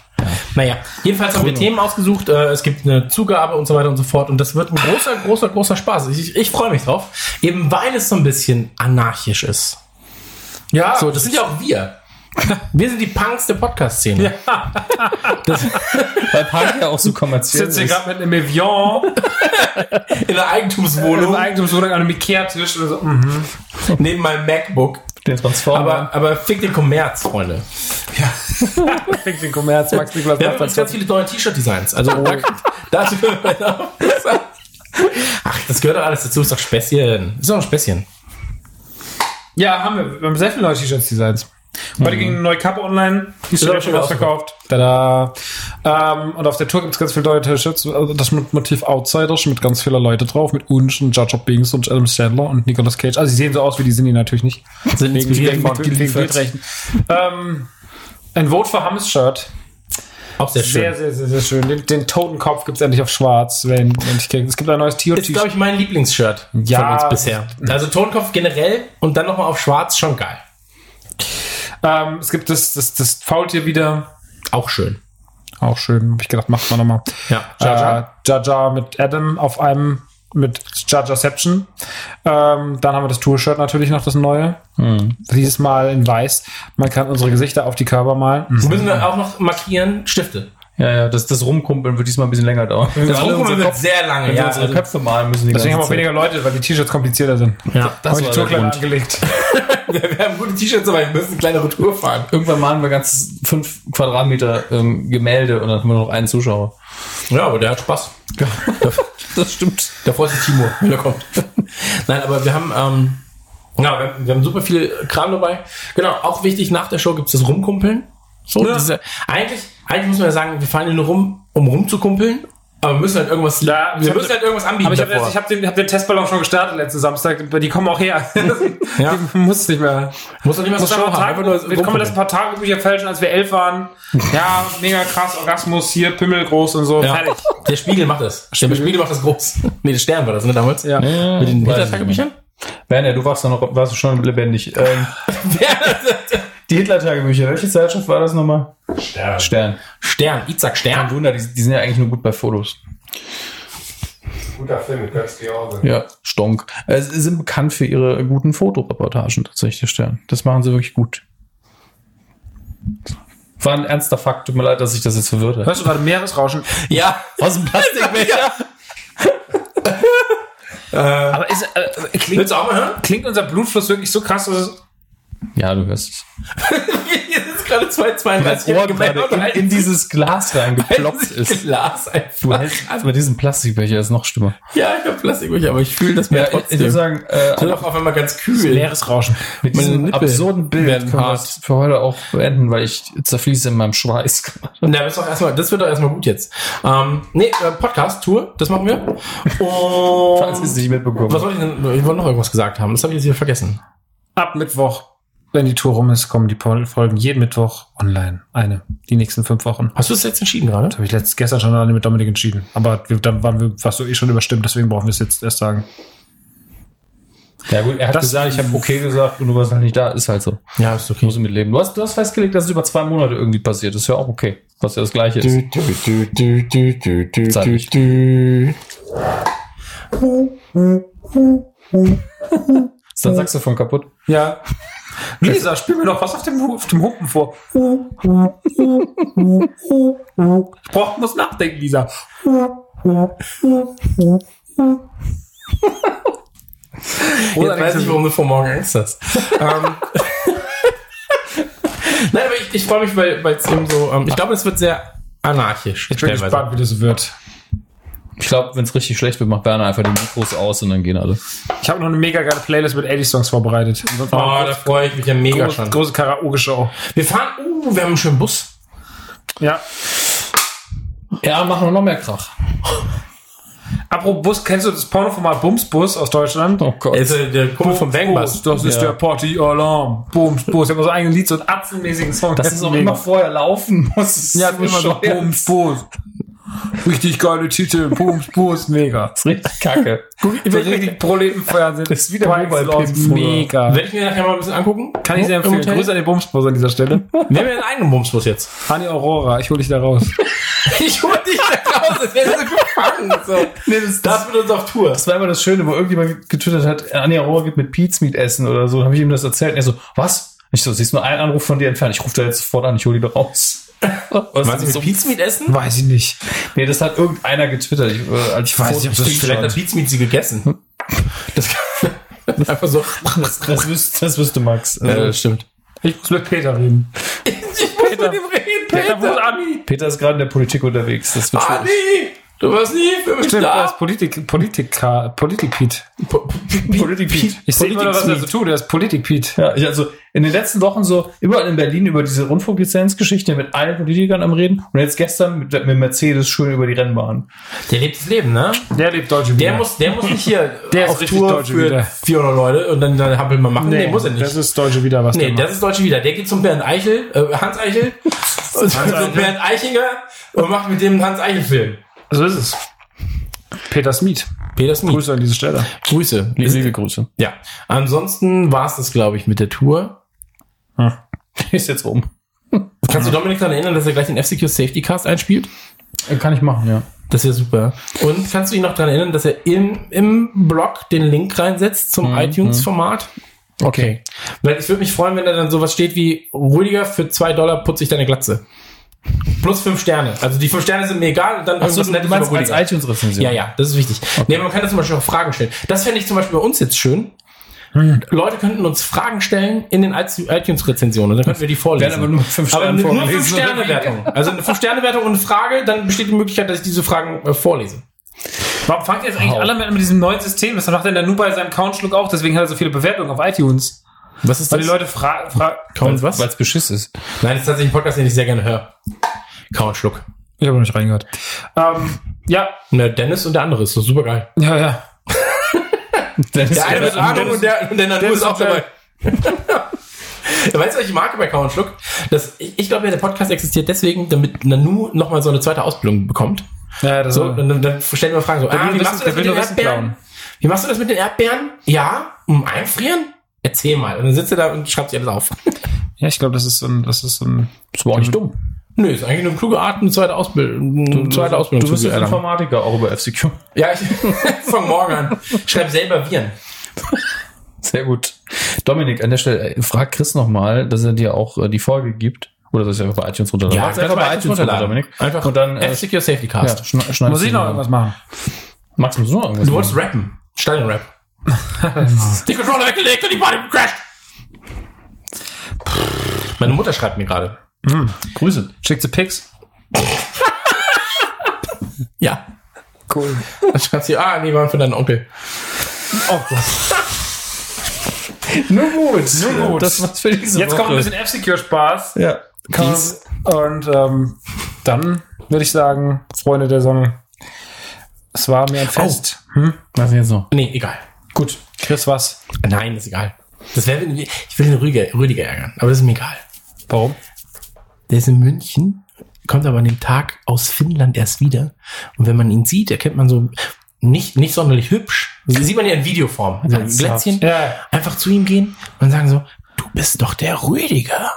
Naja, jedenfalls haben wir Themen ausgesucht. Äh, es gibt eine Zugabe und so weiter und so fort. Und das wird ein großer, großer, großer Spaß. Ich, ich freue mich drauf. Eben weil es so ein bisschen anarchisch ist. Ja, So, das sind ja auch wir. Wir sind die Punks der Podcast-Szene. Weil Punk ja auch so kommerziell sitze hier ist. gerade mit einem Evian In der Eigentumswohnung. Eigentumswohnung an einem Ikea-Tisch so. Mhm. neben meinem MacBook. Den Transformer. Aber, aber fick den Kommerz, Freunde. Fick den Kommerz, Max Niklas Wir haben das. ganz viele neue T-Shirt-Designs. Also, da, dazu Ach, das gehört doch alles dazu. Ist doch Späßchen. Ist doch ein Späßchen. Ja, haben wir. Wir haben sehr viele neue T-Shirts-Designs. Heute ging eine neue Kappe online, die ist Ist schon ausverkauft. Tada. Ähm, und auf der Tour gibt es ganz viele neue T-Shirts. Also Das Motiv Outsiders mit ganz viele Leute drauf, mit uns und Jar Jar Binks und Adam Sandler und Nicolas Cage. Also sie sehen so aus, wie die sind die natürlich nicht. Sind inspiriert von wegen Bildrechten. ähm, ein Vote for Hammes Shirt. Auch sehr schön. Sehr, sehr, sehr, sehr schön. Den, den Totenkopf gibt es endlich auf schwarz, wenn, wenn ich kriege. Es gibt ein neues T-Shirt. ist, glaube ich, mein Lieblingsshirt Ja, von uns bisher. Also Tonkopf generell und dann nochmal auf schwarz, schon geil. Ähm, es gibt das, das, das Faultier wieder. Auch schön. Auch schön. Hab ich gedacht, macht man nochmal. Ja. Jar. Äh, Jar mit Adam auf einem mit Chargerception. Ähm, dann haben wir das Tour-Shirt natürlich noch, das neue. Hm. Dieses Mal in weiß. Man kann unsere Gesichter auf die Körper malen. Müssen wir auch noch markieren, Stifte. Ja, ja, das, das Rumkumpeln wird diesmal ein bisschen länger dauern. Das Rumkumpeln wird sehr lange. wenn wir Ja, unsere also, Köpfe malen müssen. Die Deswegen haben wir weniger Leute, weil die T-Shirts komplizierter sind. ja. Das Haben wir war die der Tourkleider Grund. angelegt. wir haben gute T-Shirts, aber wir müssen eine kleinere Tour fahren. Irgendwann malen wir ganz fünf Quadratmeter ähm, Gemälde und dann haben wir noch einen Zuschauer. Ja, aber der hat Spaß. Das stimmt. Da freut sich Timo, wenn er kommt. Nein, aber wir haben, ähm, ja, wir, haben- wir haben super viel Kram dabei. Genau, auch wichtig, nach der Show gibt es das Rumkumpeln. So, Ja. ja, eigentlich, eigentlich muss man ja sagen, wir fahren hier nur rum, um rumzukumpeln, aber wir müssen halt irgendwas, Ja, wir müssen halt irgendwas anbieten Aber ich habe hab den, hab den Testballon schon gestartet letzten Samstag. Die kommen auch her. Ja. Die muss nicht mehr. muss doch nicht mal so paar haben, nur wir kommen das ein paar Tagebücher fälschen, als wir elf waren. Ja, mega krass, Orgasmus, hier, Pimmel groß und so. Ja. Fertig. Der Spiegel macht das. Der Spiegel macht das groß. Nee, der Stern war das, ne, damals? Ja. Mit den Hitler-Tagebüchern? Werner, du warst, noch, warst du schon lebendig. Ähm, die Hitler-Tagebücher, welche Zeitschrift war das nochmal? Stern. Stern. Stern, Kein Stern. Wunder, die, die sind ja eigentlich nur gut bei Fotos. Guter Film mit Götz George. Ja, Stonk. Äh, Sie sind bekannt für ihre guten Fotoreportagen tatsächlich, der Stern. Das machen sie wirklich gut. War ein ernster Fakt. Tut mir leid, dass ich das jetzt verwirrt habe. Hörst du gerade Meeresrauschen? Ja. Aus dem Plastikbecher. Aber ist, äh, klingt, Willst du auch mal hören? klingt unser Blutfluss wirklich so krass, dass es Ja, du hörst es. Hier ist gerade 2,32. Das Ohr gerade in, in dieses Glas reingeploppt ist. Glas Du einfach. hältst bei diesem Plastikbecher ist noch schlimmer. Ja, ich habe Plastikbecher, aber ich fühle das mir Ja, ich, ich trotzdem. würde sagen, äh, Ich auch auf einmal ganz kühl. Meeresrauschen. mit meine diesem Nippel absurden Bild können wir es für heute auch beenden, weil ich zerfließe in meinem Schweiß. Na, das, doch erstmal, das wird doch erstmal gut jetzt. Ähm, nee, äh, Podcast, Tour, das machen wir. Falls ihr es Und nicht mitbekommen. was wollte ich denn? Ich wollte noch irgendwas gesagt haben. Das habe ich jetzt wieder vergessen. Ab Mittwoch, wenn die Tour rum ist, kommen die Folgen jeden Mittwoch online. Eine. Die nächsten fünf Wochen. Hast du es jetzt entschieden gerade? Habe ich letzt, gestern schon alle mit Dominik entschieden. Aber wir, dann waren wir, warst du eh schon überstimmt, deswegen brauchen wir es jetzt erst sagen. Ja gut, er hat Das- gesagt, ich habe okay gesagt und du warst halt nicht da. Ist halt so. Ja, ist okay. Muss mitleben. Du hast, du hast festgelegt, dass es über zwei Monate irgendwie passiert. Das ist ja auch okay. Was ja das gleiche ist. Du, du, du, du, du, du, du, du. Ist dein Saxophon kaputt? Ja. Lisa, spiel mir doch was auf dem, auf dem Humpen vor. Ich brauch, muss nachdenken, Lisa. Jetzt weiß ich, warum du vor morgen Angst hast. ähm, Nein, aber ich, ich freue mich, weil es eben so, ähm, ich glaube, es wird sehr anarchisch. Ich bin gespannt, wie das wird. Ich glaube, wenn es richtig schlecht wird, macht Werner einfach die Mikros aus und dann gehen alle. Ich habe noch eine mega geile Playlist mit 80-Songs vorbereitet. Oh, da freue ich mich ja mega große, schon. große Karaoke-Show. Wir fahren, uh, wir haben einen schönen Bus. Ja. Ja, machen wir noch mehr Krach. Apropos Bus, kennst du das Pornoformat Bumsbus aus Deutschland? Oh Gott. Ist äh, der Kumpel vom Bangbus. Das ist Ja. der Party-Alarm. Bumsbus. Ich habe so ein eigenes Lied, so einen atzenmäßigen Song. Das ist auch immer vorher laufen muss. Ja, immer so. Bumsbus. Richtig geile Titel. Bumsbus, mega. Das ist richtig kacke. So richtig Proletenfernsehen. Das ist wieder Mobile Pimp. Mega. Werde ich mir nachher mal ein bisschen angucken. Kann ich sehr empfehlen. Grüße an den Bumsbus an dieser Stelle. Wir haben ja einen eigenen Bumsbus jetzt. Hani Aurora, ich hol dich da raus. Ich hol dich da raus, als wäre so gefangen. So. Nee, das, Das mit uns auf Tour. Das war immer das Schöne, wo irgendjemand getwittert hat, Anja Rohr geht mit Pizmeat essen oder so. Dann habe ich ihm das erzählt und er so, was? Ich so, sie ist nur ein Anruf von dir entfernt. Ich rufe da jetzt sofort an, ich hole die da raus. Was du ist mit so? Pizmeat essen? Weiß ich nicht. Nee, das hat irgendeiner getwittert. Ich, äh, ich, weiß nicht, ob das Vielleicht hat Pizmeat sie gegessen. Das kann, einfach so. das, das, wüsste, das wüsste Max. Ja, Äh, das stimmt. Ich muss mit Peter reden. Ich muss mit ihm reden, Peter, wo ist Peter. Ami? Peter ist gerade in der Politik unterwegs. Das wird schwierig. Du warst nie für mich Stimmt, er da. ist Politik, Politiker, Politik-Pete. Po- Politik Pete. Ich sehe immer, was er so tut. Er ist Politik-Pete. Ja, ich also in den letzten Wochen so überall in Berlin über diese Rundfunklizenzgeschichte mit allen Politikern am Reden und jetzt gestern mit, mit Mercedes schön über die Rennbahn. Der lebt das Leben, ne? Der lebt deutsche Der Wieder. muss, der muss nicht hier Der auf Tour Deutsche für wieder. 400 Leute und dann dann Hampel mal machen. Nee, muss er nicht. Das ist deutsche Wieder, was nee, der das macht. ist Deutsche wieder. Der geht zum Bernd Eichel, äh, Hans Eichel, und Eichel. Bernd Eichinger und macht mit dem Hans Eichel Film. So ist es. Peter Smith. Peter Smith. Grüße an diese Stelle. Grüße. Liebe, liebe Grüße. Ja. Ansonsten war es das, glaube ich, mit der Tour. Ist jetzt rum. Kannst du Dominik daran erinnern, dass er gleich den FCQ Safety Cast einspielt? Äh, Kann ich machen, ja. Das wäre super. Und kannst du dich noch daran erinnern, dass er im, im Blog den Link reinsetzt zum Mhm. iTunes-Format? Okay. Weil ich würde mich freuen, wenn da dann sowas steht wie Rüdiger, für zwei Dollar putze ich deine Glatze. Plus fünf Sterne. Also die fünf Sterne sind mir egal und dann Achso, irgendwas du Nettes meinst als iTunes-Rezension? Ja, ja, das ist wichtig. Nee, aber man kann das zum Beispiel auch Fragen stellen. Das fände ich zum Beispiel bei uns jetzt schön. Leute könnten uns Fragen stellen in den iTunes-Rezensionen dann könnten wir die vorlesen. Werden aber nur fünf aber Sternen nur fünf oder wie? Sterne-Wertung. Also eine fünf Sterne-Wertung und eine Frage, dann besteht die Möglichkeit, dass ich diese Fragen äh, vorlese. Warum fangt ihr jetzt eigentlich alle mit, mit diesem neuen System? Das macht denn der Nu bei seinem Countschluck auch, deswegen hat er so viele Bewertungen auf iTunes. Was ist Weil die Leute fragen, fra Kauen was? Weil es Beschiss ist. Nein, das ist tatsächlich ein Podcast, den ich sehr gerne höre. Kauen Schluck. ich habe noch nicht reingehört. Ähm, ja, Ne, Dennis und der andere ist doch super geil. ja, ja. Dennis, Der eine mit Ahnung und der, und der Nanu ist auch dabei. weißt du, was ich mag bei Kauen Schluck? Das, ich, ich glaube der Podcast existiert deswegen, damit Nanu nochmal so eine zweite Ausbildung bekommt. ja das So, und dann, dann stellen wir Fragen so, Der ah, wie machst du der das mit den Erdbeeren? Wie machst du das mit den Erdbeeren? Ja, um einfrieren? Erzähl mal. Und dann sitzt er da und schreibt sich alles auf. ja, ich glaube, das ist so ein, das ist so ein, Das war auch nicht dumm. Nö, ist eigentlich eine kluge Art, eine zweite Ausbildung, eine zweite Ausbildung Du bist jetzt erlangen. Informatiker, auch über FCQ. Ja, ich fang morgen an. Schreib selber Viren. Sehr gut. Dominik, an der Stelle, äh, frag Chris nochmal, dass er dir auch äh, die Folge gibt. Oder dass er einfach bei iTunes runterladen. Mach's einfach bei iTunes runter, Dominik. Einfach Und dann äh, F-Secure Safety ja, Cast. schna schneidest muss ich noch irgendwas machen? Max, musst du noch irgendwas Du wolltest machen? rappen. Stadion-Rap. Die Controller weggelegt und die Body crasht. Meine Mutter schreibt mir gerade. Grüße. Schickt sie Pics? Ja. Cool. Dann schreibt sie, ah, nee, waren für deinen Onkel. Oh Gott. Nur gut. Nur gut. Das war's für diese Jetzt Woche. kommt ein bisschen F-Secure-Spaß. Ja. Dies. Und ähm, dann würde ich sagen, Freunde der Sonne, es war mir ein Fest. Hm? Was ist jetzt noch? Nee, egal. Gut, Chris, was? Nein, ist egal. Das wäre, ich will den Rüdiger, Rüdiger ärgern, aber das ist mir egal. Warum? Der ist in München, kommt aber an dem Tag aus Finnland erst wieder. Und wenn man ihn sieht, erkennt man so nicht, nicht sonderlich hübsch. Das sieht man ja in Videoform. Also ein Glätzchen. Ja. Einfach zu ihm gehen und sagen so, du bist doch der Rüdiger.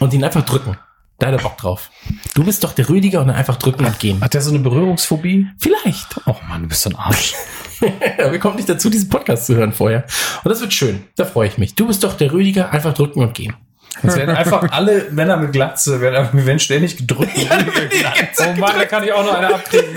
Und ihn einfach drücken. Da hat er Bock drauf. Du bist doch der Rüdiger und dann einfach drücken und gehen. Hat der so eine Berührungsphobie? Vielleicht. Oh Mann, du bist so ein Arsch. Ja, wir kommen nicht dazu, diesen Podcast zu hören vorher. Und das wird schön. Da freue ich mich. Du bist doch der Rüdiger, einfach drücken und gehen. Es werden einfach alle Männer mit Glatze, werden, werden ständig gedrückt. Oh Mann, da kann ich auch noch eine abkriegen.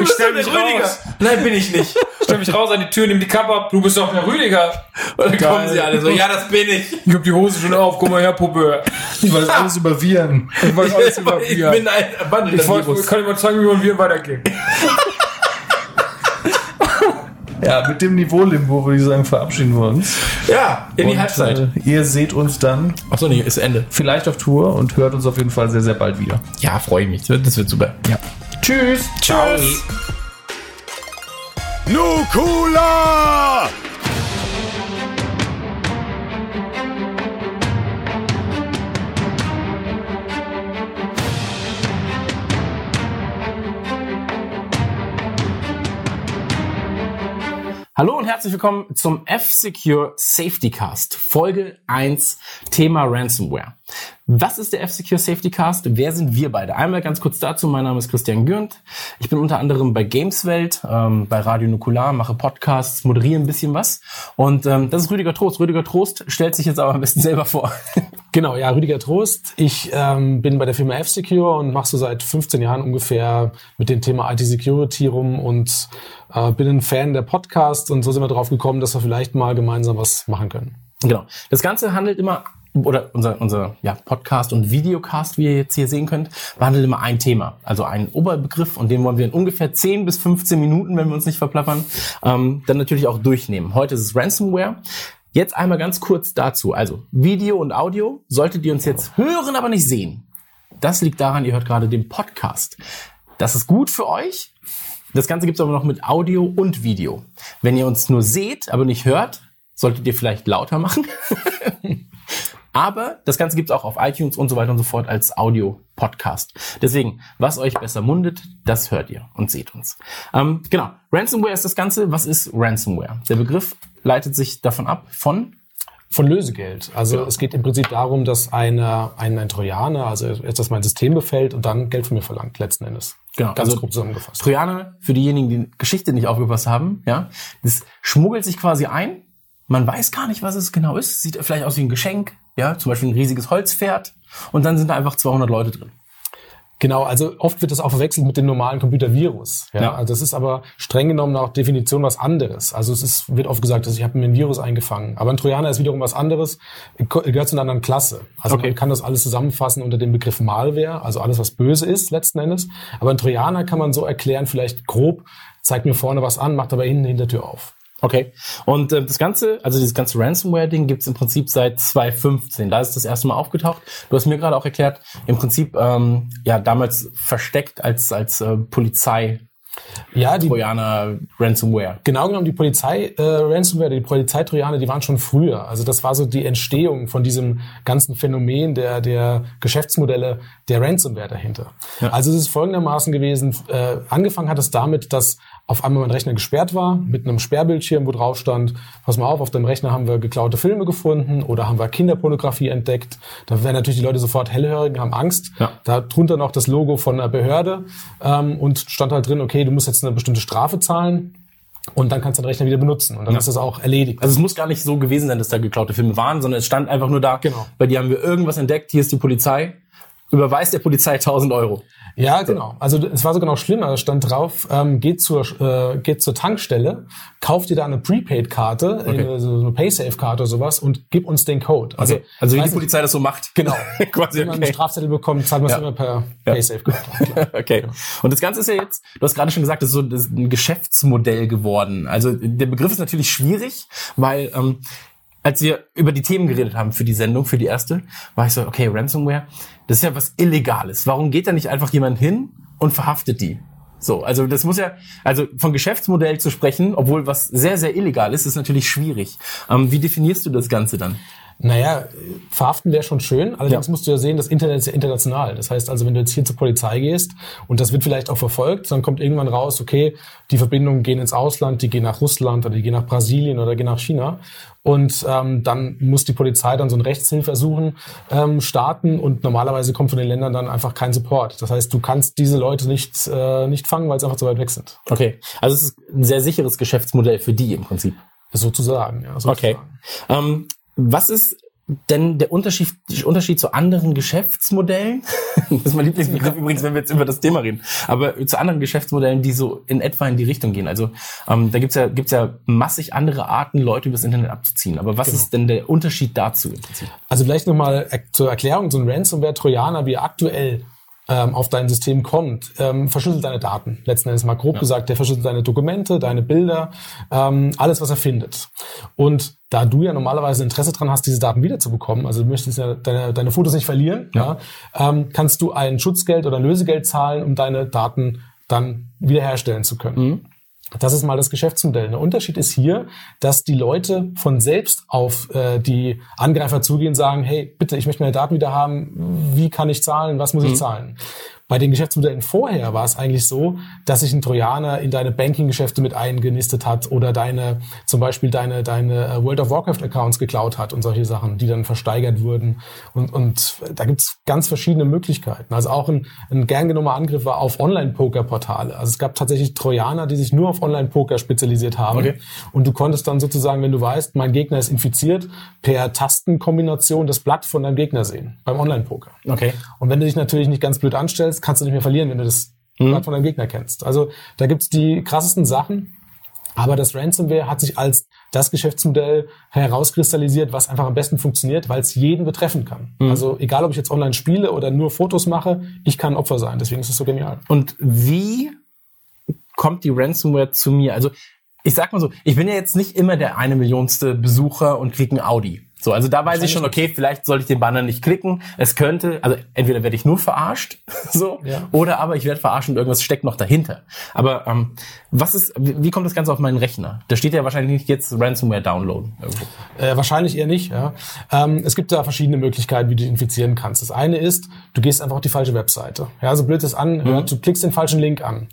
Ich stell mich raus. Nein, bin ich nicht. Stell mich raus an die Tür, nimm die Kappe ab. Du bist doch der Rüdiger. Und dann kommen sie alle so, ja, das bin ich. Ich hab die Hose schon auf. Guck mal her, Puppe. Ich weiß alles über Viren. Ich weiß alles über Ich Bier. bin ein wandelnder Ich wollte- kann ich mal zeigen, wie man Viren weitergeht. Ja, mit dem Niveau-Limbo würde ich sagen, verabschieden wir uns. Ja, in die Und, Halbzeit. Äh, ihr seht uns dann Achso, nee, ist Ende. vielleicht auf Tour und hört uns auf jeden Fall sehr, sehr bald wieder. Ja, freue ich mich. Das wird, das wird super. Ja. Tschüss. Tschüss. Nukula! Hallo und herzlich willkommen zum F-Secure Safety Cast, Folge 1, Thema Ransomware. Was ist der F-Secure Safety Cast? Wer sind wir beide? Einmal ganz kurz dazu, mein Name ist Christian Gürnt. Ich bin unter anderem bei Gameswelt, ähm, bei Radio Nukular, mache Podcasts, moderiere ein bisschen was. Und ähm, das ist Rüdiger Trost. Rüdiger Trost stellt sich jetzt aber am besten selber vor. Genau, ja, Rüdiger Trost. Ich ähm, bin bei der Firma F-Secure und mache so seit 15 Jahren ungefähr mit dem Thema IT-Security rum und äh, bin ein Fan der Podcasts und so sind wir drauf gekommen, dass wir vielleicht mal gemeinsam was machen können. Genau. Das Ganze handelt immer, oder unser, unser ja, Podcast und Videocast, wie ihr jetzt hier sehen könnt, behandelt immer ein Thema. Also einen Oberbegriff und den wollen wir in ungefähr 10 bis 15 Minuten, wenn wir uns nicht verplappern, ähm, dann natürlich auch durchnehmen. Heute ist es Ransomware. Jetzt einmal ganz kurz dazu. Also Video und Audio solltet ihr uns jetzt hören, aber nicht sehen. Das liegt daran, ihr hört gerade den Podcast. Das ist gut für euch. Das Ganze gibt's aber noch mit Audio und Video. Wenn ihr uns nur seht, aber nicht hört, solltet ihr vielleicht lauter machen. aber das Ganze gibt's auch auf iTunes und so weiter und so fort als Audio-Podcast. Deswegen, was euch besser mundet, das hört ihr und seht uns. Ähm, genau, Ransomware ist das Ganze. Was ist Ransomware? Der Begriff leitet sich davon ab von von Lösegeld. Also es geht im Prinzip darum, dass eine, ein, ein Trojaner, also etwas mein System befällt und dann Geld von mir verlangt, letzten Endes. Genau, Ganz also grob zusammengefasst. Trojaner, für diejenigen, die Geschichte nicht aufgepasst haben, ja, das schmuggelt sich quasi ein. Man weiß gar nicht, was es genau ist. Sieht vielleicht aus wie ein Geschenk, ja, zum Beispiel ein riesiges Holzpferd. Und dann sind da einfach 200 Leute drin. Genau, also oft wird das auch verwechselt mit dem normalen Computervirus. Ja, Ja. Also das ist aber streng genommen nach Definition was anderes. Also es ist, wird oft gesagt, dass ich habe mir ein Virus eingefangen. Aber ein Trojaner ist wiederum was anderes, gehört zu einer anderen Klasse. Also Okay. man kann das alles zusammenfassen unter dem Begriff Malware, also alles, was böse ist letzten Endes. Aber ein Trojaner kann man so erklären, vielleicht grob, zeigt mir vorne was an, macht aber hinten Hintertür auf. Okay. Und äh, das Ganze, also dieses ganze Ransomware-Ding gibt's im Prinzip seit 2015. Da ist das erste Mal aufgetaucht. Du hast mir gerade auch erklärt, im Prinzip ähm, ja damals versteckt als als äh, Polizei Ja, die, Trojaner Ransomware. Genau genommen, die Polizei, äh, Ransomware, die Polizeitrojaner, die waren schon früher. Also das war so die Entstehung von diesem ganzen Phänomen der, der Geschäftsmodelle der Ransomware dahinter. Also es ist folgendermaßen gewesen, äh, angefangen hat es damit, dass auf einmal mein Rechner gesperrt war, mit einem Sperrbildschirm, wo drauf stand, pass mal auf, auf deinem Rechner haben wir geklaute Filme gefunden oder haben wir Kinderpornografie entdeckt. Da werden natürlich die Leute sofort hellhörig und haben Angst. Ja. Da drunter noch das Logo von einer Behörde ähm, und stand halt drin, okay, du musst jetzt eine bestimmte Strafe zahlen. Und dann kannst du den Rechner wieder benutzen. Und dann ist das auch erledigt. Also es muss gar nicht so gewesen sein, dass da geklaute Filme waren, sondern es stand einfach nur da, Genau. bei dir haben wir irgendwas entdeckt, hier ist die Polizei, überweist der Polizei 1000 Euro. Ja, genau. Also es war sogar noch schlimmer. Da stand drauf, ähm, geht zur äh, geht zur Tankstelle, kauft dir da eine Prepaid-Karte, eine, so eine Paysafe-Karte oder sowas und gib uns den Code. Also, also wie weiß die Polizei das so macht. Nicht, genau. Quasi, Wenn man einen okay. Strafzettel bekommt, zahlt man es Ja. immer per Paysafe-Karte. okay. Und das Ganze ist ja jetzt, du hast gerade schon gesagt, das ist so das ist ein Geschäftsmodell geworden. Also der Begriff ist natürlich schwierig, weil ähm, als wir über die Themen geredet haben für die Sendung, für die erste, war ich so, okay, Ransomware, das ist ja was Illegales. Warum geht da nicht einfach jemand hin und verhaftet die? So, also das muss ja, also von Geschäftsmodell zu sprechen, obwohl was sehr, sehr illegal ist, ist natürlich schwierig. Ähm, wie definierst du das Ganze dann? Naja, verhaften wäre schon schön. Allerdings Ja. musst du ja sehen, das Internet ist ja international. Das heißt also, wenn du jetzt hier zur Polizei gehst und das wird vielleicht auch verfolgt, dann kommt irgendwann raus, okay, die Verbindungen gehen ins Ausland, die gehen nach Russland oder die gehen nach Brasilien oder gehen nach China. Und ähm, dann muss die Polizei dann so ein Rechtshilfeersuchen ähm, starten und normalerweise kommt von den Ländern dann einfach kein Support. Das heißt, du kannst diese Leute nicht, äh, nicht fangen, weil sie einfach zu weit weg sind. Okay, also es ist ein sehr sicheres Geschäftsmodell für die im Prinzip. Sozusagen, ja. Okay. Sozusagen. Ähm, was ist denn der Unterschied, der Unterschied zu anderen Geschäftsmodellen? das ist mein Lieblingsbegriff übrigens, wenn wir jetzt über das Thema reden. Aber zu anderen Geschäftsmodellen, die so in etwa in die Richtung gehen. Also ähm, da gibt's ja, gibt's ja massig andere Arten, Leute übers Internet abzuziehen. Aber was ist denn der Unterschied dazu? Also vielleicht nochmal zur Erklärung, so ein Ransomware-Trojaner, wie er aktuell ähm, auf dein System kommt, ähm, verschlüsselt deine Daten. Letzten Endes mal grob gesagt, der verschlüsselt deine Dokumente, deine Bilder, ähm, alles, was er findet. Und da du ja normalerweise Interesse dran hast, diese Daten wiederzubekommen, also du möchtest ja deine, deine Fotos nicht verlieren, ja. ähm, kannst du ein Schutzgeld oder ein Lösegeld zahlen, um deine Daten dann wiederherstellen zu können. Das ist mal das Geschäftsmodell. Der Unterschied ist hier, dass die Leute von selbst auf äh, die Angreifer zugehen und sagen, hey, bitte, ich möchte meine Daten wieder haben. Wie kann ich zahlen? Was muss ich zahlen? Bei den Geschäftsmodellen vorher war es eigentlich so, dass sich ein Trojaner in deine Banking-Geschäfte mit eingenistet hat oder deine, zum Beispiel deine, deine äh, World of Warcraft-Accounts geklaut hat und solche Sachen, die dann versteigert wurden. Und, und da gibt's ganz verschiedene Möglichkeiten. Also auch ein, ein gern genommener Angriff war auf Online-Poker-Portale. Also es gab tatsächlich Trojaner, die sich nur auf Online-Poker spezialisiert haben. Okay. Und du konntest dann sozusagen, wenn du weißt, mein Gegner ist infiziert, per Tastenkombination das Blatt von deinem Gegner sehen beim Online-Poker. Okay. Und wenn du dich natürlich nicht ganz blöd anstellst, kannst du nicht mehr verlieren, wenn du das Blatt von deinem Gegner kennst. Also da gibt's die krassesten Sachen. Aber das Ransomware hat sich als das Geschäftsmodell herauskristallisiert, was einfach am besten funktioniert, weil es jeden betreffen kann. Also egal, ob ich jetzt online spiele oder nur Fotos mache, ich kann Opfer sein. Deswegen ist es so genial. Und wie kommt die Ransomware zu mir? Also ich sag mal so, ich bin ja jetzt nicht immer der eine Millionste Besucher und krieg ein Audi. So, also da weiß ich schon, okay, vielleicht sollte ich den Banner nicht klicken. Es könnte, also entweder werde ich nur verarscht, so, Ja. oder aber ich werde verarscht und irgendwas steckt noch dahinter. Aber ähm, was ist, wie wie kommt das Ganze auf meinen Rechner? Da steht ja wahrscheinlich nicht jetzt Ransomware downloaden irgendwo. Äh, wahrscheinlich eher nicht. Ja. Ähm, es gibt da verschiedene Möglichkeiten, wie du dich infizieren kannst. Das eine ist, du gehst einfach auf die falsche Webseite. Ja, so blöd es anhört, du klickst den falschen Link an.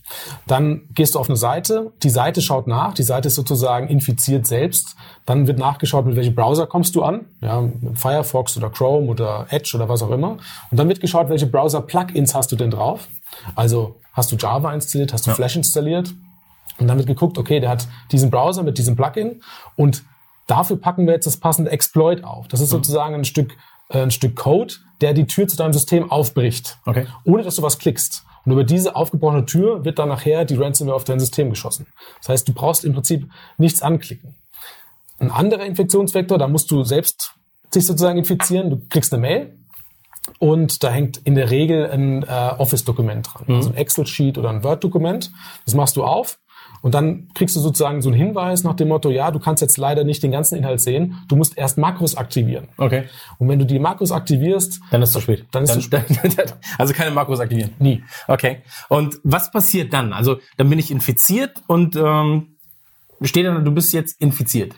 Dann gehst du auf eine Seite, die Seite schaut nach, die Seite ist sozusagen infiziert selbst. Dann wird nachgeschaut, mit welchem Browser kommst du an. Ja, mit Firefox oder Chrome oder Edge oder was auch immer. Und dann wird geschaut, welche Browser-Plugins hast du denn drauf. Also hast du Java installiert, hast du Flash installiert. Und dann wird geguckt, okay, der hat diesen Browser mit diesem Plugin und dafür packen wir jetzt das passende Exploit auf. Das ist sozusagen ein Stück, äh, ein Stück Code, der die Tür zu deinem System aufbricht. Okay. Ohne dass du was klickst. Und über diese aufgebrochene Tür wird dann nachher die Ransomware auf dein System geschossen. Das heißt, du brauchst im Prinzip nichts anklicken. Ein anderer Infektionsvektor, da musst du selbst dich sozusagen infizieren. Du kriegst eine Mail und da hängt in der Regel ein äh, Office-Dokument dran. Also ein Excel-Sheet oder ein Word-Dokument. Das machst du auf und dann kriegst du sozusagen so einen Hinweis nach dem Motto, ja, du kannst jetzt leider nicht den ganzen Inhalt sehen. Du musst erst Makros aktivieren. Okay. Und wenn du die Makros aktivierst, Dann ist es zu spät. Dann ist es zu spät. also keine Makros aktivieren. nie. Okay. Und was passiert dann? Also dann bin ich infiziert und ähm, steht dann, du bist jetzt infiziert.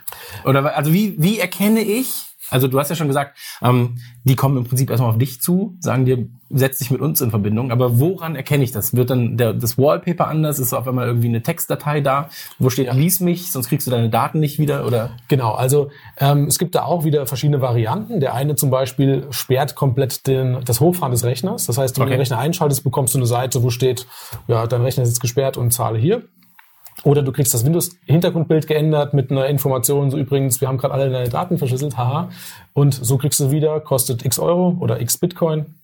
Oder also wie wie erkenne ich? Also du hast ja schon gesagt, ähm, die kommen im Prinzip erstmal auf dich zu, sagen dir, setz dich mit uns in Verbindung. Aber woran erkenne ich das? Wird dann der, das Wallpaper anders? Ist auf einmal irgendwie eine Textdatei da, wo steht, lies mich, sonst kriegst du deine Daten nicht wieder? Oder Genau, also ähm, es gibt da auch wieder verschiedene Varianten. Der eine zum Beispiel sperrt komplett den, das Hochfahren des Rechners. Das heißt, wenn du Okay. den Rechner einschaltest, bekommst du eine Seite, wo steht, ja, dein Rechner ist jetzt gesperrt und zahle hier. Oder du kriegst das Windows-Hintergrundbild geändert mit einer Information, so übrigens, wir haben gerade alle deine Daten verschlüsselt, haha. Und so kriegst du wieder, kostet x Euro oder x Bitcoin.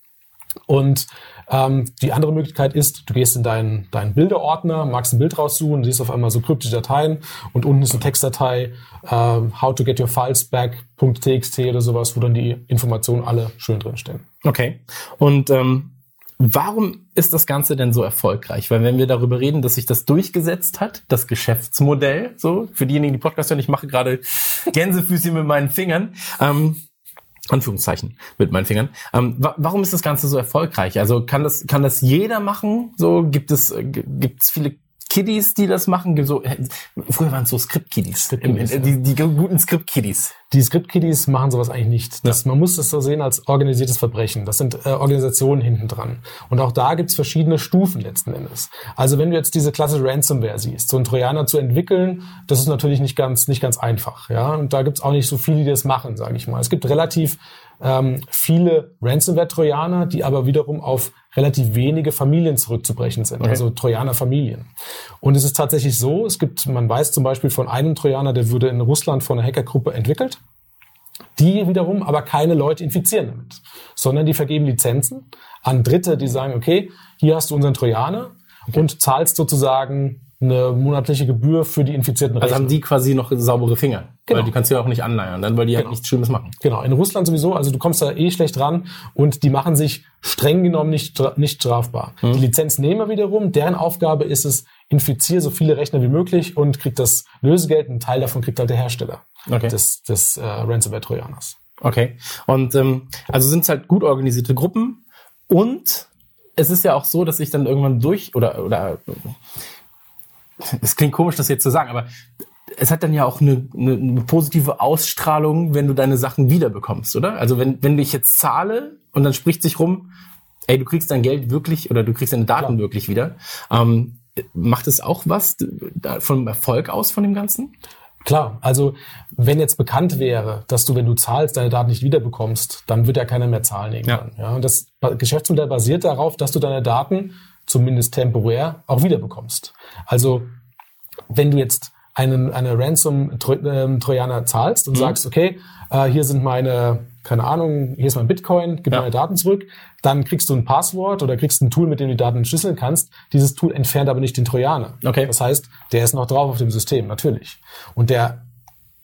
Und ähm, die andere Möglichkeit ist, du gehst in deinen, deinen Bilderordner, magst ein Bild raussuchen, siehst auf einmal so kryptische Dateien und unten ist eine Textdatei, ähm, how to get your files back.txt oder sowas, wo dann die Informationen alle schön drinstehen. Okay. Und ähm, warum ist das Ganze denn so erfolgreich? Weil wenn wir darüber reden, dass sich das durchgesetzt hat, das Geschäftsmodell, so für diejenigen, die Podcast hören, ich mache gerade Gänsefüßchen mit meinen Fingern. Ähm, Anführungszeichen mit meinen Fingern. Ähm, wa warum ist das Ganze so erfolgreich? Also kann das kann das jeder machen? So gibt es äh, g- gibt's viele Kiddies, die das machen? So, äh, früher waren es so Script-Kiddies, Script-Kiddies, Im- die, die guten Script-Kiddies. Die Script-Kiddies machen sowas eigentlich nicht. Das, Man muss das so sehen als organisiertes Verbrechen. Das sind äh, Organisationen hinten dran. Und auch da gibt's verschiedene Stufen letzten Endes. Also wenn du jetzt diese klassische Ransomware siehst, so einen Trojaner zu entwickeln, das ist natürlich nicht ganz, nicht ganz einfach. Ja? Und da gibt's auch nicht so viele, die das machen, sage ich mal. Es gibt relativ ähm, viele Ransomware-Trojaner, die aber wiederum auf relativ wenige Familien zurückzubrechen sind, also Trojaner-Familien. Und es ist tatsächlich so, es gibt, man weiß zum Beispiel von einem Trojaner, der wurde in Russland von einer Hackergruppe entwickelt. Die wiederum aber keine Leute infizieren damit, sondern die vergeben Lizenzen an Dritte, die sagen, okay, hier hast du unseren Trojaner und zahlst sozusagen eine monatliche Gebühr für die infizierten Also Rechner. haben die quasi noch saubere Finger. Genau. Weil die kannst du ja auch nicht anleiern, dann, weil die halt nichts Schlimmes machen. Genau, in Russland sowieso, also du kommst da eh schlecht ran und die machen sich streng genommen nicht, nicht strafbar. Mhm. Die Lizenznehmer wiederum, deren Aufgabe ist es, infiziere so viele Rechner wie möglich und kriegt das Lösegeld, ein Teil davon kriegt halt der Hersteller Okay. des, des äh, Ransomware-Trojaners. Okay. Und ähm, also sind es halt gut organisierte Gruppen und es ist ja auch so, dass ich dann irgendwann durch oder oder es klingt komisch, das jetzt zu sagen, aber es hat dann ja auch eine, eine, eine positive Ausstrahlung, wenn du deine Sachen wiederbekommst, oder? Also wenn, wenn ich jetzt zahle und dann spricht sich rum, ey, du kriegst dein Geld wirklich oder du kriegst deine Daten Klar. wirklich wieder. Ähm, macht es auch was vom Erfolg aus von dem Ganzen? Klar, also wenn jetzt bekannt wäre, dass du, wenn du zahlst, deine Daten nicht wiederbekommst, dann wird ja keiner mehr zahlen irgendwann. Ja. und das Geschäftsmodell basiert darauf, dass du deine Daten zumindest temporär auch wiederbekommst. Also wenn du jetzt einen eine Ransom-Trojaner zahlst und sagst, okay, äh, hier sind meine, keine Ahnung, hier ist mein Bitcoin, gib Ja. meine Daten zurück, dann kriegst du ein Passwort oder kriegst ein Tool, mit dem du die Daten entschlüsseln kannst. Dieses Tool entfernt aber nicht den Trojaner. Okay. Das heißt, der ist noch drauf auf dem System, natürlich. Und der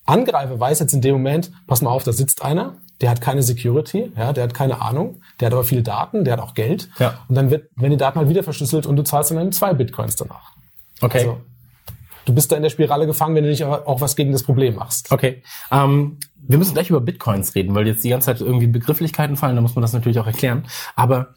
Angreifer weiß jetzt in dem Moment, pass mal auf, da sitzt einer, der hat keine Security, ja, der hat keine Ahnung, der hat aber viele Daten, der hat auch Geld. Ja. Und dann wird, wenn die Daten halt wieder verschlüsselt und du zahlst dann zwei Bitcoins danach. Okay. Also, du bist da in der Spirale gefangen, wenn du nicht auch auch was gegen das Problem machst. Okay. Ähm, wir müssen gleich über Bitcoins reden, weil jetzt die ganze Zeit irgendwie Begrifflichkeiten fallen, da muss man das natürlich auch erklären. Aber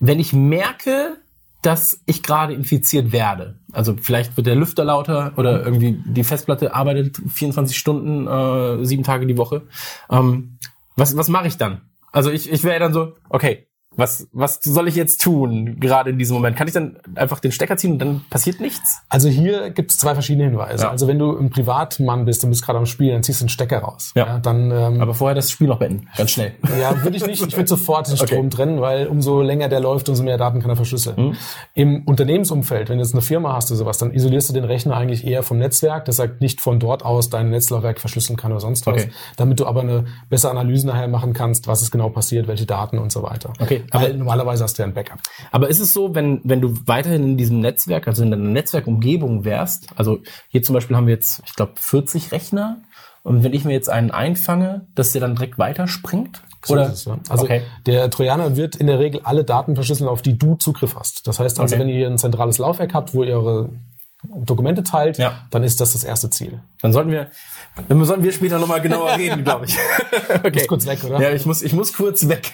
wenn ich merke, dass ich gerade infiziert werde, also vielleicht wird der Lüfter lauter oder irgendwie die Festplatte arbeitet 24 Stunden, äh, sieben Tage die Woche, ähm, was, was mache ich dann? Also ich, ich wäre dann so, okay, Was, was soll ich jetzt tun, gerade in diesem Moment? Kann ich dann einfach den Stecker ziehen und dann passiert nichts? Also hier gibt es zwei verschiedene Hinweise. Ja. Also wenn du ein Privatmann bist und bist gerade am Spiel, dann ziehst du einen Stecker raus. Ja. dann ähm, Aber vorher das Spiel noch beenden. Ganz schnell. Ja, würde ich nicht. Ich würde sofort den Strom trennen, weil umso länger der läuft, umso mehr Daten kann er verschlüsseln. Mhm. Im Unternehmensumfeld, wenn du jetzt eine Firma hast oder sowas, dann isolierst du den Rechner eigentlich eher vom Netzwerk, das sagt nicht von dort aus dein Netzlaufwerk verschlüsseln kann oder sonst was, Okay. damit du aber eine bessere Analyse nachher machen kannst, was ist genau passiert, welche Daten und so weiter. Okay, aber- normalerweise hast du ja ein Backup. Aber ist es so, wenn, wenn du weiterhin in diesem Netzwerk, also in deiner Netzwerkumgebung wärst, also hier zum Beispiel haben wir jetzt, ich glaube, 40 Rechner, und wenn ich mir jetzt einen einfange, dass der dann direkt weiterspringt? So Oder? es, ja. Also okay. der Trojaner wird in der Regel alle Daten verschlüsseln, auf die du Zugriff hast. Das heißt also, Okay. wenn ihr ein zentrales Laufwerk habt, wo ihr eure Dokumente teilt, Ja. dann ist das das erste Ziel. Dann sollten wir, dann sollten wir später nochmal genauer reden, glaube ich. okay. Muss kurz weg, oder? Ja, ich muss, ich muss kurz weg.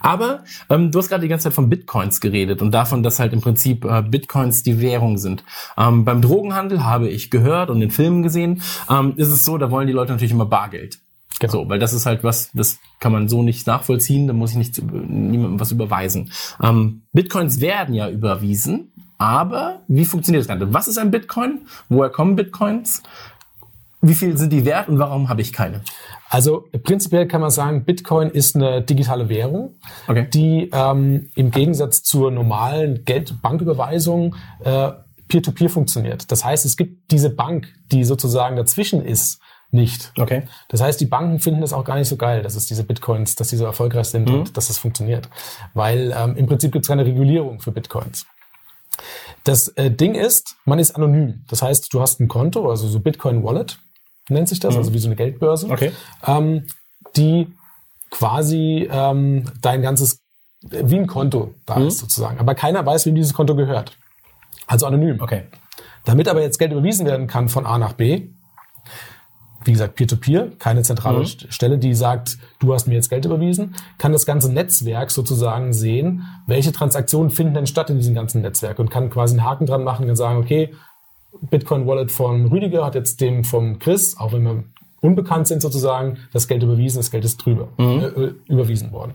Aber ähm, du hast gerade die ganze Zeit von Bitcoins geredet und davon, dass halt im Prinzip äh, Bitcoins die Währung sind. Ähm, beim Drogenhandel habe ich gehört und in Filmen gesehen, ähm, ist es so, da wollen die Leute natürlich immer Bargeld. Genau. So, weil das ist halt was, das kann man so nicht nachvollziehen, da muss ich nicht niemandem was überweisen. Ähm, Bitcoins werden ja überwiesen, aber wie funktioniert das Ganze? Was ist ein Bitcoin? Woher kommen Bitcoins? Wie viel sind die wert und warum habe ich keine? Also prinzipiell kann man sagen, Bitcoin ist eine digitale Währung, Okay. die ähm, im Gegensatz zur normalen Geldbanküberweisung äh, peer-to-peer funktioniert. Das heißt, es gibt diese Bank, die sozusagen dazwischen ist, nicht. Okay. Das heißt, die Banken finden es auch gar nicht so geil, dass es diese Bitcoins, dass die so erfolgreich sind Mhm. und dass das funktioniert. Weil ähm, im Prinzip gibt es keine Regulierung für Bitcoins. Das äh, Ding ist, man ist anonym. Das heißt, du hast ein Konto, also so Bitcoin Wallet nennt sich das, also wie so eine Geldbörse, Mhm. Okay. ähm, die quasi ähm, dein ganzes, wie ein Konto da Mhm. ist sozusagen. Aber keiner weiß, wem dieses Konto gehört. Also anonym. Okay. Damit aber jetzt Geld überwiesen werden kann von A nach B, wie gesagt, Peer-to-Peer, keine zentrale Mhm. St- Stelle, die sagt, du hast mir jetzt Geld überwiesen, kann das ganze Netzwerk sozusagen sehen, welche Transaktionen finden denn statt in diesem ganzen Netzwerk und kann quasi einen Haken dran machen und sagen, okay, Bitcoin Wallet von Rüdiger hat jetzt dem vom Chris, auch wenn wir unbekannt sind sozusagen, das Geld überwiesen, das Geld ist drüber, äh, überwiesen worden.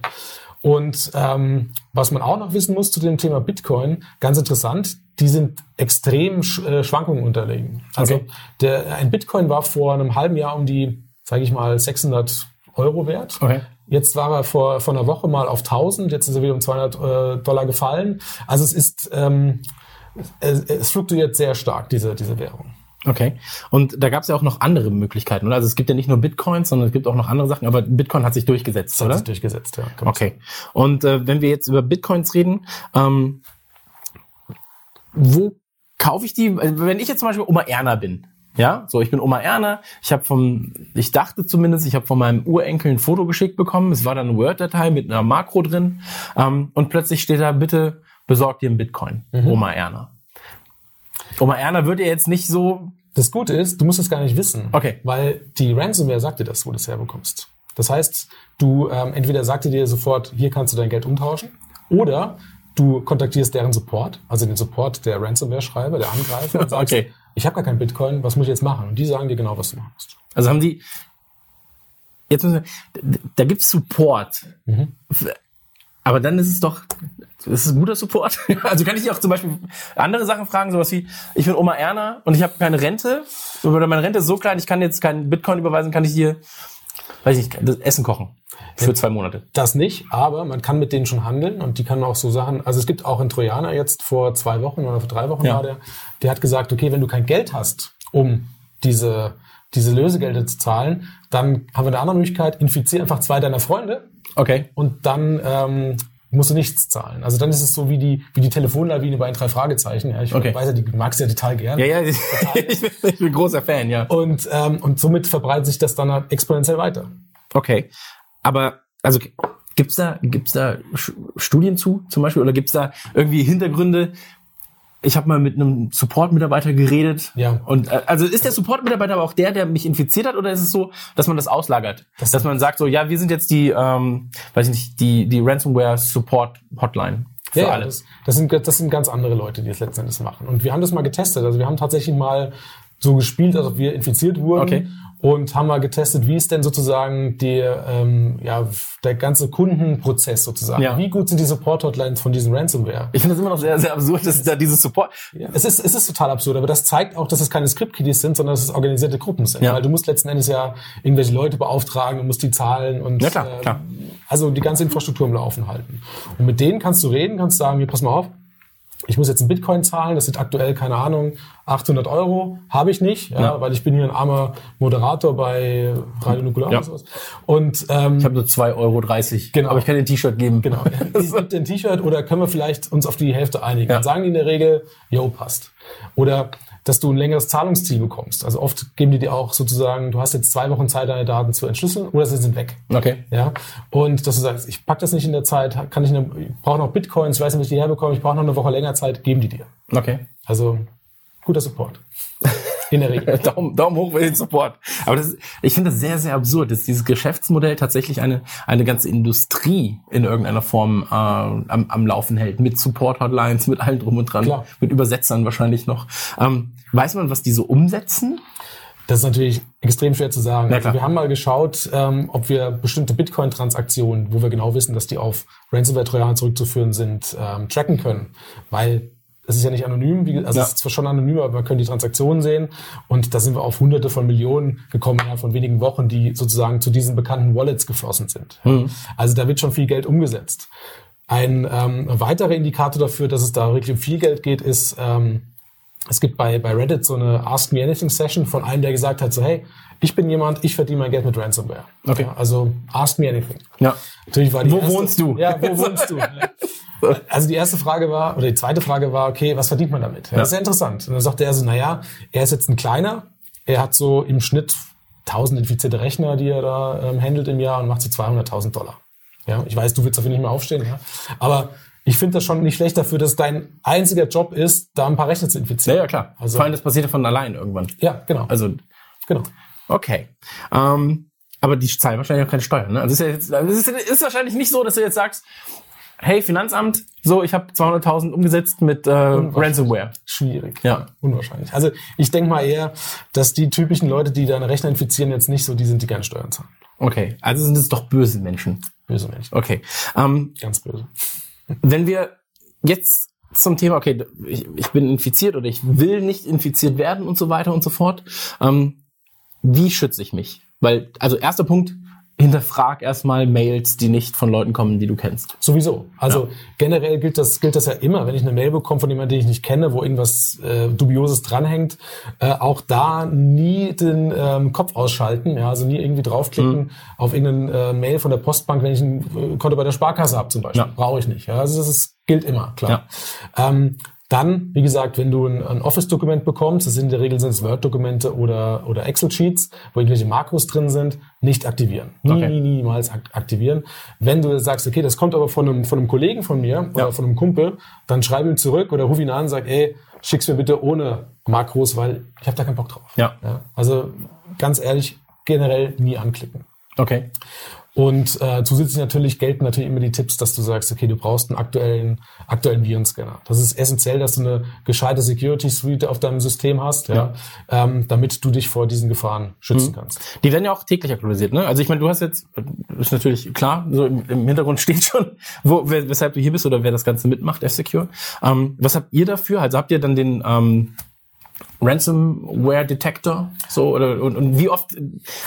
Und ähm, was man auch noch wissen muss zu dem Thema Bitcoin, ganz interessant, die sind extrem sch äh, Schwankungen unterlegen. Also Okay. der, ein Bitcoin war vor einem halben Jahr um die, sage ich mal, 600 Euro wert. Okay. Jetzt war er vor, vor einer Woche mal auf 1000, jetzt ist er wieder um 200 äh, Dollar gefallen. Also es ist, ähm, es, es fluktuiert sehr stark, diese, diese Währung. Okay. Und da gab es ja auch noch andere Möglichkeiten, oder? Also es gibt ja nicht nur Bitcoins, sondern es gibt auch noch andere Sachen, aber Bitcoin hat sich durchgesetzt, Das hat oder? sich durchgesetzt, ja. man Okay. Und äh, wenn wir jetzt über Bitcoins reden, ähm, wo kaufe ich die? Also, Wenn ich jetzt zum Beispiel Oma Erna bin, ja, so ich bin Oma Erna, ich habe vom, ich dachte zumindest, ich habe von meinem Urenkel ein Foto geschickt bekommen. Es war dann eine Word-Datei mit einer Makro drin ähm, und plötzlich steht da bitte besorg dir einen Bitcoin, Oma Erna. Oma Erna wird ja jetzt nicht so Das Gute ist, du musst es gar nicht wissen. Okay. Weil die Ransomware sagt dir das, wo du es herbekommst. Das heißt, du ähm, entweder sagt die dir sofort, hier kannst du dein Geld umtauschen, oder du kontaktierst deren Support, also den Support der Ransomware-Schreiber, der Angreifer, und sagst, Okay. ich habe gar kein Bitcoin, was muss ich jetzt machen? Und die sagen dir genau, was du machen musst. Also haben die. Jetzt müssen wir, da gibt's Support. Aber dann ist es doch. Das ist ein guter Support. Also kann ich auch zum Beispiel andere Sachen fragen, sowas wie, ich bin Oma Erna und ich habe keine Rente. Oder meine Rente ist so klein, ich kann jetzt keinen Bitcoin überweisen, kann ich dir, weiß ich nicht, das Essen kochen. Für zwei Monate. Das nicht, aber man kann mit denen schon handeln und die kann auch so Sachen, also es gibt auch einen Trojaner jetzt vor zwei Wochen oder vor drei Wochen Ja. war der, der hat gesagt, okay, wenn du kein Geld hast, um diese, diese Lösegelder zu zahlen, dann haben wir eine andere Möglichkeit, infiziere einfach zwei deiner Freunde Okay. und dann ähm, musst du nichts zahlen. Also dann ist es so wie die, wie die Telefonlawine bei den drei Fragezeichen. Ja, ich Okay. weiß ja, die magst du ja total gern. Ja, ja, ich bin, ich bin großer Fan, ja. Und, ähm, und somit verbreitet sich das dann halt exponentiell weiter. Okay. Aber, also, gibt's da, gibt's da Studien zu, zum Beispiel, oder gibt's da irgendwie Hintergründe? Ich habe mal mit einem Support-Mitarbeiter geredet. Ja. Und äh, also ist der Support-Mitarbeiter aber auch der, der mich infiziert hat, oder ist es so, dass man das auslagert? dass man sagt so, ja, wir sind jetzt die, ähm, weiß ich nicht, die die Ransomware-Support-Hotline für Ja, ja, alle. das, das, sind, das sind ganz andere Leute, die es letzten Endes machen. Und wir haben das mal getestet. Also wir haben tatsächlich mal so gespielt, als ob wir infiziert wurden. Okay. Und haben mal getestet, wie ist denn sozusagen die, ähm, ja, der ganze Kundenprozess sozusagen. Ja. Wie gut sind die Support-Hotlines von diesen Ransomware? Ich finde es immer noch sehr, sehr absurd, dass da dieses Support. Ja, es ist, es ist total absurd, aber das zeigt auch, dass es keine Script-Kiddies sind, sondern dass es organisierte Gruppen sind. Ja. Weil du musst letzten Endes ja irgendwelche Leute beauftragen, du musst die zahlen und Ja, klar, äh, klar. also die ganze Infrastruktur im Laufen halten. Und mit denen kannst du reden, kannst sagen, hier, pass mal auf, ich muss jetzt einen Bitcoin zahlen, das sind aktuell, keine Ahnung, 800 Euro, habe ich nicht, ja, Ja. weil ich bin hier ein armer Moderator bei Radio Nukular Ja. oder sowas. Und ähm, Ich habe nur 2,30 Euro, Genau. aber ich kann dir ein T-Shirt geben. Genau. Es gibt ein T-Shirt oder können wir vielleicht uns auf die Hälfte einigen? Ja. Dann sagen die in der Regel, jo, passt. Oder dass du ein längeres Zahlungsziel bekommst. Also oft geben die dir auch sozusagen, du hast jetzt zwei Wochen Zeit, deine Daten zu entschlüsseln oder sie sind weg. Okay. Ja, und dass du sagst, ich pack das nicht in der Zeit, kann ich, ich brauche noch Bitcoins, ich weiß nicht, wie ich die herbekomme, ich brauche noch eine Woche länger Zeit, geben die dir. Okay. Also guter Support. In der Regel. Daumen, Daumen hoch für den Support. Aber das, ich finde das sehr, sehr absurd, dass dieses Geschäftsmodell tatsächlich eine, eine ganze Industrie in irgendeiner Form äh, am, am Laufen hält. Mit Support-Hotlines, mit allem drum und dran, Klar. mit Übersetzern wahrscheinlich noch. Ähm, weiß man, was die so umsetzen? Das ist natürlich extrem schwer zu sagen. Also wir haben mal geschaut, ähm, ob wir bestimmte Bitcoin-Transaktionen, wo wir genau wissen, dass die auf Ransomware-Trojaner zurückzuführen sind, ähm, tracken können. Weil es ist ja nicht anonym, wie, also Ja. es ist zwar schon anonym, aber man kann die Transaktionen sehen. Und da sind wir auf hunderte von Millionen gekommen innerhalb von wenigen Wochen, die sozusagen zu diesen bekannten Wallets geflossen sind. Also da wird schon viel Geld umgesetzt. Ein ähm, weiterer Indikator dafür, dass es da wirklich um viel Geld geht, ist, ähm, es gibt bei, bei Reddit so eine Ask Me Anything Session von einem, der gesagt hat, so hey, ich bin jemand, ich verdiene mein Geld mit Ransomware. Okay. Ja, also Ask Me Anything. Ja. Natürlich war die Wo erste, wohnst du? Ja, wo wohnst du? Also die erste Frage war, oder die zweite Frage war, okay, was verdient man damit? Ja, Das ist ja interessant. Und dann sagte er so, naja, er ist jetzt ein kleiner, er hat so im Schnitt 1000 infizierte Rechner, die er da ähm, handelt im Jahr und macht so 200.000 Dollar. Ja, ich weiß, du willst dafür nicht mehr aufstehen, ja. Aber ich finde das schon nicht schlecht dafür, dass dein einziger Job ist, da ein paar Rechner zu Ja, infizieren. ja, klar. Also- Vor allem, das passiert ja von allein irgendwann. Ja, genau. Also, genau. okay. Ähm, aber die zahlen wahrscheinlich auch keine Steuern. Ne? Also ist ja jetzt, also es ist, ist wahrscheinlich nicht so, dass du jetzt sagst, hey Finanzamt, so ich habe 200.000 umgesetzt mit äh, Ransomware. Schwierig. Ja. Unwahrscheinlich. Also ich denke mal eher, dass die typischen Leute, die deine Rechner infizieren, jetzt nicht so die sind, die gerne Steuern zahlen. Okay, also sind es doch böse Menschen. Böse Menschen. Okay. Ähm, Ganz böse. wenn wir jetzt zum Thema, okay, ich, ich bin infiziert oder ich will nicht infiziert werden und so weiter und so fort. Ähm, wie schütze ich mich? Weil, also erster Punkt, hinterfrag erstmal Mails, die nicht von Leuten kommen, die du kennst. Sowieso. Also generell gilt das, gilt das ja immer, wenn ich eine Mail bekomme von jemandem, den ich nicht kenne, wo irgendwas äh, Dubioses dranhängt, äh, auch da nie den ähm, Kopf ausschalten, ja, also nie irgendwie draufklicken auf irgendeine äh, Mail von der Postbank, wenn ich ein äh, Konto bei der Sparkasse habe zum Beispiel. Ja. Brauche ich nicht. Ja. Also das ist, gilt immer, klar. Ähm, dann, wie gesagt, wenn du ein, ein Office-Dokument bekommst, das sind in der Regel sind es Word-Dokumente oder, oder Excel-Sheets, wo irgendwelche Makros drin sind, nicht aktivieren. Nie, Okay. nie, niemals ak aktivieren. Wenn du sagst, okay, das kommt aber von einem, von einem Kollegen von mir oder von einem Kumpel, dann schreib ihm zurück oder ruf ihn an und sag, ey, schick's mir bitte ohne Makros, weil ich habe da keinen Bock drauf. Ja. Also ganz ehrlich, generell nie anklicken. Okay. Und äh, zusätzlich natürlich gelten natürlich immer die Tipps, dass du sagst, okay, du brauchst einen aktuellen, aktuellen Virenscanner. Das ist essentiell, dass du eine gescheite Security Suite auf deinem System hast, ja, Ähm, damit du dich vor diesen Gefahren schützen kannst. Die werden ja auch täglich aktualisiert, ne? Also ich meine, du hast jetzt, ist natürlich klar, so im, im Hintergrund steht schon, wo, weshalb du hier bist oder wer das Ganze mitmacht, F-Secure. Ähm, was habt ihr dafür? Also habt ihr dann den ähm, Ransomware Detector? So, oder und, und wie oft,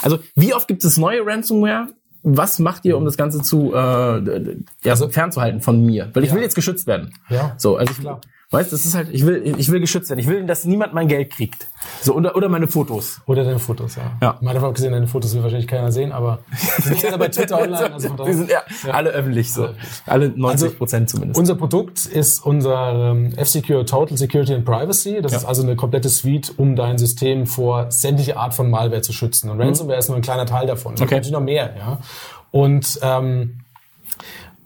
also wie oft gibt es neue Ransomware? Was macht ihr, um das Ganze zu äh, d- d- ja, fernzuhalten von mir? Weil ich will jetzt geschützt werden. Ja. So, also ich, Klar. Weißt, das ist halt, ich will, ich will geschützt werden. Ich will, dass niemand mein Geld kriegt. So oder oder meine Fotos. Oder deine Fotos, ja. Ja. Mal davon abgesehen, deine Fotos will wahrscheinlich keiner sehen, aber die sind ja bei Twitter online. Also von Die sind ja, alle öffentlich so. Alle 90 Prozent zumindest. Unser Produkt ist unser ähm, F-Secure Total Security and Privacy. Das ist also eine komplette Suite, um dein System vor sämtliche Art von Malware zu schützen. Und Ransomware ist nur ein kleiner Teil davon. Es gibt Okay. natürlich noch mehr, ja. Und ähm,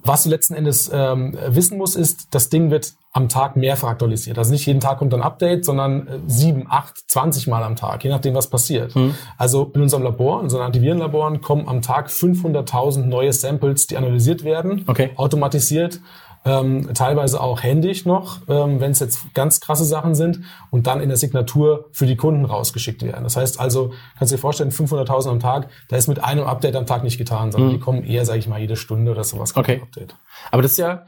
was du letzten Endes ähm, wissen musst, ist, das Ding wird am Tag mehrfach aktualisiert. Also nicht jeden Tag kommt ein Update, sondern äh, sieben, acht, zwanzig Mal am Tag, je nachdem, was passiert. Also in unserem Labor, in unseren Antivirenlaboren, kommen am Tag 500.000 neue Samples, die analysiert werden, Okay. automatisiert ähm, teilweise auch händisch noch, ähm, wenn es jetzt ganz krasse Sachen sind und dann in der Signatur für die Kunden rausgeschickt werden. Das heißt also, kannst du dir vorstellen, 500.000 am Tag, da ist mit einem Update am Tag nicht getan, sondern die kommen eher, sage ich mal, jede Stunde oder sowas. Okay. Update. Aber das ist ja,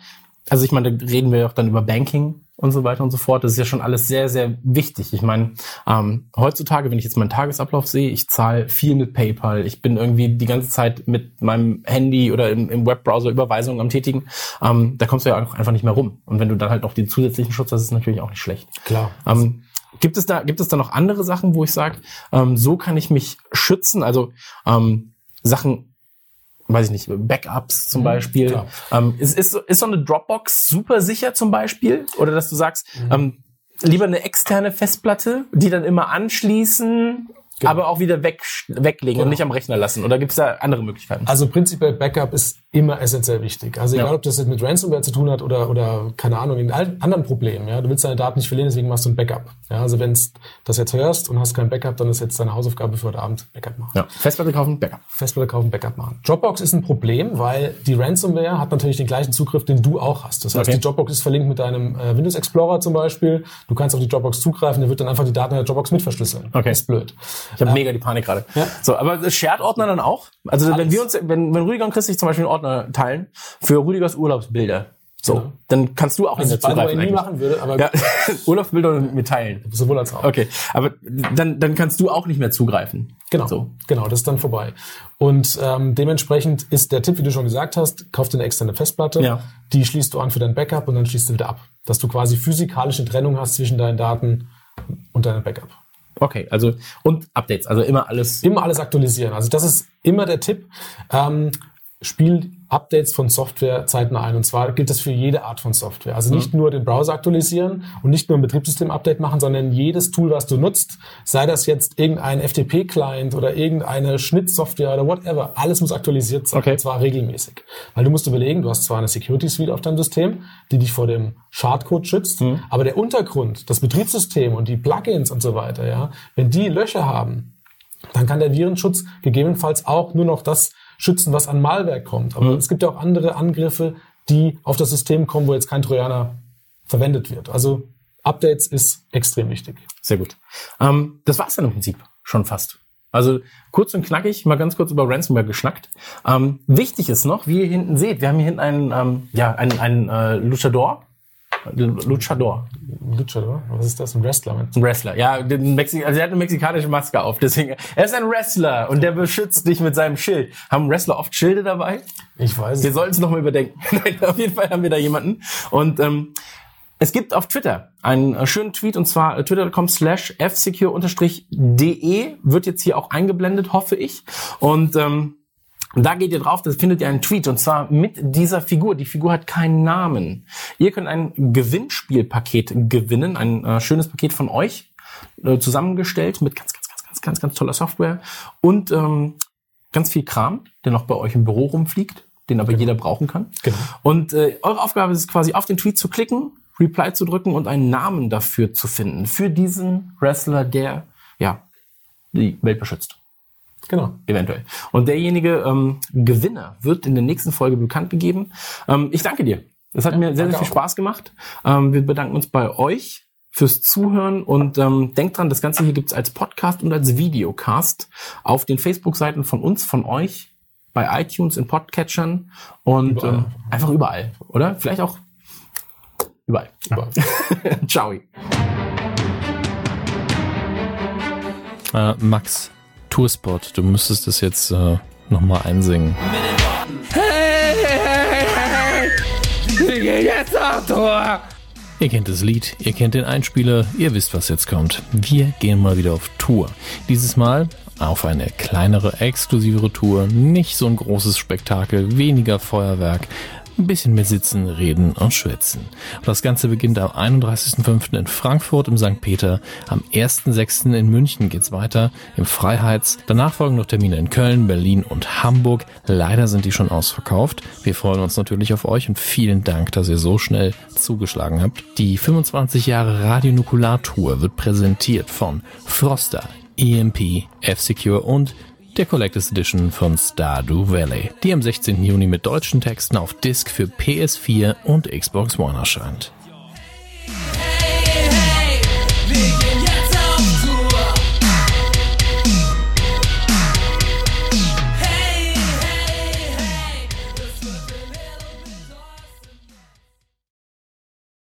also ich meine, da reden wir auch dann über Banking und so weiter und so fort. Das ist ja schon alles sehr, sehr wichtig. Ich meine, ähm, heutzutage, wenn ich jetzt meinen Tagesablauf sehe, ich zahle viel mit PayPal. Ich bin irgendwie die ganze Zeit mit meinem Handy oder im, im Webbrowser Überweisungen am tätigen. Ähm, da kommst du ja auch einfach nicht mehr rum. Und wenn du dann halt noch den zusätzlichen Schutz hast, ist es natürlich auch nicht schlecht. Klar. Ähm, gibt es da gibt es da noch andere Sachen, wo ich sage, ähm, so kann ich mich schützen? Also ähm, Sachen, weiß ich nicht, Backups zum Beispiel. klar. Ähm, ist, ist, so- ist so eine Dropbox super sicher zum Beispiel? Oder dass du sagst, ähm, lieber eine externe Festplatte, die dann immer anschließen, aber auch wieder weg, weglegen und nicht am Rechner lassen? Oder gibt es da andere Möglichkeiten? Also prinzipiell Backup ist immer essentiell wichtig. Also egal, Ja. ob das jetzt mit Ransomware zu tun hat oder, oder keine Ahnung, in all- anderen Problemen. Ja? Du willst deine Daten nicht verlieren, deswegen machst du ein Backup. Ja? Also wenn du das jetzt hörst und hast kein Backup, dann ist jetzt deine Hausaufgabe für heute Abend Backup machen. ja. Festplatte kaufen, Backup. Festplatte kaufen, Backup machen. Dropbox ist ein Problem, weil die Ransomware hat natürlich den gleichen Zugriff, den du auch hast. Das heißt, Okay. die Dropbox ist verlinkt mit deinem äh, Windows Explorer zum Beispiel. Du kannst auf die Dropbox zugreifen, der wird dann einfach die Daten in der Dropbox mit verschlüsseln. Okay. Ist blöd. Ich habe mega die Panik gerade. Ja. So, aber Shared-Ordner dann auch? Also wenn wir uns, wenn, wenn Rüdiger und Chris sich zum Beispiel einen Ordner teilen für Rüdigers Urlaubsbilder, so, Genau. dann kannst du auch Was ich nicht by the way zugreifen. nie machen würde, aber Ja, Urlaubsbilder mit mir teilen. sowohl als auch. Okay, aber dann, dann kannst du auch nicht mehr zugreifen. Genau, So. genau, das ist dann vorbei. Und ähm, dementsprechend ist der Tipp, wie du schon gesagt hast, kauf dir eine externe Festplatte, Ja. die schließt du an für dein Backup und dann schließt du wieder ab. Dass du quasi physikalische Trennung hast zwischen deinen Daten und deinem Backup. Okay, also und Updates, also immer alles. Immer alles aktualisieren. Also das ist immer der Tipp. Ähm, spiel Updates von Software zeitnah ein. Und zwar gilt das für jede Art von Software. Also nicht nur den Browser aktualisieren und nicht nur ein Betriebssystem-Update machen, sondern jedes Tool, was du nutzt, sei das jetzt irgendein FTP-Client oder irgendeine Schnittsoftware oder whatever, alles muss aktualisiert sein. Okay. Und zwar regelmäßig. Weil du musst überlegen, du hast zwar eine Security Suite auf deinem System, die dich vor dem Schadcode schützt, aber der Untergrund, das Betriebssystem und die Plugins und so weiter, ja, wenn die Löcher haben, dann kann der Virenschutz gegebenenfalls auch nur noch das schützen, was an Malware kommt. Aber es gibt ja auch andere Angriffe, die auf das System kommen, wo jetzt kein Trojaner verwendet wird. Also Updates ist extrem wichtig. Sehr gut. Ähm, das war's dann im Prinzip schon fast. Also kurz und knackig, mal ganz kurz über Ransomware geschnackt. Ähm, wichtig ist noch, wie ihr hinten seht, wir haben hier hinten einen, ähm, ja, einen, einen äh, Luchador. Luchador. Luchador, was ist das? Ein Wrestler? meinst du? Ein Wrestler. Ja, den Mexi also er hat eine mexikanische Maske auf. Deswegen, er ist ein Wrestler und der beschützt dich mit seinem Schild. Haben Wrestler oft Schilde dabei? Ich weiß. Wir es. sollten es nochmal überdenken. Auf jeden Fall haben wir da jemanden. Und ähm, es gibt auf Twitter einen äh, schönen Tweet und zwar äh, twitter.com slash fsecure-de wird jetzt hier auch eingeblendet, hoffe ich. Und ähm, da geht ihr drauf, das findet ihr einen Tweet und zwar mit dieser Figur. Die Figur hat keinen Namen. Ihr könnt ein Gewinnspielpaket gewinnen, ein äh, schönes Paket von euch äh, zusammengestellt mit ganz, ganz, ganz, ganz, ganz, ganz toller Software und ähm, ganz viel Kram, der noch bei euch im Büro rumfliegt, den aber jeder brauchen kann. Genau. Und äh, eure Aufgabe ist es quasi auf den Tweet zu klicken, Reply zu drücken und einen Namen dafür zu finden. Für diesen Wrestler, der ja die Welt beschützt. Genau. Eventuell. Und derjenige ähm, Gewinner wird in der nächsten Folge bekannt gegeben. Ähm, ich danke dir. Es hat mir sehr, sehr viel auch. Spaß gemacht. Ähm, wir bedanken uns bei euch fürs Zuhören und ähm, denkt dran, das Ganze hier gibt's als Podcast und als Videocast auf den Facebook-Seiten von uns, von euch, bei iTunes, in Podcatchern und Überall. ähm, einfach überall, oder? Vielleicht auch überall. Super. Ciao. Äh, Max, Tourspot, du müsstest das jetzt äh, nochmal einsingen. Hey, hey, hey, wir gehen jetzt auf Tour. Ihr kennt das Lied, ihr kennt den Einspieler, ihr wisst, was jetzt kommt. Wir gehen mal wieder auf Tour. Dieses Mal auf eine kleinere, exklusivere Tour. Nicht so ein großes Spektakel, weniger Feuerwerk. Ein bisschen mehr sitzen, reden und schwitzen. Und das Ganze beginnt am 31.05. in Frankfurt im St. Peter. Am 1.06. in München geht's weiter im Freiheits. Danach folgen noch Termine in Köln, Berlin und Hamburg. Leider sind die schon ausverkauft. Wir freuen uns natürlich auf euch und vielen Dank, dass ihr so schnell zugeschlagen habt. Die 25 Jahre Radionukular Tour wird präsentiert von Froster, EMP, F-Secure und der Collectors Edition von Stardew Valley, die am 16. Juni mit deutschen Texten auf Disc für PS4 und Xbox One erscheint.